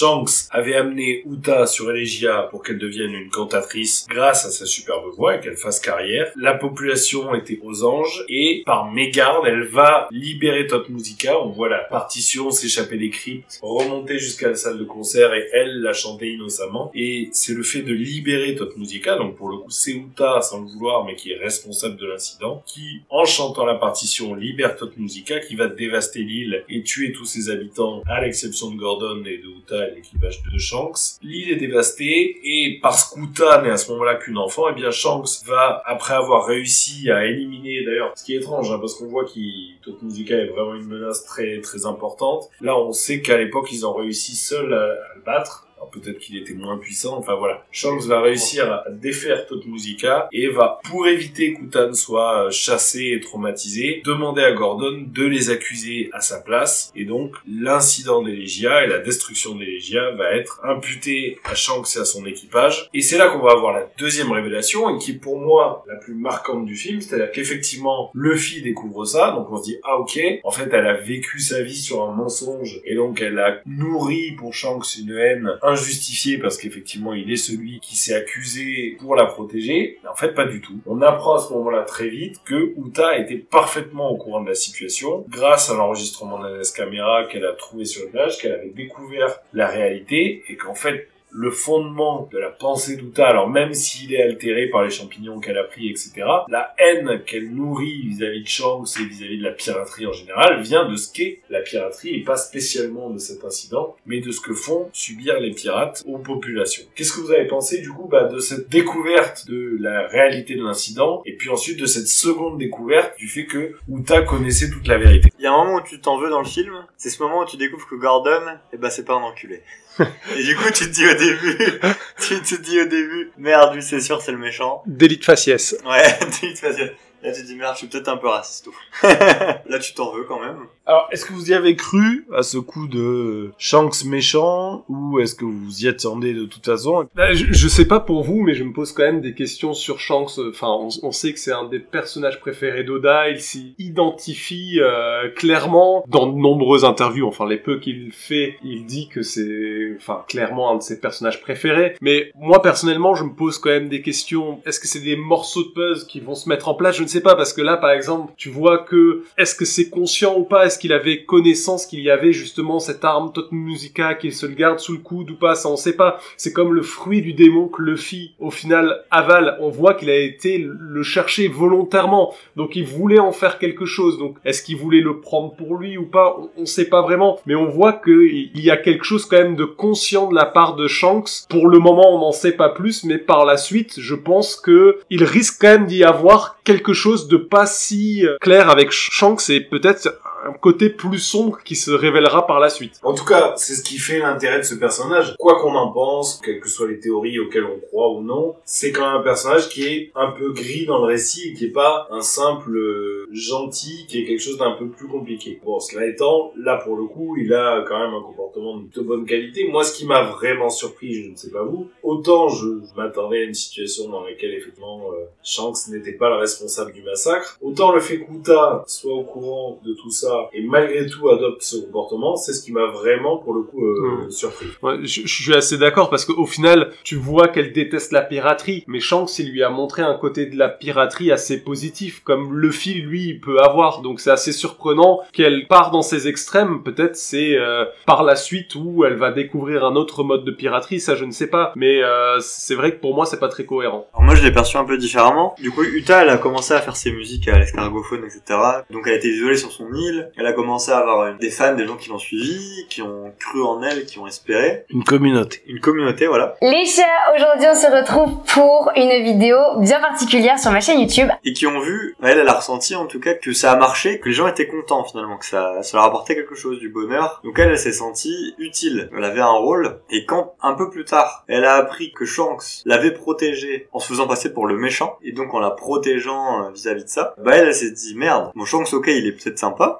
Shanks avait amené Uta sur Elegia pour qu'elle devienne une cantatrice grâce à sa superbe voix et qu'elle fasse carrière. La population était aux anges et par mégarde, elle va libérer Tot Musica. On voit la partition s'échapper des cryptes, remonter jusqu'à la salle de concert et elle la chanter innocemment. Et c'est le fait de libérer Tot Musica, donc pour le coup c'est Uta sans le vouloir mais qui est responsable de l'incident, qui en chantant la partition libère Tot Musica qui va dévaster l'île et tuer tous ses habitants à l'exception de Gordon et de Uta et l'équipage de Shanks. L'île est dévastée et parce qu'Uta n'est à ce moment-là qu'une enfant, et bien Shanks va, après avoir réussi à éliminer, d'ailleurs, ce qui est étrange, hein, parce qu'on voit qu'il, Tot Musica est vraiment une menace très, très importante. Là, on sait qu'à l'époque, ils ont réussi seuls à le battre. Alors peut-être qu'il était moins puissant, enfin voilà. Shanks va réussir à défaire Tot Musica et va, pour éviter qu'Utan soit euh, chassé et traumatisé, demander à Gordon de les accuser à sa place. Et donc, l'incident d'Elegia et la destruction d'Elegia va être imputé à Shanks et à son équipage. Et c'est là qu'on va avoir la deuxième révélation et qui est pour moi la plus marquante du film, c'est-à-dire qu'effectivement, Luffy découvre ça, donc on se dit, ah ok, en fait elle a vécu sa vie sur un mensonge et donc elle a nourri pour Shanks une haine injustifié parce qu'effectivement il est celui qui s'est accusé pour la protéger, mais en fait pas du tout. On apprend à ce moment-là très vite que Uta était parfaitement au courant de la situation grâce à l'enregistrement la caméra qu'elle a trouvé sur le village, qu'elle avait découvert la réalité et qu'en fait le fondement de la pensée d'Uta, alors même s'il est altéré par les champignons qu'elle a pris, etc., la haine qu'elle nourrit vis-à-vis de Shanks et vis-à-vis de la piraterie en général vient de ce qu'est la piraterie et pas spécialement de cet incident, mais de ce que font subir les pirates aux populations. Qu'est-ce que vous avez pensé du coup bah, de cette découverte de la réalité de l'incident et puis ensuite de cette seconde découverte du fait que Uta connaissait toute la vérité? Il y a un moment où tu t'en veux dans le film, c'est ce moment où tu découvres que Gordon, eh ben c'est pas un enculé. Et du coup, tu te dis au début, tu te dis au début, merde, lui c'est sûr c'est le méchant. Délit de faciès. Ouais, délit de faciès. Là, tu te dis merde, je suis peut-être un peu raciste. Là, tu t'en veux quand même. Alors, est-ce que vous y avez cru à ce coup de Shanks méchant ou est-ce que vous y attendez de toute façon? Bah, je, je sais pas pour vous, mais je me pose quand même des questions sur Shanks. Enfin, on, on sait que c'est un des personnages préférés d'Oda. Il s'y identifie euh, clairement dans de nombreuses interviews. Enfin, les peu qu'il fait, il dit que c'est, enfin, clairement un de ses personnages préférés. Mais moi, personnellement, je me pose quand même des questions. Est-ce que c'est des morceaux de puzzle qui vont se mettre en place? Je ne sais pas, parce que là, par exemple, tu vois que est-ce que c'est conscient ou pas? Qu'il avait connaissance qu'il y avait justement cette arme Tot Musica qu'il se le garde sous le coude ou pas Ça, on sait pas. C'est comme le fruit du démon que Luffy, au final, avale. On voit qu'il a été le chercher volontairement. Donc, il voulait en faire quelque chose. Donc, est-ce qu'il voulait le prendre pour lui ou pas? On, on sait pas vraiment. Mais on voit que il y a quelque chose quand même de conscient de la part de Shanks. Pour le moment, on n'en sait pas plus, mais par la suite, je pense que il risque quand même d'y avoir quelque chose de pas si euh, clair avec Shanks et peut-être un côté plus sombre qui se révélera par la suite. En tout cas, c'est ce qui fait l'intérêt de ce personnage. Quoi qu'on en pense, quelles que soient les théories auxquelles on croit ou non, c'est quand même un personnage qui est un peu gris dans le récit et qui est pas un simple euh, gentil, qui est quelque chose d'un peu plus compliqué. Bon, cela étant, là pour le coup, il a quand même un comportement de plutôt bonne qualité. Moi, ce qui m'a vraiment surpris, je ne sais pas vous, autant je m'attendais à une situation dans laquelle effectivement euh, Shanks n'était pas le responsable du massacre, autant le fait qu'Uta soit au courant de tout ça et malgré tout adopte ce comportement, c'est ce qui m'a vraiment pour le coup euh, surpris. Ouais, je, je suis assez d'accord parce qu'au final, tu vois qu'elle déteste la piraterie, mais Shanks, il lui a montré un côté de la piraterie assez positif, comme Luffy, lui, il peut avoir. Donc c'est assez surprenant qu'elle part dans ses extrêmes. Peut-être c'est euh, par la suite où elle va découvrir un autre mode de piraterie, ça je ne sais pas. Mais euh, c'est vrai que pour moi, c'est pas très cohérent. Alors moi, je l'ai perçu un peu différemment. Du coup, Uta, elle a commencé à faire ses musiques à l'escargophone, etc. Donc elle a été isolée sur son île. Elle a commencé à avoir une- des fans, des gens qui l'ont suivi, qui ont cru en elle, qui ont espéré. Une communauté. Une communauté, voilà. Les chats, aujourd'hui on se retrouve pour une vidéo bien particulière sur ma chaîne YouTube. et qui ont vu, elle, elle a ressenti en tout cas que ça a marché, que les gens étaient contents finalement, que ça, ça leur apportait quelque chose, du bonheur. Donc elle, elle s'est sentie utile, elle avait un rôle, et quand un peu plus tard, elle a appris que Shanks l'avait protégée en se faisant passer pour le méchant, et donc en la protégeant euh, vis-à-vis de ça, bah elle, elle s'est dit merde, mon Shanks ok, il est peut-être sympa,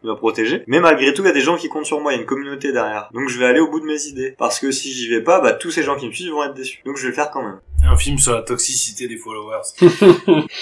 mais malgré tout, il y a des gens qui comptent sur moi, il y a une communauté derrière. Donc je vais aller au bout de mes idées, parce que si j'y vais pas, bah tous ces gens qui me suivent vont être déçus. Donc je vais le faire quand même. Un film sur la toxicité des followers.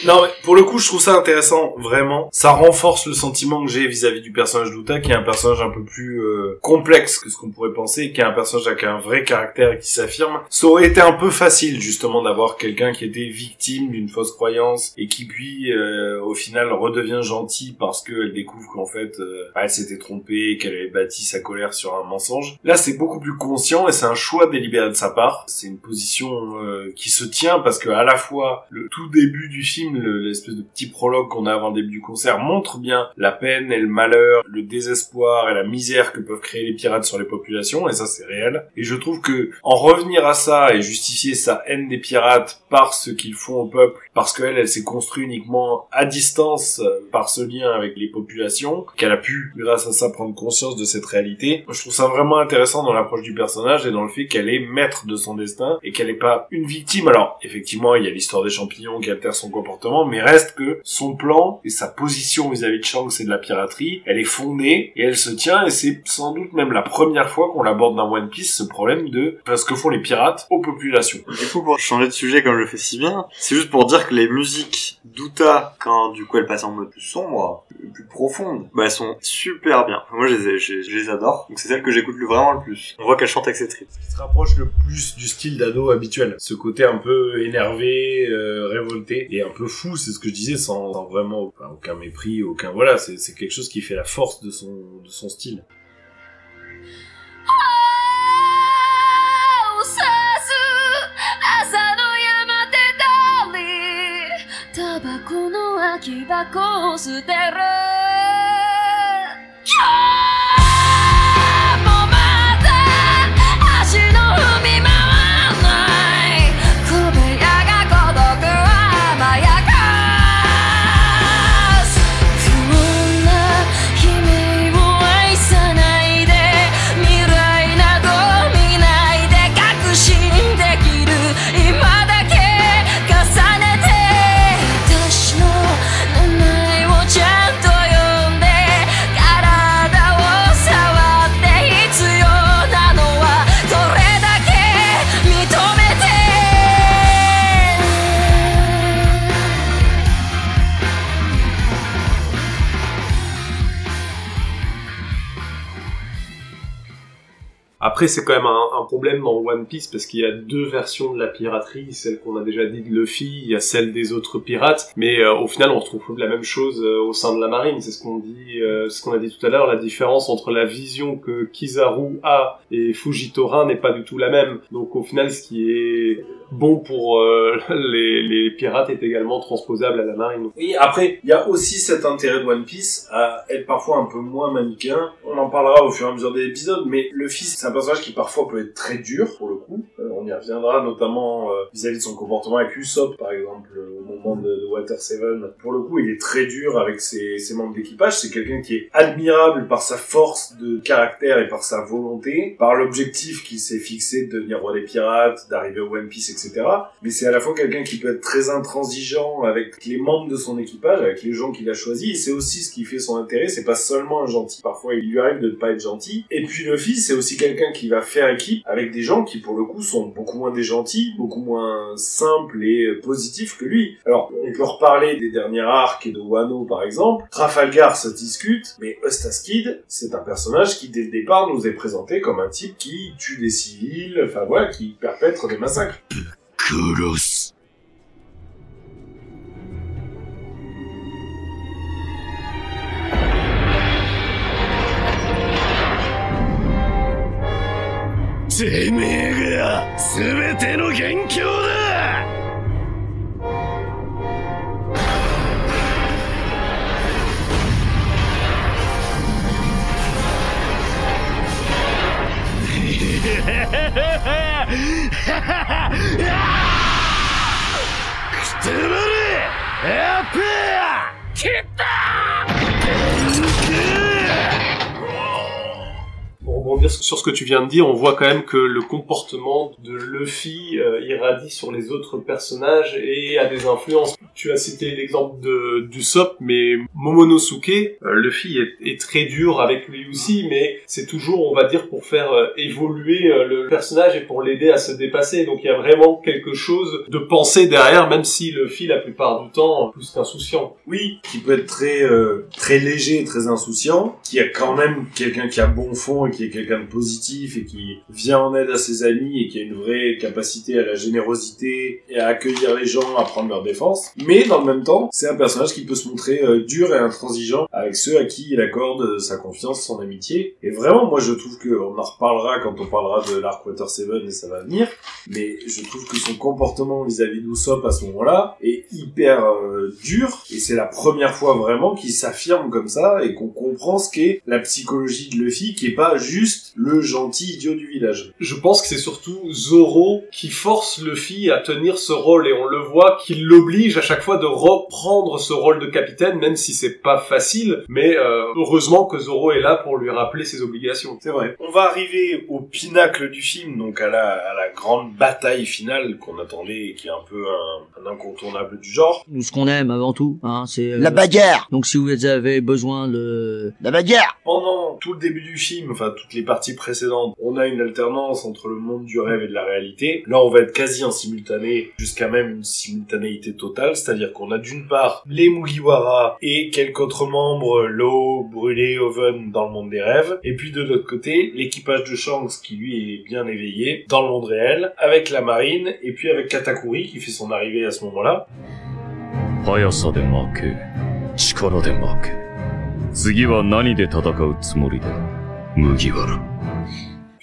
non, mais pour le coup, je trouve ça intéressant, vraiment. Ça renforce le sentiment que j'ai vis-à-vis du personnage d'Uta, qui est un personnage un peu plus euh, complexe que ce qu'on pourrait penser, qui est un personnage avec un vrai caractère et qui s'affirme. Ça aurait été un peu facile, justement, d'avoir quelqu'un qui était victime d'une fausse croyance et qui puis, euh, au final, redevient gentil parce qu'elle découvre qu'en fait, euh, elle s'était trompée, qu'elle avait bâti sa colère sur un mensonge. Là, c'est beaucoup plus conscient et c'est un choix délibéré de sa part. C'est une position euh, se tient parce que à la fois le tout début du film, le- l'espèce de petit prologue qu'on a avant le début du concert montre bien la peine et le malheur, le désespoir et la misère que peuvent créer les pirates sur les populations et ça c'est réel. Et je trouve que en revenir à ça et justifier sa haine des pirates par ce qu'ils font au peuple, parce qu'elle, elle s'est construite uniquement à distance euh, par ce lien avec les populations, qu'elle a pu grâce à ça prendre conscience de cette réalité. Je trouve ça vraiment intéressant dans l'approche du personnage et dans le fait qu'elle est maître de son destin et qu'elle n'est pas une victime. Alors, effectivement, il y a l'histoire des champignons qui altère son comportement, mais reste que son plan et sa position vis-à-vis de Shanks et de la piraterie, elle est fondée et elle se tient et c'est sans doute même la première fois qu'on l'aborde dans One Piece ce problème de ce que font les pirates aux populations. Du coup, pour changer de sujet comme je le fais si bien, c'est juste pour dire que les musiques d'Uta, quand du coup elles passent en mode plus sombre, plus profonde, bah elles sont super bien. Moi je les, je, les adore, donc c'est celle que j'écoute vraiment le plus. On voit qu'elle chante avec ses tripes. qui se rapproche le plus du style d'ado habituel. Ce côté un peu énervé, euh, révolté et un peu fou, c'est ce que je disais, sans, vraiment enfin, aucun mépris, aucun voilà, c'est quelque chose qui fait la force de son de son style. さタバコの空き箱を捨てる。Après, c'est quand même un, un problème dans One Piece parce qu'il y a deux versions de la piraterie, celle qu'on a déjà dit de Luffy, il y a celle des autres pirates, mais euh, au final, on retrouve la même chose euh, au sein de la marine. C'est ce qu'on dit, euh, ce qu'on a dit tout à l'heure, la différence entre la vision que Kizaru a et Fujitora n'est pas du tout la même. Donc, au final, ce qui est bon pour euh, les, les pirates est également transposable à la marine. Oui, après, il y a aussi cet intérêt de One Piece à être parfois un peu moins manichéen. On en parlera au fur et à mesure des épisodes, mais Luffy, c'est un personnage qui parfois peut être très dur, pour le coup. Euh, on y reviendra, notamment euh, vis-à-vis de son comportement avec Usopp, par exemple, euh, au moment de, de Water Seven. Pour le coup, il est très dur avec ses, ses membres d'équipage. C'est quelqu'un qui est admirable par sa force de caractère et par sa volonté, par l'objectif qu'il s'est fixé de devenir roi des pirates, d'arriver au One Piece, etc. Mais c'est à la fois quelqu'un qui peut être très intransigeant avec les membres de son équipage, avec les gens qu'il a choisis, et c'est aussi ce qui fait son intérêt, c'est pas seulement un gentil. Parfois, il lui arrive de ne pas être gentil. Et puis Luffy, c'est aussi quelqu'un qui va faire équipe avec des gens qui, pour le coup, sont beaucoup moins des gentils, beaucoup moins simples et positifs que lui. Alors, on peut reparler des derniers arcs et de Wano, par exemple. Trafalgar se discute, mais Eustace Kid, c'est un personnage qui, dès le départ, nous est présenté comme un type qui tue des civils, enfin voilà, qui perpètre des massacres. 殺す。てめえが全ての元凶だ。くてばれやっぺや切った Sur ce que tu viens de dire. On voit quand même que le comportement de Luffy euh, irradie sur les autres personnages et a des influences. Tu as cité l'exemple de d'Usopp, mais Momonosuke, euh, Luffy est, très dur avec lui aussi, mais c'est toujours, on va dire, pour faire euh, évoluer euh, le personnage et pour l'aider à se dépasser. Donc il y a vraiment quelque chose de pensé derrière, même si Luffy, la plupart du temps, plus qu'insouciant. Oui, qui peut être très très léger, très insouciant, qui a quand même quelqu'un qui a bon fond et qui est quelqu'un de positif et qui vient en aide à ses amis et qui a une vraie capacité à la générosité et à accueillir les gens, à prendre leur défense. Mais dans le même temps, c'est un personnage qui peut se montrer euh, dur et intransigeant avec ceux à qui il accorde euh, sa confiance, son amitié. Et vraiment, moi je trouve que on en reparlera quand on parlera de l'arc Water Seven et ça va venir. Mais je trouve que son comportement vis-à-vis d'Usopp à ce moment-là est hyper euh, dur et c'est la première fois vraiment qu'il s'affirme comme ça et qu'on comprend ce qu'est la psychologie de Luffy qui est pas juste le gentil idiot du village. Je pense que c'est surtout Zoro qui force Luffy à tenir ce rôle et on le voit qu'il l'oblige à chaque fois de reprendre ce rôle de capitaine même si c'est pas facile mais euh, heureusement que Zoro est là pour lui rappeler ses obligations. C'est vrai. On va arriver au pinacle du film, donc à la, à la grande bataille finale qu'on attendait et qui est un peu un, un incontournable du genre. Nous, ce qu'on aime avant tout, hein, c'est... euh, La bagarre Donc si vous avez besoin de... La bagarre Pendant tout le début du film, enfin toutes les parties précédentes, on a une alternance entre le monde du rêve et de la réalité. Là, on va être quasi en simultané, jusqu'à même une simultanéité totale, c'est-à-dire qu'on a d'une part les Mugiwara et quelques autres membres, l'eau, brûlé, Oven, dans le monde des rêves, et puis de l'autre côté, l'équipage de Shanks qui lui est bien éveillé dans le monde réel, avec la marine, et puis avec Katakuri qui fait son arrivée à ce moment-là. 速さで負け力で負け次は何で戦うつもりだ 麦わら。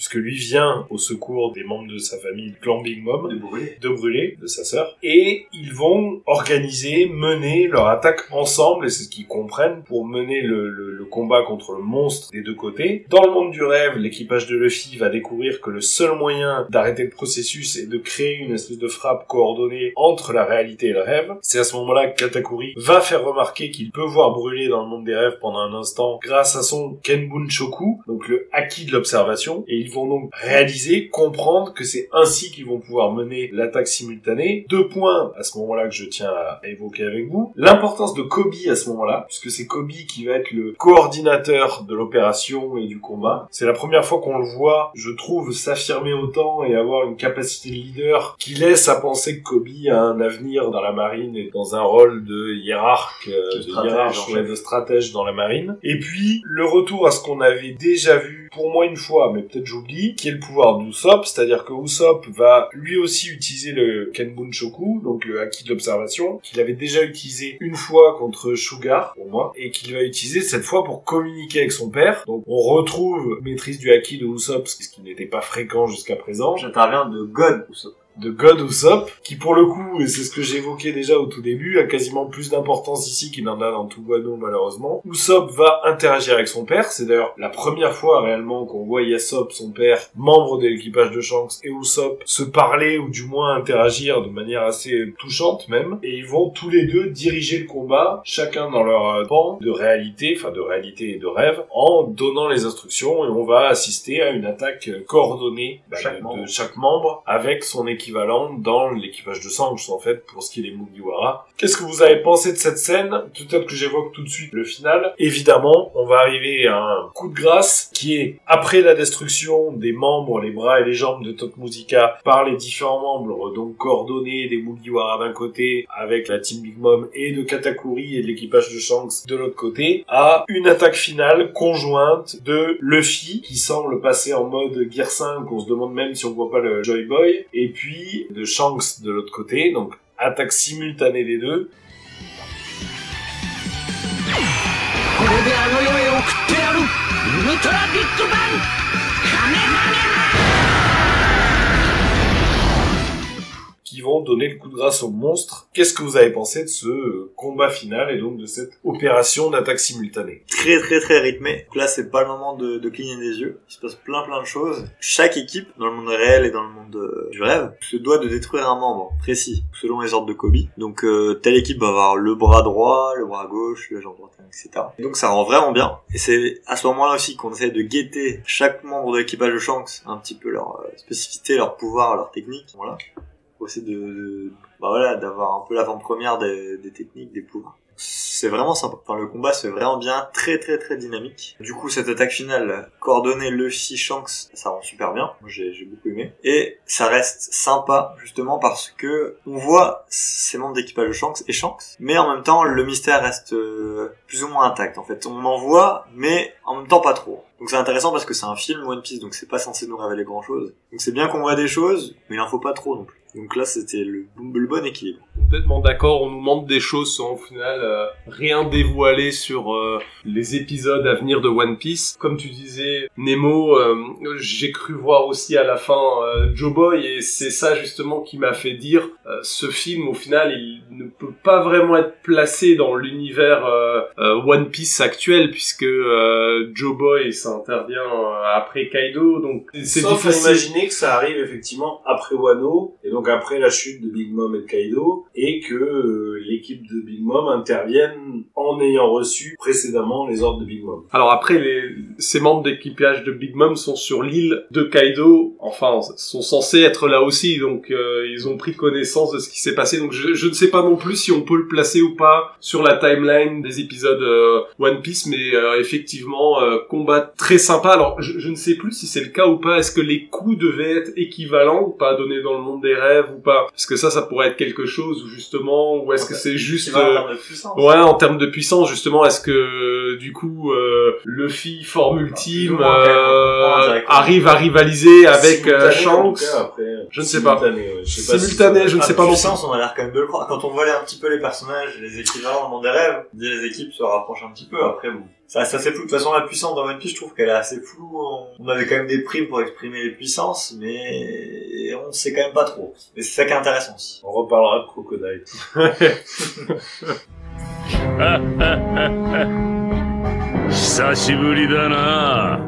Puisque lui vient au secours des membres de sa famille du clan Big Mom, de brûler, de brûler, de sa sœur, et ils vont organiser, mener leur attaque ensemble, et c'est ce qu'ils comprennent, pour mener le, le- le combat contre le monstre des deux côtés. Dans le monde du rêve, l'équipage de Luffy va découvrir que le seul moyen d'arrêter le processus est de créer une espèce de frappe coordonnée entre la réalité et le rêve. C'est à ce moment-là que Katakuri va faire remarquer qu'il peut voir brûler dans le monde des rêves pendant un instant grâce à son Kenbun Choku, donc le acquis de l'observation, et ils vont donc réaliser, comprendre que c'est ainsi qu'ils vont pouvoir mener l'attaque simultanée. Deux points à ce moment-là que je tiens à évoquer avec vous. L'importance de Kobe à ce moment-là, puisque c'est Kobe qui va être le coordinateur de l'opération et du combat. C'est la première fois qu'on le voit, je trouve, s'affirmer autant et avoir une capacité de leader qui laisse à penser que Kobe a un avenir dans la marine et dans un rôle de hiérarque, euh, de, stratège, hiérarche, en ouais, fait. de stratège dans la marine. Et puis, le retour à ce qu'on avait déjà vu pour moi une fois, mais peut-être j'oublie, qui est le pouvoir d'Usopp, c'est-à-dire que Usopp va lui aussi utiliser le Kenbun Shoku, donc le acquis de l'observation, qu'il avait déjà utilisé une fois contre Sugar, pour moi, et qu'il va utiliser cette fois pour communiquer avec son père. Donc on retrouve maîtrise du acquis de Usopp, ce qui n'était pas fréquent jusqu'à présent. J'interviens de God Usopp. De God Usopp, qui pour le coup, et c'est ce que j'évoquais déjà au tout début, a quasiment plus d'importance ici qu'il n'en a dans tout Wano malheureusement. Usopp va interagir avec son père, c'est d'ailleurs la première fois réellement qu'on voit Yasop, son père, membre de l'équipage de Shanks, et Usopp se parler ou du moins interagir de manière assez touchante même, et ils vont tous les deux diriger le combat, chacun dans leur euh, pan de réalité, enfin de réalité et de rêve, en donnant les instructions, et on va assister à une attaque coordonnée bah, Chaque de- chaque membre avec son dans l'équipage de Sangs en fait pour ce qui est des Mugiwara. Qu'est-ce que vous avez pensé de cette scène? Peut-être que j'évoque tout de suite le final. Évidemment, on va arriver à un coup de grâce qui est après la destruction des membres, les bras et les jambes de Tot Musica par les différents membres donc coordonnés des Mugiwara d'un côté avec la team Big Mom et de Katakuri et de l'équipage de Shanks de l'autre côté à une attaque finale conjointe de Luffy qui semble passer en mode Gear 5, on se demande même si on voit pas le Joy Boy et puis de Shanks de l'autre côté donc attaque simultanée des deux qui vont donner le coup de grâce au monstre. Qu'est-ce que vous avez pensé de ce euh, combat final et donc de cette opération d'attaque simultanée? Très très très rythmé. Donc là, c'est pas le moment de, cligner des yeux. Il se passe plein plein de choses. Chaque équipe, dans le monde réel et dans le monde euh, du rêve, se doit de détruire un membre précis, selon les ordres de Kobe. Donc euh, telle équipe va avoir le bras droit, le bras gauche, la jambe droite, etc. Et donc ça rend vraiment bien. Et c'est à ce moment-là aussi qu'on essaie de guetter chaque membre de l'équipage de Shanks, un petit peu leur spécificité, leur pouvoir, leur technique. Voilà. Pour de, bah voilà, d'avoir un peu l'avant-première des, des techniques, des pouvoirs. C'est vraiment sympa. Enfin, le combat c'est vraiment bien, très très très dynamique. Du coup, cette attaque finale, coordonnée Luffy Shanks, ça rend super bien. J'ai j'ai beaucoup aimé. Et ça reste sympa, justement, parce que on voit ces membres d'équipage de Shanks et Shanks, mais en même temps, le mystère reste euh, plus ou moins intact. En fait, on en voit, mais en même temps pas trop. Donc c'est intéressant parce que c'est un film One Piece, donc c'est pas censé nous révéler grand chose. Donc c'est bien qu'on voit des choses, mais il en faut pas trop non plus. Donc là, c'était le, le bon équilibre. Complètement d'accord, on nous montre des choses sans au final euh, rien dévoiler sur euh, les épisodes à venir de One Piece. Comme tu disais, Nemo, euh, j'ai cru voir aussi à la fin Joe Boy et c'est ça justement qui m'a fait dire ce film au final il ne peut pas vraiment être placé dans l'univers One Piece actuel puisque Joe Boy ça intervient euh, après Kaido donc c'est difficile. imaginer que ça arrive effectivement après Wano, et donc après la chute de Big Mom et de Kaido, et que euh, l'équipe de Big Mom intervienne en ayant reçu précédemment les ordres de Big Mom. Alors après, les, ces membres d'équipage de Big Mom sont sur l'île de Kaido, enfin, sont censés être là aussi, donc euh, ils ont pris connaissance de ce qui s'est passé. Donc je, je ne sais pas non plus si on peut le placer ou pas sur la timeline des épisodes euh, One Piece, mais euh, effectivement, euh, combat très sympa. Alors je, je ne sais plus si c'est le cas ou pas. Est-ce que les coups devaient être équivalents ou pas, donnés dans le monde des rêves ou pas? Parce que ça, ça pourrait être quelque chose, ou justement, ou est-ce que c'est juste... En euh, termes de puissance. Ouais, en termes de puissance, justement, est-ce que du coup euh, Luffy, forme ultime, quand même, euh, arrive à rivaliser avec euh, Simultané, Shanks tout cas, après, Je ne sais pas. ouais, je sais pas Simultané, je ne sais pas non plus. puissance, on a l'air quand même de le croire. Quand on voit un petit peu les personnages, les équivalents dans le monde des rêves, les équipes se rapprochent un petit peu. Après, bon, ça reste assez flou. De toute façon, la puissance dans One Piece, je trouve qu'elle est assez floue. On avait quand même des primes pour exprimer les puissances, mais on ne sait quand même pas trop. Mais c'est ça qui est intéressant aussi. On reparlera de Crocodile. Sashiburi dana.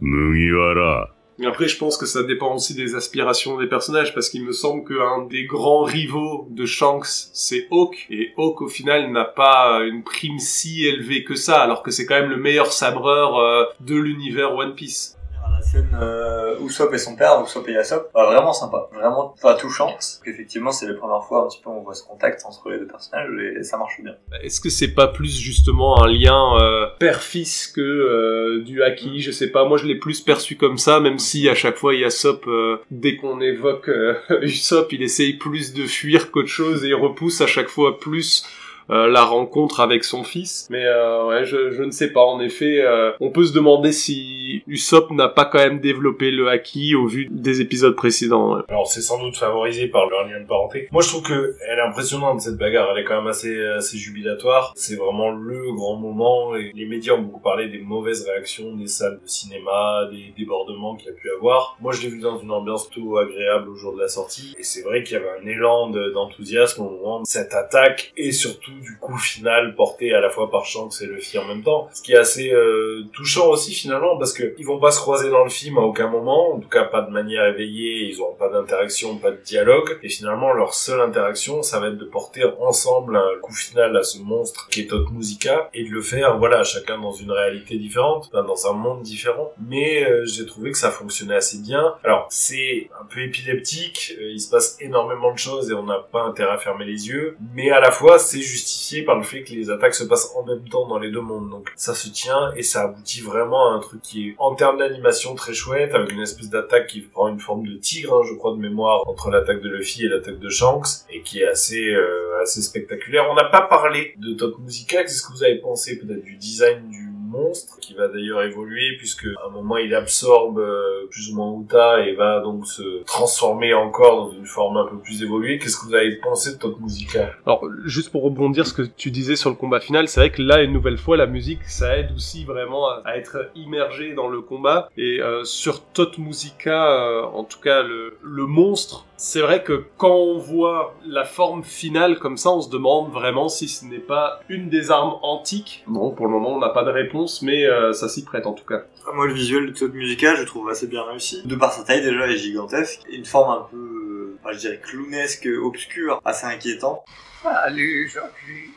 Mugiwara. Mais Après, je pense que ça dépend aussi des aspirations des personnages, parce qu'il me semble qu'un des grands rivaux de Shanks, c'est Hawk, et Hawk, au final, n'a pas une prime si élevée que ça, alors que c'est quand même le meilleur sabreur euh, de l'univers One Piece. La scène euh, Usopp et son père, Usopp et Yasop, bah, vraiment sympa, vraiment pas touchante. Parce qu'effectivement, c'est la première fois un petit peu où on voit ce contact entre les deux personnages et ça marche bien. Est-ce que c'est pas plus justement un lien euh, père-fils que euh, du haki? Je sais pas. Moi, je l'ai plus perçu comme ça, même si à chaque fois Yasop, euh, dès qu'on évoque euh, Usopp, il essaye plus de fuir qu'autre chose et il repousse à chaque fois plus. Euh, la rencontre avec son fils, mais euh, ouais, je, je ne sais pas. En effet, euh, on peut se demander si Usopp n'a pas quand même développé le haki au vu des épisodes précédents. Alors c'est sans doute favorisé par leur lien de parenté. Moi je trouve que elle est impressionnante cette bagarre, elle est quand même assez assez jubilatoire. C'est vraiment le grand moment et les médias ont beaucoup parlé des mauvaises réactions des salles de cinéma, des débordements qu'il y a pu avoir. Moi je l'ai vu dans une ambiance tout agréable au jour de la sortie et c'est vrai qu'il y avait un élan de- d'enthousiasme au moment de cette attaque et surtout du coup final porté à la fois par Shanks et Luffy en même temps. Ce qui est assez euh, touchant aussi finalement parce que ils vont pas se croiser dans le film à aucun moment, en tout cas pas de manière éveillée, ils auront pas d'interaction, pas de dialogue. Et finalement leur seule interaction ça va être de porter ensemble un coup final à ce monstre qui est Tot Musica et de le faire voilà chacun dans une réalité différente, dans un monde différent. Mais euh, j'ai trouvé que ça fonctionnait assez bien. Alors c'est un peu épileptique, euh, il se passe énormément de choses et on n'a pas intérêt à fermer les yeux, mais à la fois c'est justifié par le fait que les attaques se passent en même temps dans les deux mondes. Donc ça se tient et ça aboutit vraiment à un truc qui est en termes d'animation très chouette, avec une espèce d'attaque qui prend une forme de tigre, hein, je crois de mémoire, entre l'attaque de Luffy et l'attaque de Shanks, et qui est assez euh, assez spectaculaire. On n'a pas parlé de Top Musica, qu'est-ce que vous avez pensé peut-être du design du monstre, qui va d'ailleurs évoluer, puisque à un moment il absorbe euh, plus ou moins Uta et va donc se transformer encore dans une forme un peu plus évoluée. Qu'est-ce que vous avez pensé de Top Musica? Alors, juste pour rebondir ce que tu disais sur le combat final, c'est vrai que là, une nouvelle fois, la musique, ça aide aussi vraiment à, être immergé dans le combat. Et euh, sur Tot Musica, euh, en tout cas, le, le monstre, C'est vrai que quand on voit la forme finale comme ça, on se demande vraiment si ce n'est pas une des armes antiques. Bon, pour le moment, on n'a pas de réponse, mais euh, ça s'y prête en tout cas. Ah, Moi, le visuel de cette musical, je le trouve assez bien réussi. De par sa taille, déjà, elle est gigantesque. Et une forme un peu, euh, enfin, je dirais, clownesque, obscure, assez inquiétant. Salut, Georgie.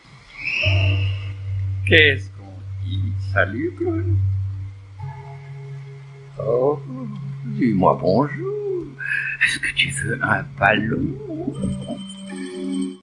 Qu'est-ce qu'on dit? Salut, clown. Oh, dis-moi bonjour. Est-ce que tu veux un ballon?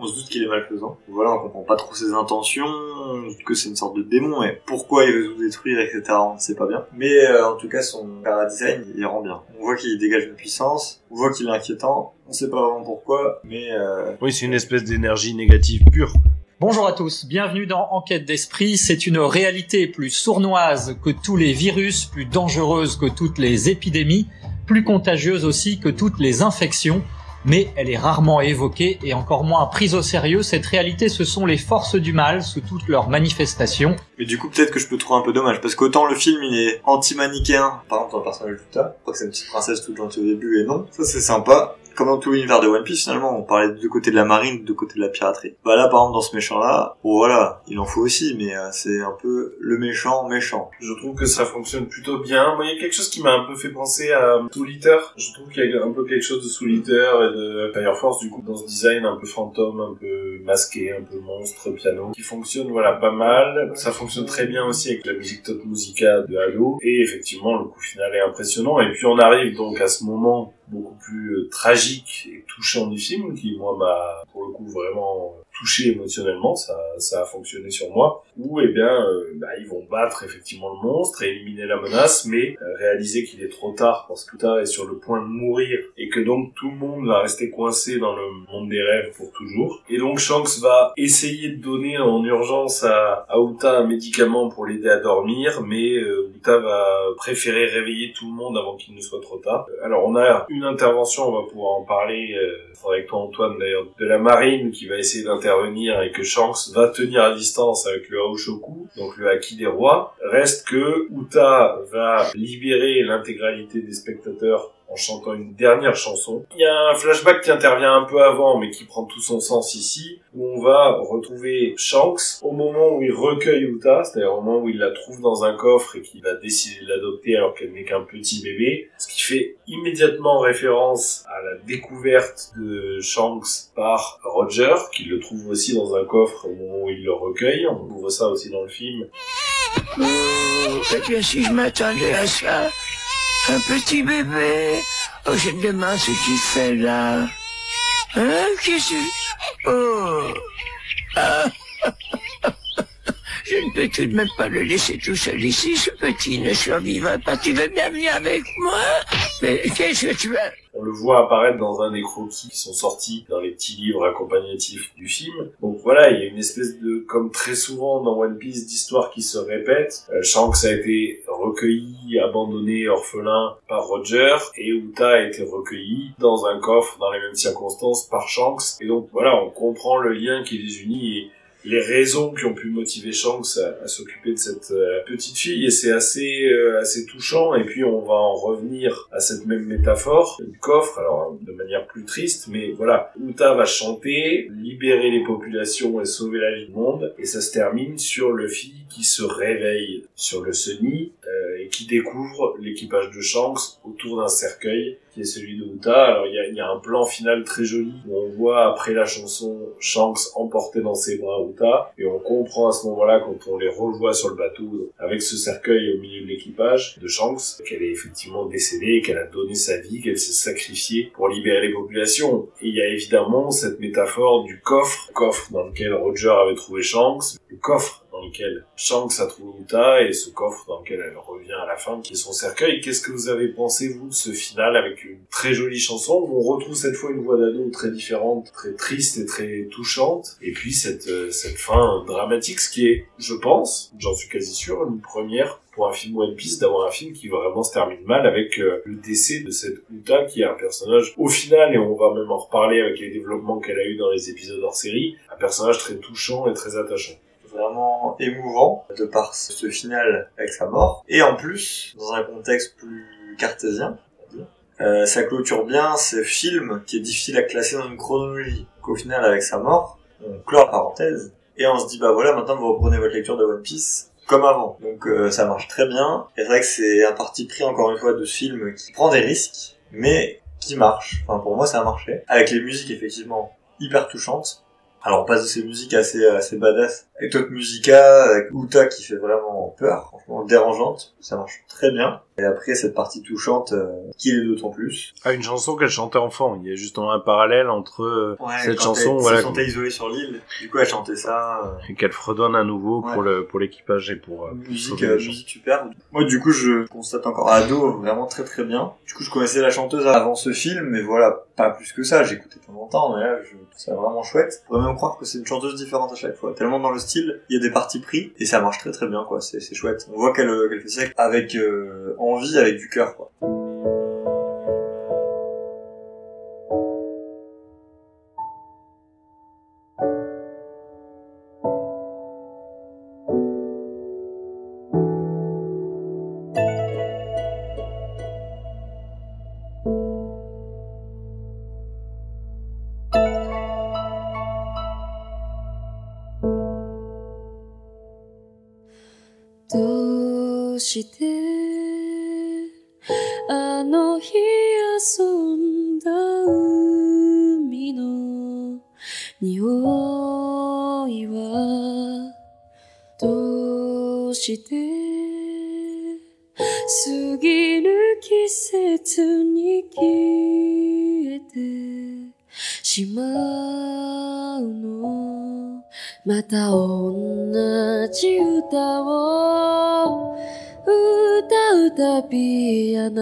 On se doute qu'il est malfaisant. Voilà, on comprend pas trop ses intentions, on se doute que c'est une sorte de démon, et pourquoi il veut tout détruire, etc., on ne sait pas bien. Mais euh, en tout cas, son para-design, il rend bien. On voit qu'il dégage une puissance, on voit qu'il est inquiétant, on sait pas vraiment pourquoi, mais... Euh... Oui, c'est une espèce d'énergie négative pure. Bonjour à tous, bienvenue dans Enquête d'esprit. C'est une réalité plus sournoise que tous les virus, plus dangereuse que toutes les épidémies, plus contagieuse aussi que toutes les infections, mais elle est rarement évoquée et encore moins prise au sérieux. Cette réalité, ce sont les forces du mal sous toutes leurs manifestations. Mais du coup, peut-être que je peux trouver un peu dommage, parce qu'autant le film, il est anti-manichéen, par exemple, dans le personnage d'Uta, je crois que c'est une petite princesse toute gentille au début, et non, ça c'est sympa. Comme dans tout l'univers de One Piece, finalement, on parlait de deux côtés de la marine, de deux côtés de la piraterie. Bah là, par exemple, dans ce méchant-là, bon voilà, il en faut aussi, mais euh, c'est un peu le méchant méchant. Je trouve que ça fonctionne plutôt bien. Moi, il y a quelque chose qui m'a un peu fait penser à Soul Eater. Je trouve qu'il y a un peu quelque chose de Soul Eater et de Fire Force, du coup, dans ce design un peu fantôme, un peu masqué, un peu monstre, piano, qui fonctionne, voilà, pas mal. Ça fonctionne très bien aussi avec la musique Tot Musica de Halo. Et effectivement, le coup final est impressionnant. Et puis, on arrive donc à ce moment beaucoup plus euh, tragique et touchant du film qui moi m'a pour le coup vraiment touché émotionnellement ça ça a fonctionné sur moi où eh bien euh, bah, ils vont battre effectivement le monstre éliminer la menace mais euh, réaliser qu'il est trop tard parce que Uta est sur le point de mourir et que donc tout le monde va rester coincé dans le monde des rêves pour toujours. Et donc Shanks va essayer de donner en urgence à, à Uta un médicament pour l'aider à dormir mais euh, Uta va préférer réveiller tout le monde avant qu'il ne soit trop tard. Alors on a une intervention, on va pouvoir en parler euh, avec toi Antoine d'ailleurs, de la marine qui va essayer d'intervenir et que Shanks va tenir à distance avec le Haoshoku, donc le Haki des rois. Reste que Uta va libérer l'intégralité des spectateurs en chantant une dernière chanson. Il y a un flashback qui intervient un peu avant, mais qui prend tout son sens ici, où on va retrouver Shanks au moment où il recueille Uta, c'est-à-dire au moment où il la trouve dans un coffre et qu'il va décider de l'adopter alors qu'elle n'est qu'un petit bébé, ce qui fait immédiatement référence à la découverte de Shanks par Roger, qui le trouve aussi dans un coffre au moment où il le recueille. On voit ça aussi dans le film. Ça, un petit bébé. Oh, je me demande ce qu'il fait là. Hein, qu'est-ce que... Oh. Ah. Je ne peux tout de même pas le laisser tout seul ici, ce petit ne survivra pas. Tu veux bien venir avec moi? Mais qu'est-ce que tu veux? On le voit apparaître dans un des croquis qui sont sortis dans les petits livres accompagnatifs du film. Donc voilà, il y a une espèce de, comme très souvent dans One Piece, d'histoire qui se répète. Euh, Shanks a été recueilli, abandonné, orphelin par Roger, et Uta a été recueilli dans un coffre dans les mêmes circonstances par Shanks. Et donc voilà, on comprend le lien qui les unit et les raisons qui ont pu motiver Shanks à, s'occuper de cette euh, petite fille et c'est assez euh, assez touchant et puis on va en revenir à cette même métaphore du coffre alors de manière plus triste mais voilà Uta va chanter libérer les populations et sauver la vie du monde et ça se termine sur le fille qui se réveille sur le Sunny euh, et qui découvre l'équipage de Shanks autour d'un cercueil qui est celui de Uta. Alors il y a, un plan final très joli où on voit après la chanson Shanks emporter dans ses bras Uta et on comprend à ce moment-là quand on les revoit sur le bateau avec ce cercueil au milieu de l'équipage de Shanks qu'elle est effectivement décédée, qu'elle a donné sa vie, qu'elle s'est sacrifiée pour libérer les populations. Et il y a évidemment cette métaphore du coffre, coffre dans lequel Roger avait trouvé Shanks, le coffre dans lequel Shanks a trouvé Uta et ce coffre dans lequel elle revient à la fin qui est son cercueil. Qu'est-ce que vous avez pensé vous de ce final avec une très jolie chanson? Où on retrouve cette fois une voix d'ado très différente, très triste et très touchante. Et puis cette euh, cette fin dramatique ce qui est je pense, j'en suis quasi sûr, une première pour un film One Piece d'avoir un film qui vraiment se termine mal avec euh, le décès de cette Uta qui est un personnage au final et on va même en reparler avec les développements qu'elle a eu dans les épisodes hors série, un personnage très touchant et très attachant vraiment émouvant de par ce final avec sa mort et en plus dans un contexte plus cartésien. Euh, ça clôture bien ce film qui est difficile à classer dans une chronologie. Qu'au final, avec sa mort, on clôt la parenthèse et on se dit bah voilà, maintenant vous reprenez votre lecture de One Piece comme avant. Donc euh, ça marche très bien. Et c'est vrai que c'est un parti pris encore une fois de ce film qui prend des risques, mais qui marche. Enfin pour moi ça a marché. Avec les musiques effectivement hyper touchantes. Alors on passe de ces musiques assez assez badass avec Tot Musica, avec Uta qui fait vraiment peur, franchement dérangeante, ça marche très bien. Et après cette partie touchante euh, qui est d'autant plus. Ah, une chanson qu'elle chantait enfant. Il y a justement un parallèle entre euh, Ouais, cette quand chanson, elle voilà, se sentait isolée sur l'île, du coup elle chantait ça. euh, et qu'elle fredonne à nouveau pour le pour l'équipage et pour musique, musique superbe. Moi, du coup, je constate encore ado vraiment très très bien. Du coup, je connaissais la chanteuse avant ce film, mais voilà, pas plus que ça. J'écoutais de temps en temps, mais là, je trouve ça vraiment chouette. On pourrait même croire que c'est une chanteuse différente à chaque fois. Tellement dans le style, il y a des parties pris, et ça marche très très bien, quoi. C'est chouette. On voit qu'elle qu'elle fait ça avec envie, avec du cœur, quoi.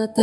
あなた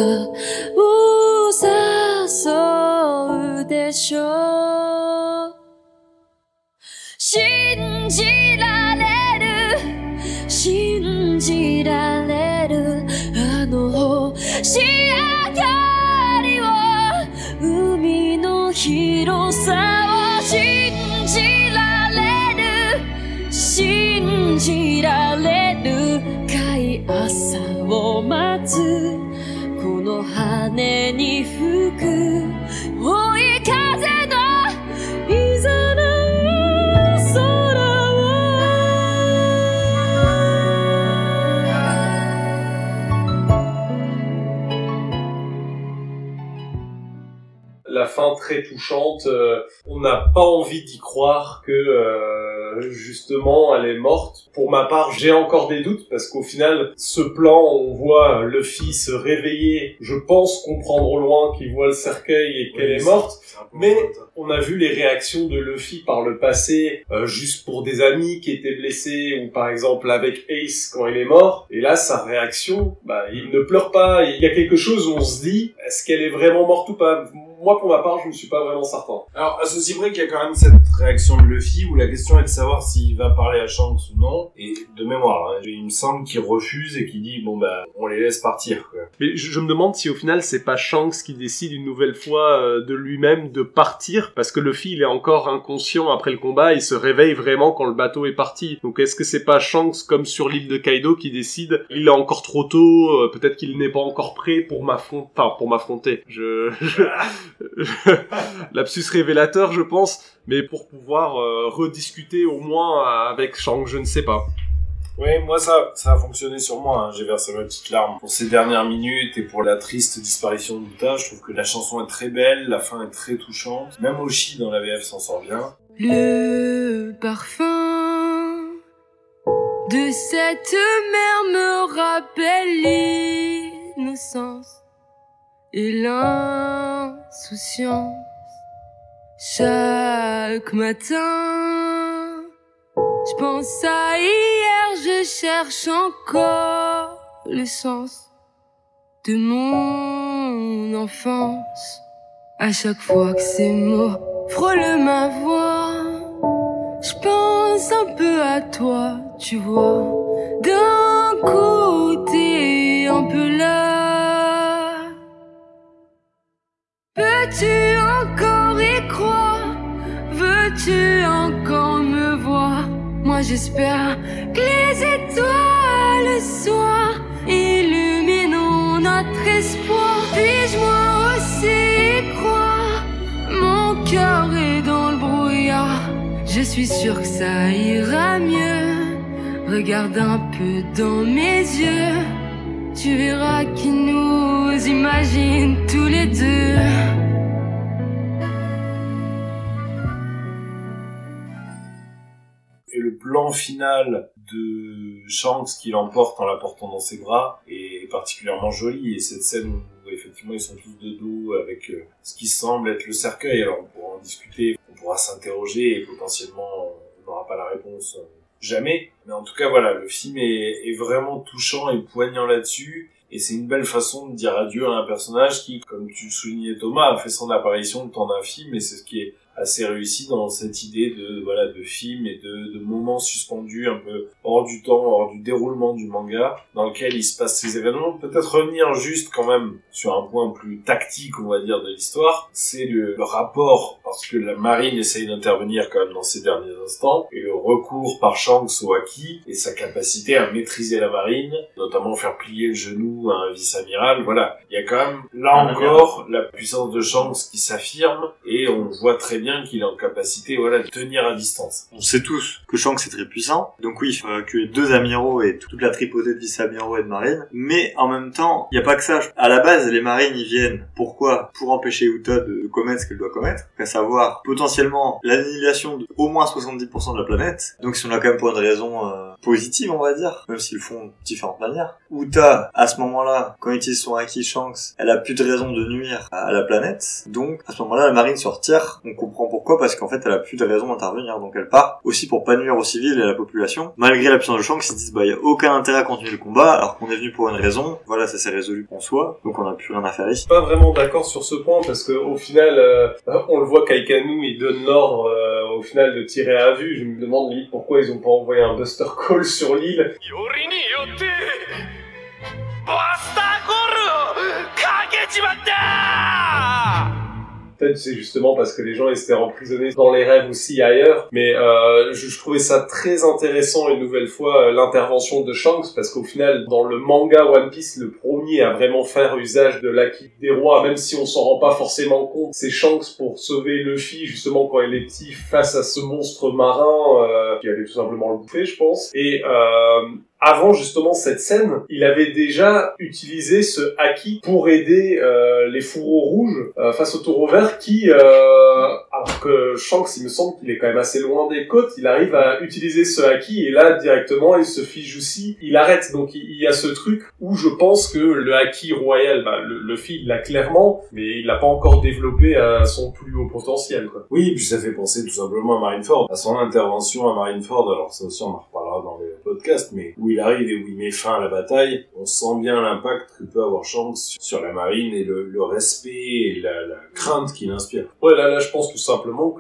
羽に吹く追い風のいざなうla fin très touchante. euh, on n'a pas envie d'y croire que euh, justement elle est morte. Pour ma part, j'ai encore des doutes parce qu'au final, ce plan, on voit Luffy se réveiller. Je pense comprendre au loin qu'il voit le cercueil et qu'elle Oui, est morte. Mais on a vu les réactions de Luffy par le passé, euh, juste pour des amis qui étaient blessés, ou par exemple avec Ace quand il est mort. Et là, sa réaction, bah, il ne pleure pas. Il y a quelque chose où on se dit, est-ce qu'elle est vraiment morte ou pas? Moi, pour ma part, je ne suis pas vraiment certain. Alors, à ceci près qu'il y a quand même cette réaction de Luffy où la question est de savoir s'il va parler à Shanks ou non. Et de mémoire, hein, il me semble qu'il refuse et qu'il dit, bon bah, on les laisse partir, quoi. Mais je, me demande si au final c'est pas Shanks qui décide une nouvelle fois euh, de lui-même de partir parce que Luffy il est encore inconscient après le combat, il se réveille vraiment quand le bateau est parti. Donc est-ce que c'est pas Shanks comme sur l'île de Kaido qui décide il est encore trop tôt, euh, peut-être qu'il n'est pas encore prêt pour m'affronter, je... lapsus révélateur je pense, mais pour pouvoir euh, rediscuter au moins avec Shanks, je ne sais pas. Oui, moi ça, ça a fonctionné sur moi. hein. J'ai versé ma petite larme pour ces dernières minutes et pour la triste disparition d'Uta. Je trouve que la chanson est très belle, la fin est très touchante. Même Oshi dans la VF s'en sort bien. Le parfum de cette mer me rappelle l'innocence et l'insouciance. Chaque matin, je pense à hier, je cherche encore le sens de mon enfance. À chaque fois que ces mots frôlent ma voix, je pense un peu à toi, tu vois. D'un côté, Veux-tu encore y croire? Veux-tu encore me voir? Moi j'espère que les étoiles soient illuminons notre espoir. Puis-je moi aussi y croire? Mon cœur est dans le brouillard. Je suis sûr que ça ira mieux. Regarde un peu dans mes yeux. Tu verras qui nous imagine tous les deux. Plan final de Shanks qui l'emporte en la portant dans ses bras est particulièrement joli. Et cette scène où effectivement ils sont tous de dos avec euh, ce qui semble être le cercueil. Alors on pourra en discuter, on pourra s'interroger et potentiellement on n'aura pas la réponse euh, jamais. Mais en tout cas voilà, le film est, est vraiment touchant et poignant là-dessus. Et c'est une belle façon de dire adieu à un personnage qui, comme tu le soulignais Thomas, a fait son apparition le temps film et c'est ce qui est assez réussi dans cette idée de voilà de film et de, de moments suspendus un peu hors du temps, hors du déroulement du manga, dans lequel il se passe ces événements. Peut-être revenir juste quand même sur un point plus tactique, on va dire, de l'histoire, c'est le, le rapport, parce que la marine essaye d'intervenir quand même dans ces derniers instants, et le recours par Shanks au Haki, et sa capacité à maîtriser la marine, notamment faire plier le genou à un vice-amiral, voilà. Il y a quand même, là Un encore, la puissance de Shanks qui s'affirme, et on voit très bien qu'il est en capacité, voilà, de tenir à distance. On sait tous que Shanks est très puissant, donc oui, faut que les deux amiraux et toute la tripotée de vice-amiraux et de marine, mais en même temps, il n'y a pas que ça. À la base, les marines, ils viennent, pourquoi? Pour empêcher Uta de, de commettre ce qu'elle doit commettre, à savoir potentiellement l'annihilation de au moins 70% de la planète, donc si on a quand même pour une raison euh, positive, on va dire, même s'ils font de différentes manières. Uta, à ce moment-là, quand il utilise son Haki Shanks, elle a plus de raison de nuire à la planète, donc à ce moment-là, la marine se retire, on comprend pourquoi, parce qu'en fait, elle a plus de raison d'intervenir, donc elle part aussi pour pas nuire aux civils et à la population. Malgré la puissance de Shanks, ils se disent, bah, y a aucun intérêt à continuer le combat, alors qu'on est venu pour une raison, voilà, ça s'est résolu en soi, donc on a plus rien à faire ici. pas vraiment d'accord sur ce point parce que au final, euh, on le voit Kaikanu, il donne l'ordre euh, au final de tirer à vue. Je me demande limite pourquoi ils ont pas envoyé un Buster Call sur l'île. Peut-être c'est justement parce que les gens étaient emprisonnés dans les rêves aussi ailleurs, mais euh, je, je trouvais ça très intéressant une nouvelle fois euh, l'intervention de Shanks parce qu'au final dans le manga One Piece le premier à vraiment faire usage de l'acquis des rois, même si on s'en rend pas forcément compte, c'est Shanks pour sauver Luffy justement quand il est petit face à ce monstre marin euh, qui allait tout simplement le bouffer je pense. Et euh, avant justement cette scène, il avait déjà utilisé ce haki pour aider euh, les fourreaux rouges euh, face au taureau vert qui, euh, alors que Shanks, il me semble qu'il est quand même assez loin des côtes, il arrive à utiliser ce haki et là directement il se fige aussi, il arrête. Donc il, y a ce truc où je pense que le haki royal, bah, le, le fil il l'a clairement, mais il l'a pas encore développé à son plus haut potentiel. Quoi. Oui, puis ça fait penser tout simplement à Marineford, à son intervention à Marineford, alors ça aussi on en reparlera dans les podcasts, mais où il arrive et où il met fin à la bataille, on sent bien l'impact que peut avoir Shanks sur la marine et le, le respect et la, la crainte qu'il inspire. Ouais, là, là, je pense tout simplement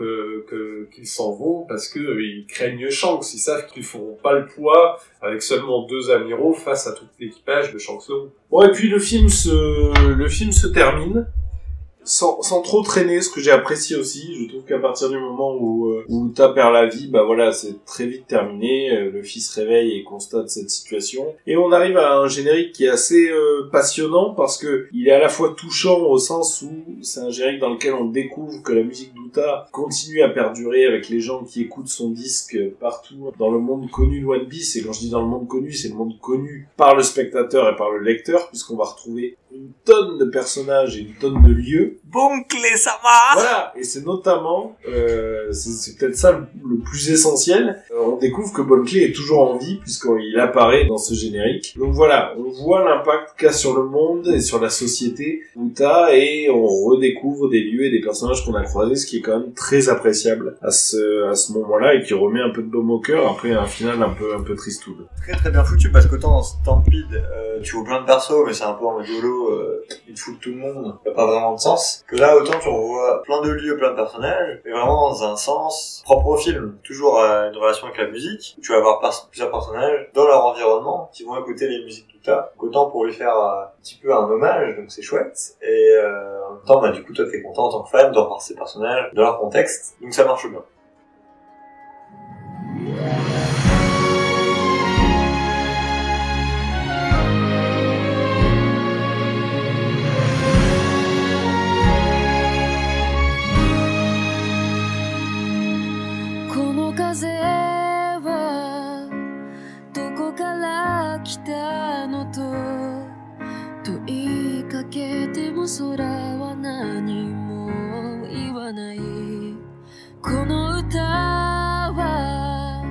qu'ils s'en vont parce que euh, ils craignent Shanks. Ils savent qu'ils feront pas le poids avec seulement deux amiraux face à tout l'équipage de Shanks. Bon, et puis le film se termine sans, sans trop traîner, ce que j'ai apprécié aussi. Je trouve qu'à partir du moment où, euh, où Uta perd la vie, bah voilà, c'est très vite terminé. Euh, Le fils réveille et constate cette situation. Et on arrive à un générique qui est assez euh, passionnant parce que il est à la fois touchant au sens où c'est un générique dans lequel on découvre que la musique d'Uta continue à perdurer avec les gens qui écoutent son disque partout dans le monde connu de One Piece. Et quand je dis dans le monde connu, c'est le monde connu par le spectateur et par le lecteur, puisqu'on va retrouver une tonne de personnages et une tonne de lieux. Boncle Sama Voilà, et c'est notamment, euh, c'est peut-être ça le, le plus essentiel. Euh, on découvre que Bonkley est toujours en vie puisqu'il apparaît dans ce générique. Donc voilà, on voit l'impact qu'a sur le monde et sur la société Uta et on redécouvre des lieux et des personnages qu'on a croisés, ce qui est quand même très appréciable à ce à ce moment-là et qui remet un peu de baume au cœur après un final un peu un peu tristoude. Très très bien foutu parce qu'autant dans Stampede, euh, tu vois plein de persos, mais c'est un peu en mode YOLO, euh, il te fout tout le monde, y a pas vraiment de sens. Que là, autant tu revois plein de lieux, plein de personnages, mais vraiment dans un sens propre au film. Toujours euh, une relation avec la musique, tu vas avoir plusieurs personnages dans leur environnement qui vont écouter les musiques tout ça. Donc autant pour lui faire euh, un petit peu un hommage, donc c'est chouette. Et euh, en même temps, bah, du coup, toi t'es content en tant que fan de revoir ces personnages, de leur contexte, donc ça marche bien. けても空は何も言わない。この歌は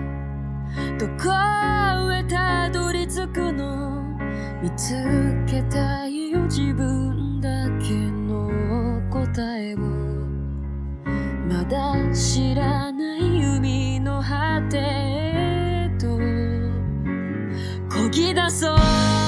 どこへたどり着くの。見つけたいよ自分だけの答えを。まだ知らない海の果てへと。漕ぎ出そう。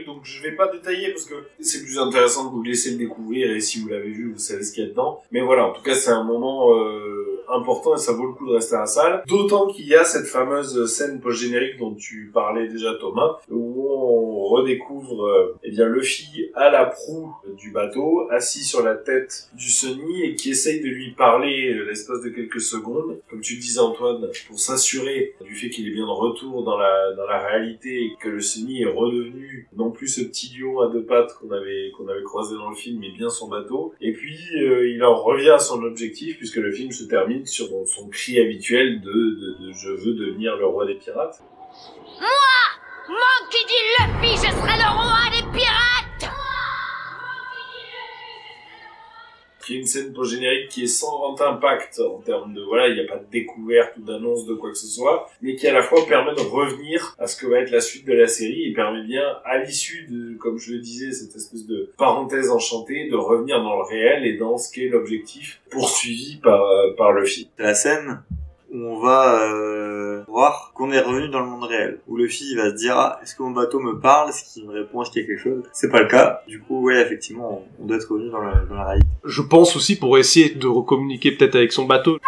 Donc je vais pas détailler parce que c'est plus intéressant de vous laisser le découvrir et si vous l'avez vu, vous savez ce qu'il y a dedans. Mais voilà, en tout cas, c'est un moment euh, important et ça vaut le coup de rester à la salle. D'autant qu'il y a cette fameuse scène post-générique dont tu parlais déjà Thomas, où on redécouvre euh, eh bien Luffy à la proue du bateau, assis sur la tête du Sunny et qui essaye de lui parler euh, l'espace de quelques secondes, comme tu le disais Antoine, pour s'assurer du fait qu'il est bien de retour dans la dans la réalité et que le Sunny est redevenu non plus ce petit lion à deux pattes qu'on avait qu'on avait croisé dans le film, mais bien son bateau. Et puis euh, il en revient à son objectif puisque le film se termine sur son, cri habituel de, de, je veux devenir le roi des pirates. Moi Moi qui dis Luffy, je serai le roi des pirates qui est une scène post-générique qui est sans grand impact en termes de voilà il n'y a pas de découverte ou d'annonce de quoi que ce soit mais qui à la fois permet de revenir à ce que va être la suite de la série et permet bien à l'issue de comme je le disais cette espèce de parenthèse enchantée de revenir dans le réel et dans ce qu'est l'objectif poursuivi par euh, par le film. La scène où on va euh, voir qu'on est revenu dans le monde réel. Où Luffy va se dire ah, est-ce que mon bateau me parle? Est-ce qu'il me répond Est-ce qu'il y a quelque chose? C'est pas le cas. Du coup, ouais, effectivement, on, doit être revenu dans la, dans la réalité. Je pense aussi pour essayer de recommuniquer peut-être avec son bateau.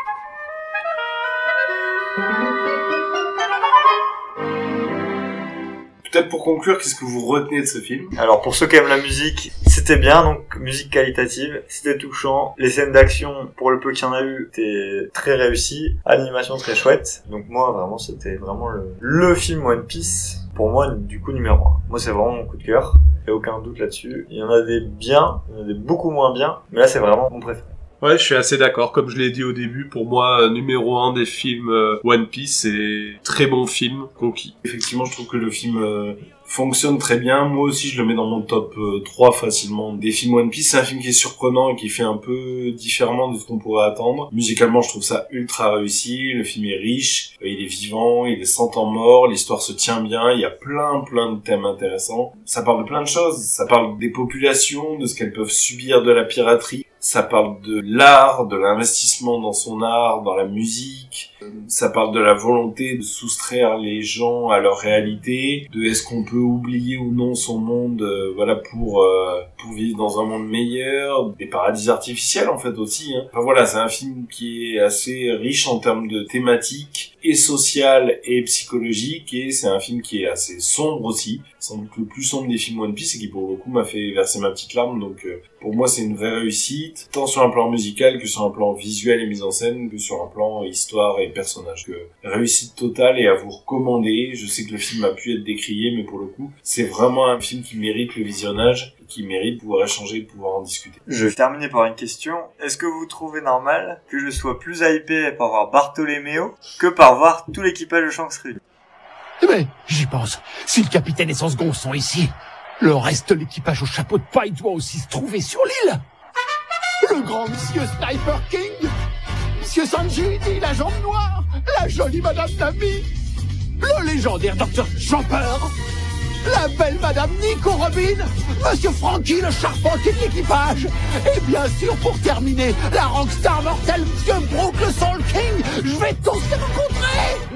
peut-être pour conclure qu'est-ce que vous retenez de ce film? Alors pour ceux qui aiment la musique, c'était bien, donc musique qualitative, c'était touchant, les scènes d'action, pour le peu qu'il y en a eu, étaient très réussies, animation très chouette, donc moi vraiment c'était vraiment le, le film One Piece, pour moi du coup numéro 1. Moi c'est vraiment mon coup de cœur, a aucun doute là-dessus. Il y en a des bien, il y en a des beaucoup moins bien, mais là c'est vraiment mon préféré. Ouais, je suis assez d'accord. Comme je l'ai dit au début, pour moi, euh, numéro un des films euh, One Piece, c'est très bon film, conquis. Effectivement, je trouve que le film euh, fonctionne très bien. Moi aussi, je le mets dans mon top euh, 3 facilement des films One Piece. C'est un film qui est surprenant et qui fait un peu différemment de ce qu'on pourrait attendre. Musicalement, je trouve ça ultra réussi. Le film est riche, il est vivant, il est sans temps mort, l'histoire se tient bien. Il y a plein, plein de thèmes intéressants. Ça parle de plein de choses. Ça parle des populations, de ce qu'elles peuvent subir de la piraterie. Ça parle de l'art, de l'investissement dans son art, dans la musique. Ça parle de la volonté de soustraire les gens à leur réalité, de est-ce qu'on peut oublier ou non son monde, euh, voilà pour euh, pour vivre dans un monde meilleur, des paradis artificiels en fait aussi. Hein. Enfin voilà, c'est un film qui est assez riche en termes de thématiques et sociales et psychologiques et c'est un film qui est assez sombre aussi, sans doute le plus sombre des films One Piece et qui pour le coup m'a fait verser ma petite larme donc euh, pour moi c'est une vraie réussite, tant sur un plan musical que sur un plan visuel et mise en scène que sur un plan histoire et personnage. Que réussite totale et à vous recommander. Je sais que le film a pu être décrié, mais pour le coup, c'est vraiment un film qui mérite le visionnage, et qui mérite de pouvoir échanger, de pouvoir en discuter. Je vais terminer par une question. Est-ce que vous trouvez normal que je sois plus hypé par voir Bartolomeo que par voir tout l'équipage de Shanks réuni Eh ben, j'y pense. Si le capitaine et son second sont ici, le reste de l'équipage au chapeau de paille doit aussi se trouver sur l'île. Le grand monsieur Sniper King, monsieur Sanji, la jambe noire, la jolie madame Nami, le légendaire docteur Jumper, la belle Madame Nico Robin, Monsieur Frankie, le charpentier de l'équipage, et bien sûr, pour terminer, la rockstar mortelle Monsieur Brooke, le Soul King. Je vais tous les rencontrer.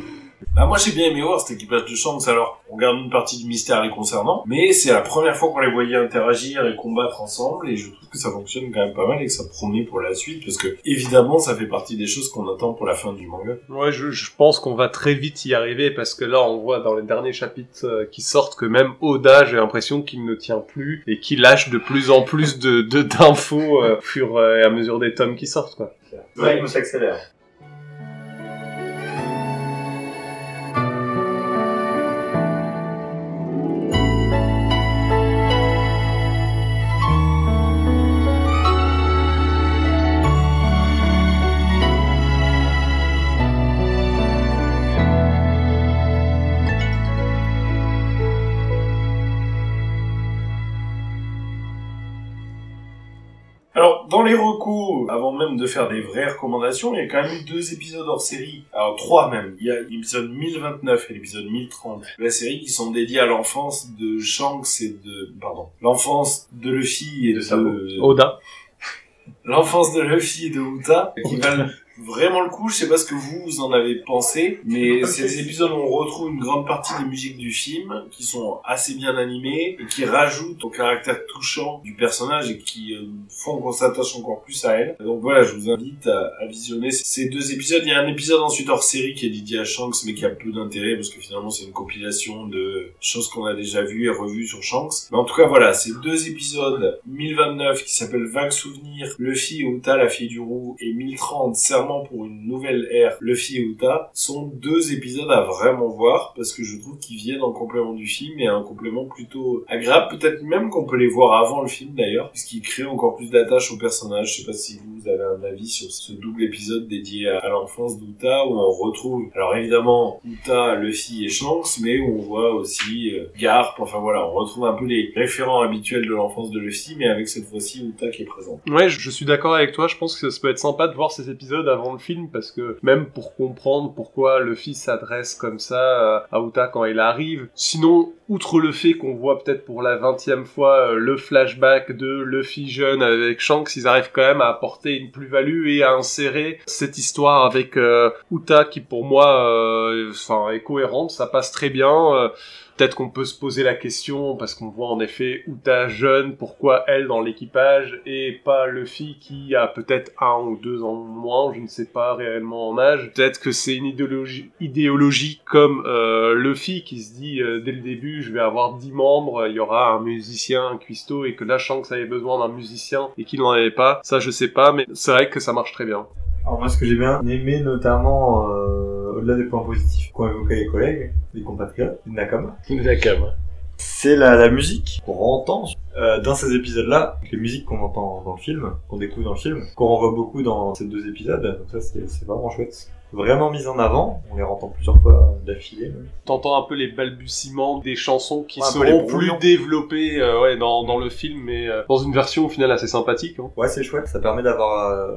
Bah moi j'ai bien aimé voir cet équipage de Shanks, alors on garde une partie du mystère les concernant, mais c'est la première fois qu'on les voyait interagir et combattre ensemble, et je trouve que ça fonctionne quand même pas mal et que ça promet pour la suite, parce que évidemment ça fait partie des choses qu'on attend pour la fin du manga. Ouais, je, je pense qu'on va très vite y arriver parce que là, on voit dans les derniers chapitres euh, qui sortent que même Oda, j'ai l'impression qu'il ne tient plus et qu'il lâche de plus en plus de de- d'infos euh, au fur et à mesure des tomes qui sortent, quoi. Le rythme s'accélère. Avant même de faire des vraies recommandations, il y a quand même eu deux épisodes hors série. Alors, trois même. Il y a l'épisode 1029 et l'épisode 1030 de la série qui sont dédiés à l'enfance de Shanks et de... Pardon. L'enfance de Luffy et de... Oda. L'enfance de Luffy et de Uta, qui valent vraiment le coup. Je sais pas ce que vous, vous en avez pensé, mais ces épisodes où on retrouve une grande partie des musiques du film, qui sont assez bien animées, et qui rajoutent au caractère touchant du personnage et qui euh, font qu'on s'attache encore plus à elle. Donc voilà, je vous invite à, à visionner ces deux épisodes. Il y a un épisode ensuite hors série qui est dédié à Shanks, mais qui a peu d'intérêt, parce que finalement c'est une compilation de choses qu'on a déjà vues et revues sur Shanks. Mais en tout cas, voilà, ces deux épisodes, 1029 qui s'appelle Vague Souvenir, Luffy et Uta, la fille du roux, et 1030, Serment pour une nouvelle ère, Luffy et Uta, sont deux épisodes à vraiment voir, parce que je trouve qu'ils viennent en complément du film, et un complément plutôt agréable, peut-être même qu'on peut les voir avant le film d'ailleurs, puisqu'ils créent encore plus d'attache au personnage. Je sais pas si vous avez un avis sur ce double épisode dédié à, l'enfance d'Uta, où on retrouve, alors évidemment, Uta, Luffy et Shanks, mais où on voit aussi euh, Garp, enfin voilà, on retrouve un peu les référents habituels de l'enfance de Luffy, mais avec cette fois-ci Uta qui est présente. Ouais, je suis d'accord avec toi. Je pense que ça peut être sympa de voir ces épisodes avant le film parce que même pour comprendre pourquoi Luffy s'adresse comme ça euh, à Uta quand il arrive. Sinon, outre le fait qu'on voit peut-être pour la vingtième fois euh, le flashback de Luffy jeune avec Shanks, ils arrivent quand même à apporter une plus-value et à insérer cette histoire avec euh, Uta qui pour moi, euh, enfin, est cohérente. Ça passe très bien. Peut-être qu'on peut se poser la question, parce qu'on voit en effet Uta jeune, pourquoi elle dans l'équipage, et pas Luffy qui a peut-être un ou deux ans moins, je ne sais pas réellement en âge. Peut-être que c'est une idéologie, idéologie comme euh, Luffy qui se dit euh, dès le début, je vais avoir dix membres, il y aura un musicien, un cuistot, et que là Shanks avait besoin d'un musicien, et qu'il n'en avait pas. Ça je sais pas, mais c'est vrai que ça marche très bien. Alors moi, ce que j'ai bien aimé, notamment, euh, au-delà des points positifs qu'ont évoqué les collègues, les compatriotes, les Nakama, Nakama. c'est la, la musique qu'on entend euh, dans ces épisodes-là, les musiques qu'on entend dans le film, qu'on découvre dans le film, qu'on revoit beaucoup dans ces deux épisodes, donc ça c'est vraiment chouette. Vraiment mis en avant, on les entend plusieurs fois d'affilée. T'entends un peu les balbutiements des chansons qui peu seront plus développées euh, ouais, dans, dans le film, mais euh, dans une version au final assez sympathique. Hein. Ouais, c'est chouette, ça permet d'avoir euh,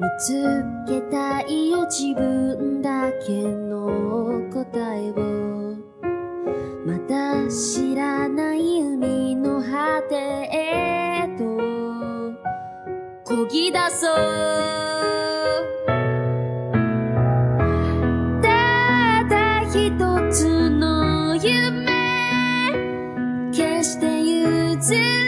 見つけたいよ自分だけの答えを。まだ知らない海の果てへと。漕ぎ出そう。ただ一つの夢。決して譲れ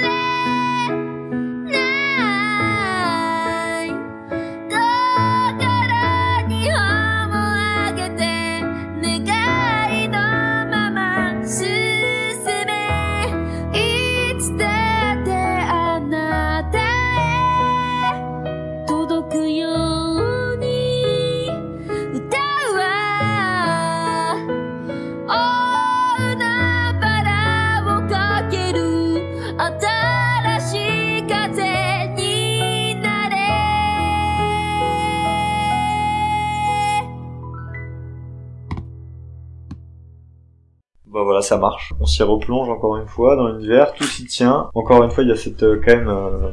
Bah ça marche. On s'y replonge encore une fois dans l'univers, tout s'y tient. Encore une fois, il y a cette euh, quand même. euh,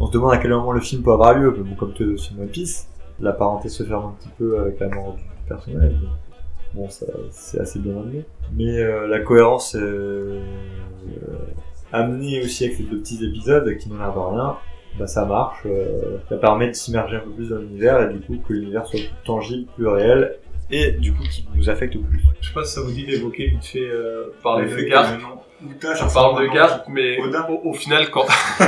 on se demande à quel moment le film peut avoir lieu, bon, comme tout sur One Piece, la parenté se ferme un petit peu avec la mort du personnage. Bon, ça, c'est assez bien amené. Mais euh, la cohérence amenée aussi avec ces deux petits épisodes qui n'ont l'air rien, bah ça marche. ça permet de s'immerger un peu plus dans l'univers et du coup que l'univers soit plus tangible, plus réel et du coup qui nous affecte plus. Je sais pas si ça vous dit d'évoquer vite fait euh, parler Le de fait que Garp. le nom Uta, Je parle de nom. mais au, au final quand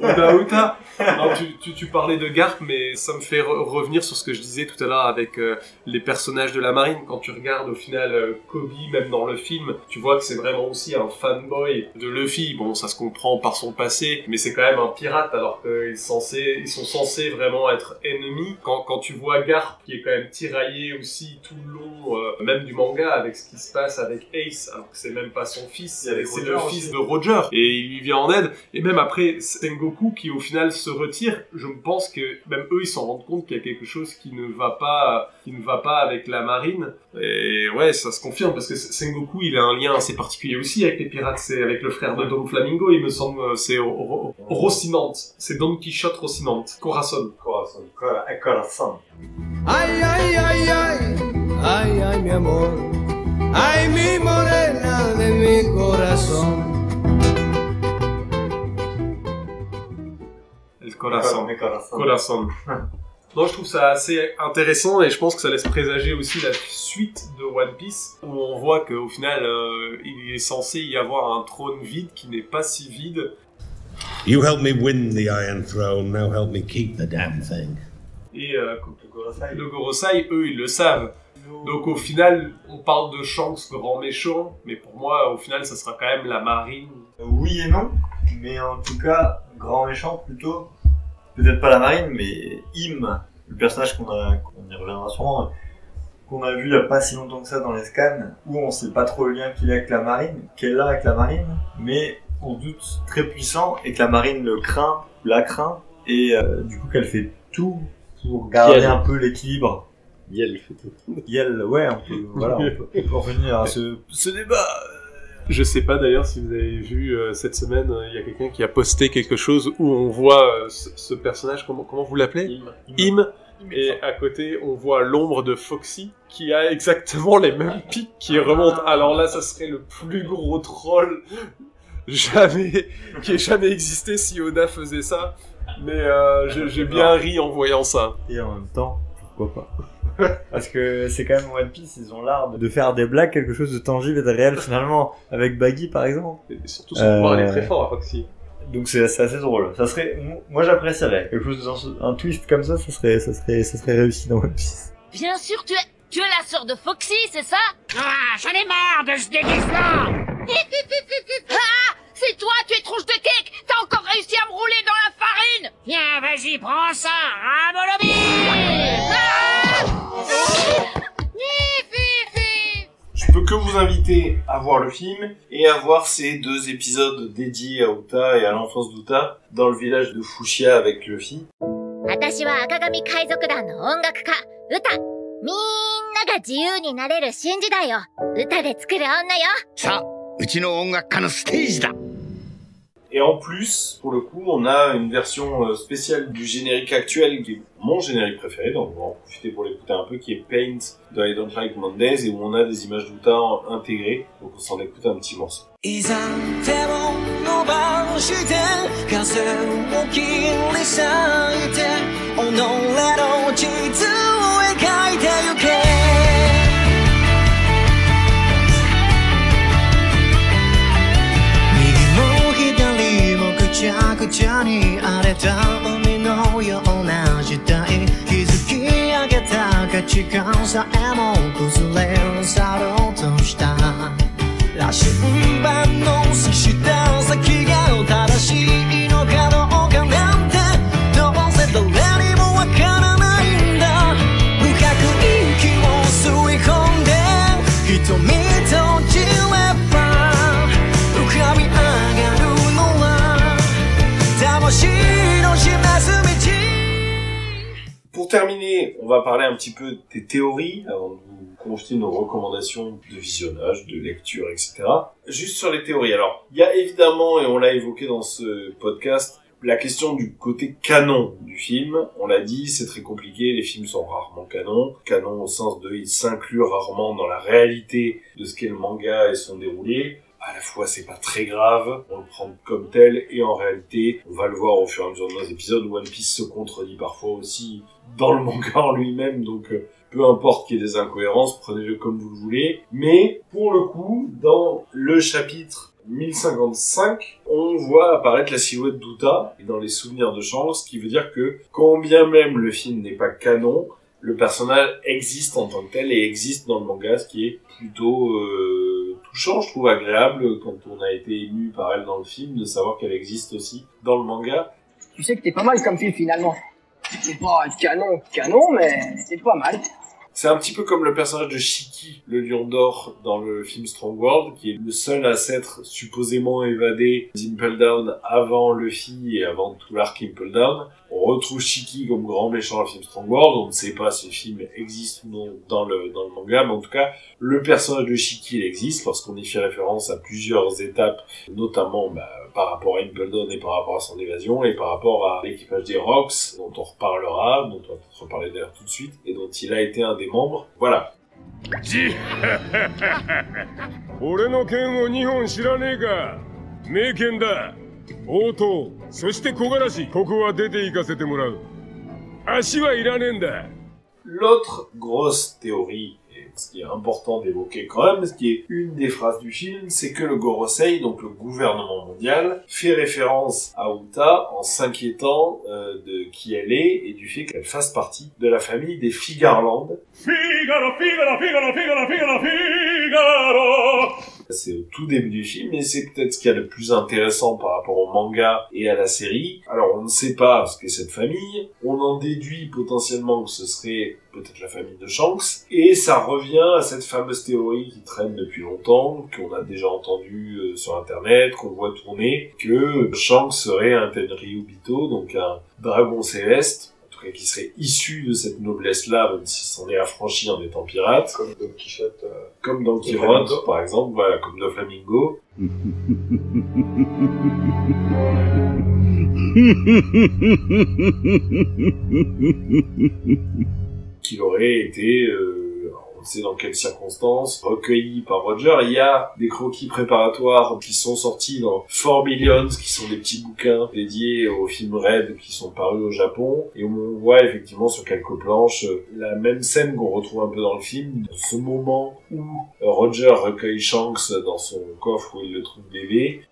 Oda Uta. Non, tu, tu, tu parlais de Garp, mais ça me fait re- revenir sur ce que je disais tout à l'heure avec euh, les personnages de la marine. Quand tu regardes au final euh, Kobe, même dans le film, tu vois que c'est vraiment aussi un fanboy de Luffy. Bon, ça se comprend par son passé, mais c'est quand même un pirate alors qu'ils ils sont censés vraiment être ennemis. Quand, quand tu vois Garp qui est quand même tiraillé aussi tout le long, euh, même du manga, avec ce qui se passe avec Ace, alors que c'est même pas son fils, c'est le aussi. fils de Roger, et il lui vient en aide. Et même après Sengoku qui au final se retire, je pense que même eux ils s'en rendent compte qu'il y a quelque chose qui ne va pas, qui ne va pas avec la marine. Et ouais, ça se confirme parce que Sengoku il a un lien assez particulier aussi avec les pirates, c'est avec le frère de Don Flamingo, il me semble, euh, c'est Ro- Ro- Rocinante, c'est Don Quichotte Rocinante, Corazon. Corazon, Corazon. Mi amor. Mi morena de mi corazón. Corazon. Corazon. Non, je trouve ça assez intéressant et je pense que ça laisse présager aussi la suite de One Piece où on voit qu'au final euh, il est censé y avoir un trône vide qui n'est pas si vide. You helped me win the Iron Throne, now help me keep the damn thing. Et euh, le Gorosei, eux, ils le savent. Donc au final, on parle de Shanks grand méchant, mais pour moi, au final, ça sera quand même la marine. Oui et non, mais en tout cas, grand méchant plutôt. Peut-être pas la marine, mais Im, le personnage qu'on a, qu'on y reviendra sûrement, qu'on a vu il y a pas si longtemps que ça dans les scans, où on sait pas trop le lien qu'il a avec la marine, qu'elle a avec la marine, mais on doute très puissant et que la marine le craint, la craint, et euh, du coup qu'elle fait tout pour garder Yel. un peu l'équilibre. Yel fait tout. Yel, ouais, on peut, voilà, on peut, on peut revenir à ce, ce débat. Je sais pas d'ailleurs si vous avez vu euh, cette semaine, euh, il y a quelqu'un qui a posté quelque chose où on voit euh, ce, ce personnage, comment, comment vous l'appelez? Im. Et à côté, on voit l'ombre de Foxy qui a exactement les mêmes pics qui remontent. Alors là, ça serait le plus gros troll jamais qui ait jamais existé si Oda faisait ça. Mais euh, j'ai bien ri en voyant ça. Et en même temps, pourquoi pas? Parce que c'est quand même One Piece, ils ont l'art de faire des blagues, quelque chose de tangible et de réel finalement, avec Baggy par exemple. Et surtout, son pouvoir, il est très fort à Foxy. Donc c'est assez drôle. Ça serait, moi j'apprécierais quelque chose un twist comme ça, ça serait, ça serait, ça serait réussi dans One Piece. Bien sûr, tu es, tu es la sœur de Foxy, c'est ça? Ah, j'en ai marre de ce déguisement Ah C'est toi, tu es tronche de cake. T'as encore réussi à me rouler dans la farine. Viens, vas-y, prends ça, hein, Molobi Je peux que vous inviter à voir le film et à voir ces deux épisodes dédiés à Uta et à l'enfance d'Uta dans le village de Fushia avec Luffy. 私 et en plus, pour le coup, on a une version euh, spéciale du générique actuel, qui est mon générique préféré, donc on va en profiter pour l'écouter un peu, qui est Paint de I Don't Like Mondays, et où on a des images d'Outa intégrées, donc on s'en écoute un petit morceau. ちゃに荒れた海のような時代。築き上げた価値観さえも崩れ去ろうとした。羅針盤の on va parler un petit peu des théories avant de vous confier nos recommandations de visionnage, de lecture, etc. Juste sur les théories. Alors, il y a évidemment, et on l'a évoqué dans ce podcast, la question du côté canon du film, on l'a dit, c'est très compliqué, les films sont rarement canon. Canon au sens de, ils s'incluent rarement dans la réalité de ce qu'est le manga et son déroulé. À la fois, c'est pas très grave, on le prend comme tel, et en réalité, on va le voir au fur et à mesure de nos épisodes, One Piece se contredit parfois aussi dans le manga en lui-même, donc euh, peu importe qu'il y ait des incohérences, prenez-le comme vous le voulez. Mais, pour le coup, dans le chapitre 1055, on voit apparaître la silhouette d'Uta dans les souvenirs de Shanks, ce qui veut dire que, quand même le film n'est pas canon, le personnage existe en tant que tel et existe dans le manga, ce qui est plutôt euh, touchant, je trouve agréable quand on a été ému par elle dans le film, de savoir qu'elle existe aussi dans le manga. Tu sais que t'es pas mal comme film finalement. C'est pas canon, canon, mais c'est pas mal. C'est un petit peu comme le personnage de Shiki, le lion d'or, dans le film Strong World, qui est le seul à s'être supposément évadé d'Impel Down avant Luffy et avant tout l'arc Impel Down. On retrouve Shiki comme grand méchant dans le film Strong World. On ne sait pas si le film existe ou non dans le, dans le manga, mais en tout cas, le personnage de Shiki, il existe lorsqu'on y fait référence à plusieurs étapes, notamment bah, par rapport à Impel Down et par rapport à son évasion et par rapport à l'équipage des Rocks, dont on reparlera, dont on va peut-être reparler d'ailleurs tout de suite, et dont il a été un des membres. Voilà. じ俺の剣を2本知らねえか名剣だ 応答そして木枯らしここは出て行かせてもらう足はいらねえんだ L'autre grosse théorie, et ce qui est important d'évoquer quand même, ce qui est une des phrases du film, c'est que le Gorosei, donc le gouvernement mondial, fait référence à Uta en s'inquiétant euh, de qui elle est et du fait qu'elle fasse partie de la famille des Figarland. Figaro, Figaro, Figaro, Figaro, Figaro, Figaro C'est au tout début du film, et c'est peut-être ce qu'il y a de plus intéressant par rapport au manga et à la série. Alors on ne sait pas ce qu'est cette famille, on en déduit potentiellement que ce serait peut-être la famille de Shanks, et ça revient à cette fameuse théorie qui traîne depuis longtemps, qu'on a déjà entendu euh, sur internet, qu'on voit tourner, que Shanks serait un Tenryubito, donc un dragon céleste, tout cas qui serait issu de cette noblesse-là, même s'il s'en est affranchi en étant pirate. Comme Don Quichotte. euh, Comme Don Quichotte, par exemple, voilà, comme Don Flamingo. qu'il aurait été, euh, sait dans quelles circonstances, recueilli par Roger. Il y a des croquis préparatoires qui sont sortis dans Four Millions, qui sont des petits bouquins dédiés au film Red qui sont parus au Japon, et on voit effectivement sur quelques planches euh, la même scène qu'on retrouve un peu dans le film, ce moment où Roger recueille Shanks dans son coffre où il le trouve bébé,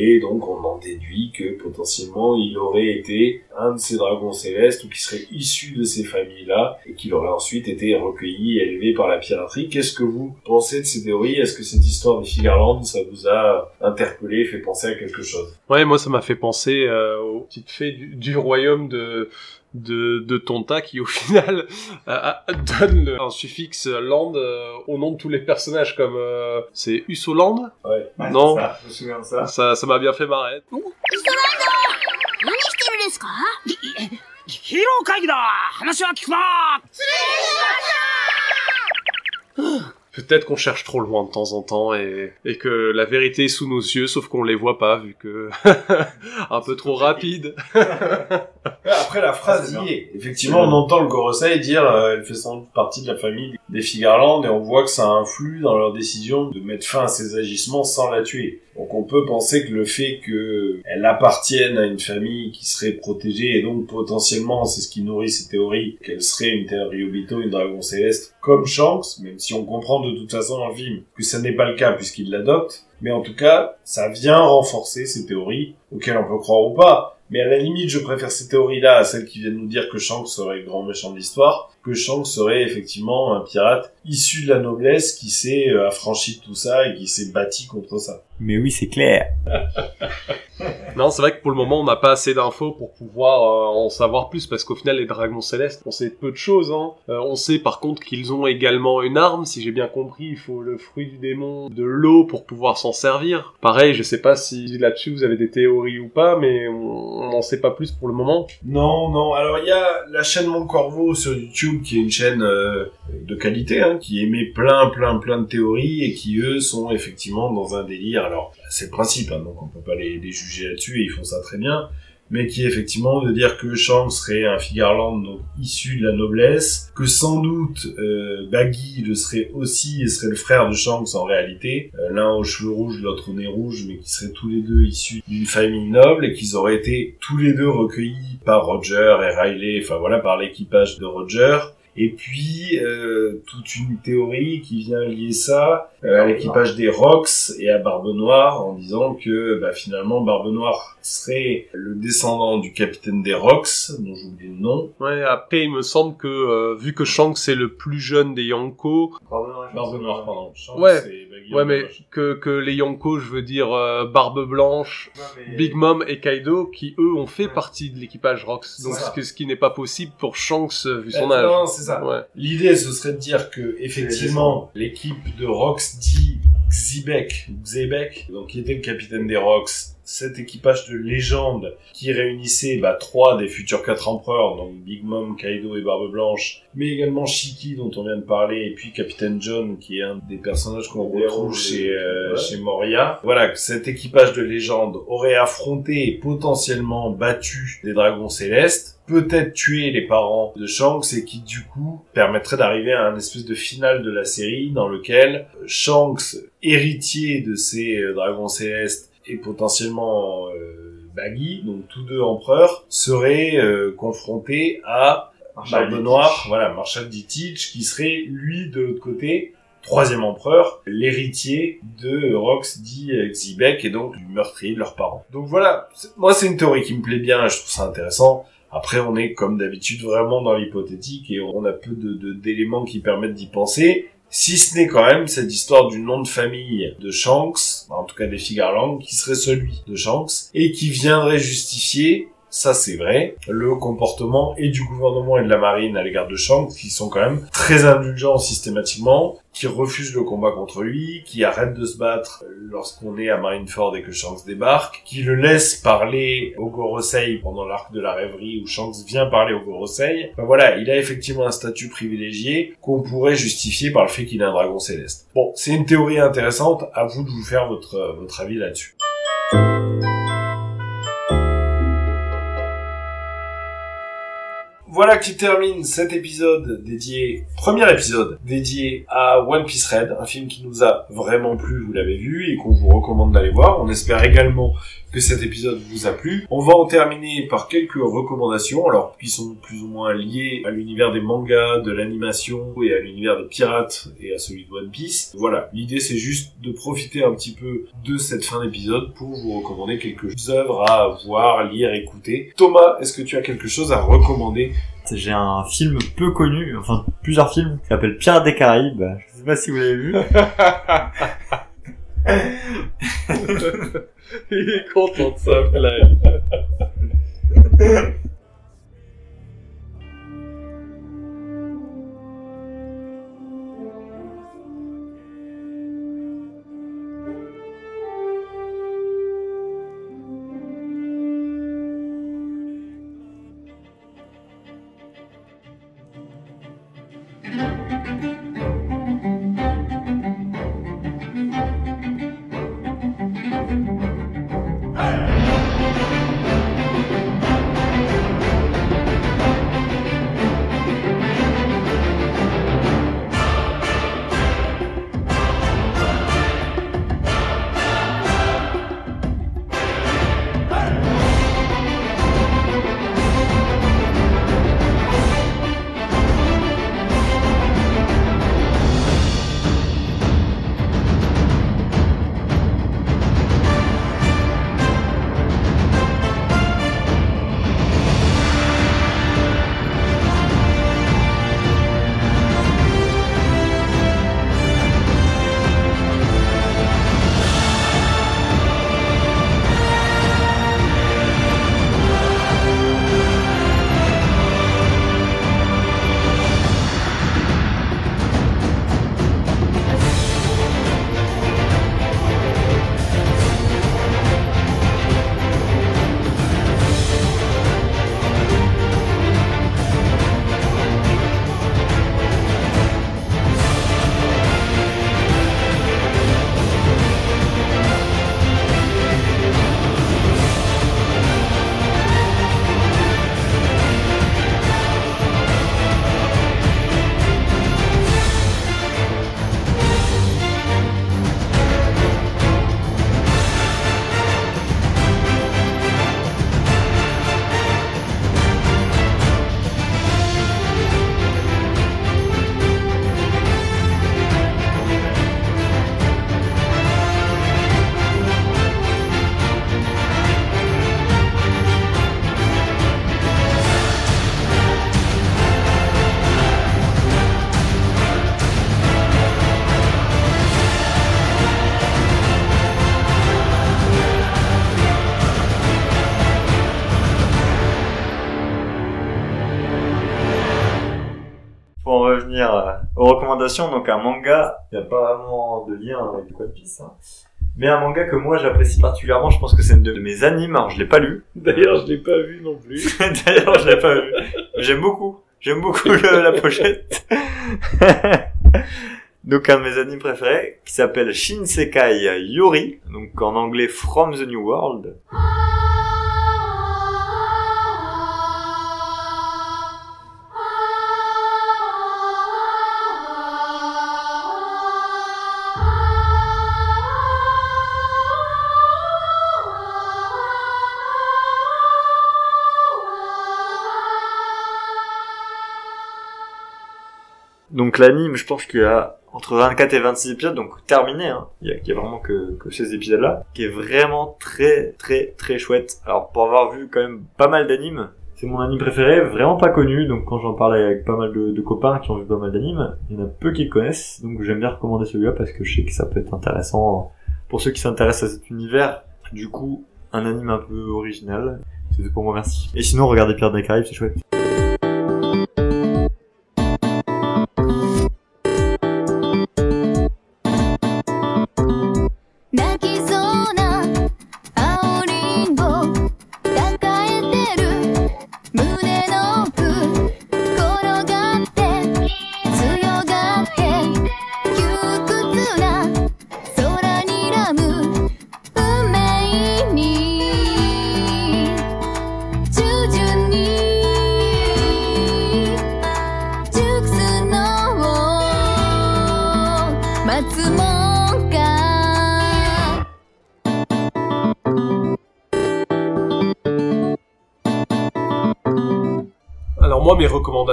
Et donc on en déduit que potentiellement il aurait été un de ces dragons célestes ou qui serait issu de ces familles-là et qu'il aurait ensuite été recueilli et élevé par la piraterie. Qu'est-ce que vous pensez de ces théories? Est-ce que cette histoire des Figarland, ça vous a interpellé, fait penser à quelque chose? Ouais, moi ça m'a fait penser euh, aux petites fées du royaume de de, de Tonta qui au final euh, euh, donne le, un suffixe land euh, au nom de tous les personnages comme euh, c'est Usoland. Ouais, ouais non. ça, je me souviens de ça. Ça ça m'a bien fait marrer. Peut-être qu'on cherche trop loin de temps en temps et, et, que la vérité est sous nos yeux, sauf qu'on les voit pas vu que un peu trop rapide. Après, la phrase y est. Effectivement, on entend le Gorosei dire euh, elle fait sans doute partie de la famille des Figarland et on voit que ça influe dans leur décision de mettre fin à ses agissements sans la tuer. Donc on peut penser que le fait qu'elle appartienne à une famille qui serait protégée et donc potentiellement, c'est ce qui nourrit ces théories, qu'elle serait une Tenryubito, une dragon céleste, comme Shanks, même si on comprend de toute façon dans le film que ça n'est pas le cas puisqu'il l'adopte. Mais en tout cas, ça vient renforcer ces théories auxquelles on peut croire ou pas. Mais à la limite, je préfère ces théories-là à celles qui viennent nous dire que Shanks serait grand méchant de l'histoire, que Shanks serait effectivement un pirate issu de la noblesse qui s'est euh, affranchi de tout ça et qui s'est bâti contre ça. Mais oui, c'est clair. Non, c'est vrai que pour le moment, on n'a pas assez d'infos pour pouvoir euh, en savoir plus, parce qu'au final, les dragons célestes, on sait peu de choses. Hein. Euh, on sait par contre qu'ils ont également une arme, si j'ai bien compris, il faut le fruit du démon de l'eau pour pouvoir s'en servir. Pareil, je sais pas si là-dessus vous avez des théories ou pas, mais on n'en sait pas plus pour le moment. Non, non. Alors il y a la chaîne Mon Corvo sur YouTube qui est une chaîne euh, de qualité, hein, qui émet plein, plein, plein de théories et qui eux sont effectivement dans un délire. Alors c'est le principe, hein, donc on peut pas les, juger là-dessus et ils font ça très bien. Mais qui est effectivement de dire que Shanks serait un Figarland donc issu de la noblesse, que sans doute euh, Baggy le serait aussi et serait le frère de Shanks en réalité, euh, l'un aux cheveux rouges, l'autre au nez rouge, mais qui seraient tous les deux issus d'une famille noble et qu'ils auraient été tous les deux recueillis par Roger et Riley, enfin voilà, par l'équipage de Roger. Et puis euh, toute une théorie qui vient lier ça euh, à l'équipage des Rocks et à Barbe Noire en disant que bah, finalement Barbe Noire serait le descendant du capitaine des Rocks, dont j'oublie le nom. Ouais, après, il me semble que, euh, vu que Shanks c'est le plus jeune des Yonko, Barbe Noire, pardon. Shanks Ouais, et Ouais, mais que, que les Yonko, je veux dire euh, Barbe Blanche, Big Mom et Kaido, qui eux ont fait partie de l'équipage Rox. Donc ce, que- ce qui n'est pas possible pour Shanks euh, vu son Euh, âge. Non, c'est ça. Ouais. L'idée, ce serait de dire que, effectivement, l'équipe de Rox dit Xibek, Xebek, donc qui était le capitaine des Rox, cet équipage de légende qui réunissait bah, trois des futurs quatre empereurs, donc Big Mom, Kaido et Barbe Blanche, mais également Shiki dont on vient de parler, et puis Capitaine John qui est un des personnages qu'on retrouve chez, euh, ouais. chez Moria. Voilà, cet équipage de légende aurait affronté et potentiellement battu des dragons célestes, peut-être tué les parents de Shanks et qui du coup permettrait d'arriver à un espèce de finale de la série dans lequel Shanks, héritier de ces euh, dragons célestes et potentiellement euh, Baggy, donc tous deux empereurs, seraient euh, confrontés à Marshal. Noire, voilà, Marshal Dittich, qui serait lui de l'autre côté troisième empereur, l'héritier de Rox dit euh, Xibek et donc du meurtrier de leurs parents. Donc voilà, moi c'est une théorie qui me plaît bien, je trouve ça intéressant. Après, on est comme d'habitude vraiment dans l'hypothétique et on a peu de de- d'éléments qui permettent d'y penser. Si ce n'est quand même cette histoire du nom de famille de Shanks, en tout cas des Figarland, qui serait celui de Shanks, et qui viendrait justifier, ça c'est vrai, le comportement et du gouvernement et de la marine à l'égard de Shanks, qui sont quand même très indulgents systématiquement, qui refusent le combat contre lui, qui arrêtent de se battre lorsqu'on est à Marineford et que Shanks débarque, qui le laissent parler au Gorosei pendant l'arc de la rêverie où Shanks vient parler au Gorosei. Enfin voilà, il a effectivement un statut privilégié qu'on pourrait justifier par le fait qu'il est un dragon céleste. Bon, c'est une théorie intéressante, à vous de vous faire votre, euh, votre avis là-dessus. Voilà qui termine cet épisode dédié, premier épisode dédié à One Piece Red, un film qui nous a vraiment plu, vous l'avez vu, et qu'on vous recommande d'aller voir. On espère également que cet épisode vous a plu. On va en terminer par quelques recommandations, alors qui sont plus ou moins liées à l'univers des mangas, de l'animation et à l'univers des pirates et à celui de One Piece. Voilà, l'idée c'est juste de profiter un petit peu de cette fin d'épisode pour vous recommander quelques œuvres à voir, lire, écouter. Thomas, est-ce que tu as quelque chose à recommander? J'ai un film peu connu, enfin plusieurs films, qui s'appelle Pirates des Caraïbes. Je sais pas si vous l'avez vu. Il est content de venir euh, aux recommandations. Donc un manga, il n'y a pas vraiment de lien avec One Piece. hein. Mais un manga que moi j'apprécie particulièrement, je pense que c'est une de mes animes. Alors je l'ai pas lu. D'ailleurs, je l'ai pas vu non plus. D'ailleurs, je l'ai pas vu. J'aime beaucoup. J'aime beaucoup le- la pochette. donc un de mes animes préférés qui s'appelle Shinsekai Yori, donc en anglais From the New World. L'anime, je pense qu'il y a entre 24 et 26 épisodes, donc terminé, hein. Il y a, vraiment que, que ces épisodes-là, qui est vraiment très très très chouette. Alors pour avoir vu quand même pas mal d'animes, c'est mon anime préféré, vraiment pas connu, donc quand j'en parlais avec pas mal de, de copains qui ont vu pas mal d'animes, il y en a peu qui le connaissent, donc j'aime bien recommander celui-là parce que je sais que ça peut être intéressant pour ceux qui s'intéressent à cet univers. Du coup, un anime un peu original. C'est tout pour moi, merci. Et sinon, regardez Pierre des Caraïbes, c'est chouette.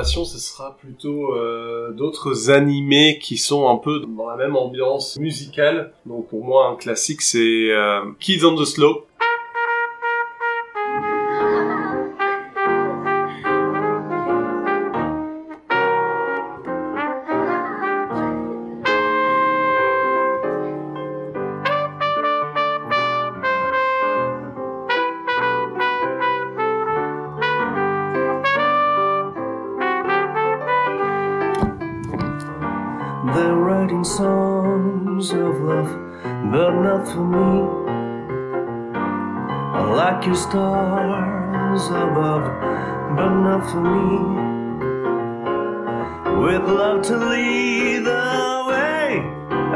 Ce sera plutôt euh, d'autres animés qui sont un peu dans la même ambiance musicale. Donc pour moi, un classique, c'est euh, Kids on the Slope. For me. I like your stars above, but not for me. With love to lead the way,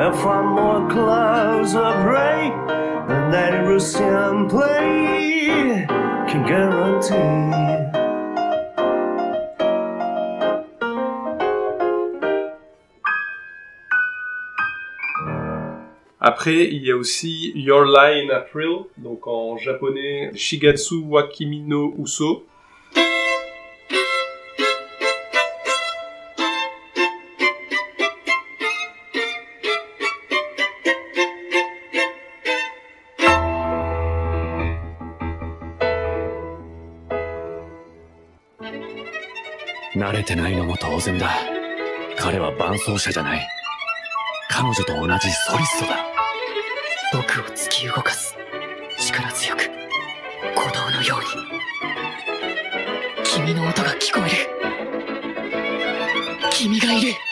and from more clouds of rain, than that will simply can guarantee. Après, il y a aussi Your Lie in April, donc en japonais Shigatsu wa Kimi no Uso.「慣れてないのも当然だ彼は伴奏者じゃない彼女と同じソリストだ 僕を突き動かす力強く鼓動のように。君の音が聞こえる。君がいる「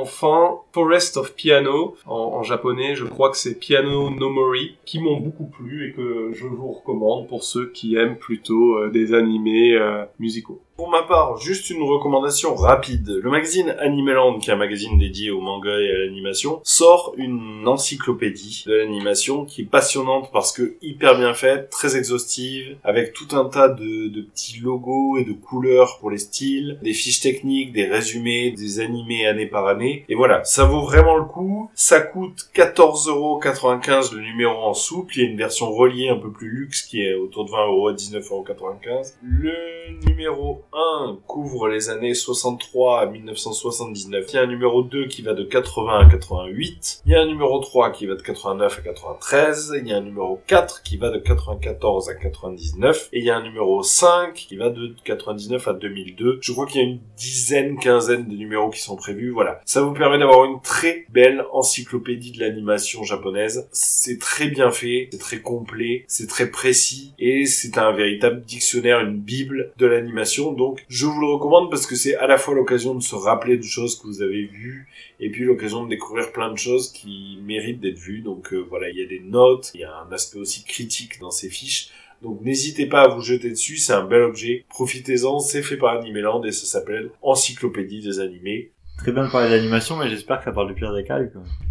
enfin, Forest of Piano, en, japonais, je crois que c'est Piano no Mori, qui m'ont beaucoup plu et que je vous recommande pour ceux qui aiment plutôt euh, des animés euh, musicaux. Pour ma part, juste une recommandation rapide. Le magazine Animeland, qui est un magazine dédié au manga et à l'animation, sort une encyclopédie de l'animation qui est passionnante parce que hyper bien faite, très exhaustive, avec tout un tas de, petits logos et de couleurs pour les styles, des fiches techniques, des résumés, des animés année par année. Et voilà, ça vaut vraiment le coup. Ça coûte 14,95€ le numéro en souple. Il y a une version reliée un peu plus luxe qui est autour de 20€ à 19,95€. Le numéro 1 couvre les années 63 à 1979. Il y a un numéro 2 qui va de 80 à 88. Il y a un numéro 3 qui va de 89 à 93. Il y a un numéro 4 qui va de 94 à 99. Et il y a un numéro 5 qui va de 99 à 2002. Je crois qu'il y a une dizaine, quinzaine de numéros qui sont prévus. Voilà. Ça vous permet d'avoir une très belle encyclopédie de l'animation japonaise. C'est très bien fait. C'est très complet. C'est très précis. Et c'est un véritable dictionnaire, une bible de l'animation donc, je vous le recommande parce que c'est à la fois l'occasion de se rappeler de choses que vous avez vues et puis l'occasion de découvrir plein de choses qui méritent d'être vues. Donc euh, voilà, il y a des notes, il y a un aspect aussi critique dans ces fiches. Donc n'hésitez pas à vous jeter dessus, c'est un bel objet. Profitez-en, c'est fait par Animeland et ça s'appelle Encyclopédie des animés très bien de parler d'animation, mais j'espère que ça parle du pire des cas.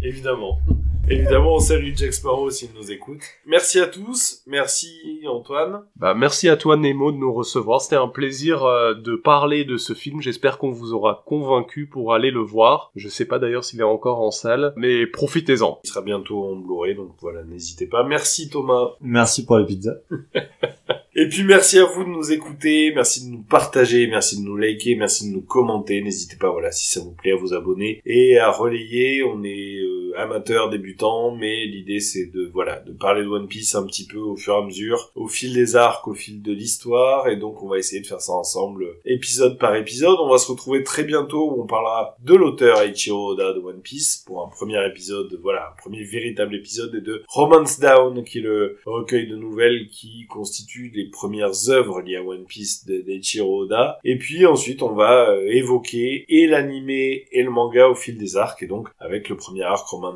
Évidemment. Évidemment, on salue Jack Sparrow s'il nous écoute. Merci à tous. Merci Antoine. Bah, merci à toi Nemo de nous recevoir. C'était un plaisir euh, de parler de ce film. J'espère qu'on vous aura convaincu pour aller le voir. Je sais pas d'ailleurs s'il est encore en salle, mais profitez-en. Il sera bientôt en Blu-ray, donc voilà, n'hésitez pas. Merci Thomas. Merci pour les pizzas. Et puis merci à vous de nous écouter, merci de nous partager, merci de nous liker, merci de nous commenter. N'hésitez pas, voilà, si ça vous plaît, à vous abonner et à relayer. On est euh, amateur, débutant, mais l'idée c'est de voilà de parler de One Piece un petit peu au fur et à mesure, au fil des arcs, au fil de l'histoire, et donc on va essayer de faire ça ensemble, épisode par épisode. On va se retrouver très bientôt où on parlera de l'auteur Eiichiro Oda de One Piece pour un premier épisode, voilà, un premier véritable épisode, et de Romance Down qui est le recueil de nouvelles qui constitue les premières œuvres liées à One Piece d'Eiichiro Oda. Et puis ensuite on va euh, évoquer et l'animé et le manga au fil des arcs, et donc avec le premier arc Romance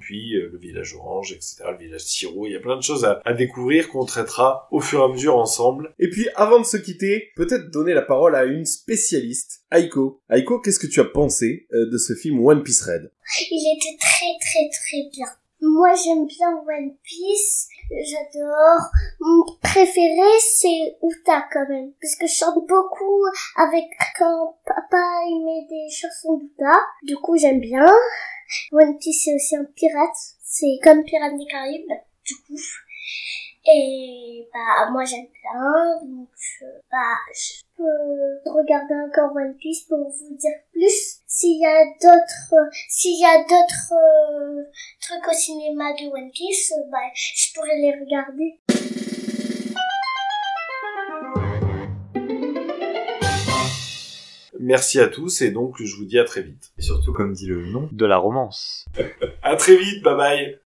puis euh, le village Orange, etc., le village Siro. Il y a plein de choses à, découvrir qu'on traitera au fur et à mesure ensemble. Et puis, avant de se quitter, peut-être donner la parole à une spécialiste, Aiko. Aiko, qu'est-ce que tu as pensé euh, de ce film One Piece Red? Il était très très très bien. Moi, j'aime bien One Piece. J'adore. Mon préféré, c'est Uta, quand même. Parce que je chante beaucoup avec quand papa, il met des chansons d'Uta. Du coup, j'aime bien. One Piece c'est aussi un pirate, c'est comme Pirates des Caraïbes, du coup. Et bah moi j'aime bien, donc euh, bah je peux regarder encore One Piece pour vous dire plus. S'il y a d'autres, s'il y a d'autres euh, trucs au cinéma de One Piece, bah je pourrais les regarder. Merci à tous et donc je vous dis à très vite. Et surtout, comme dit le nom, de la romance. à très vite, bye bye.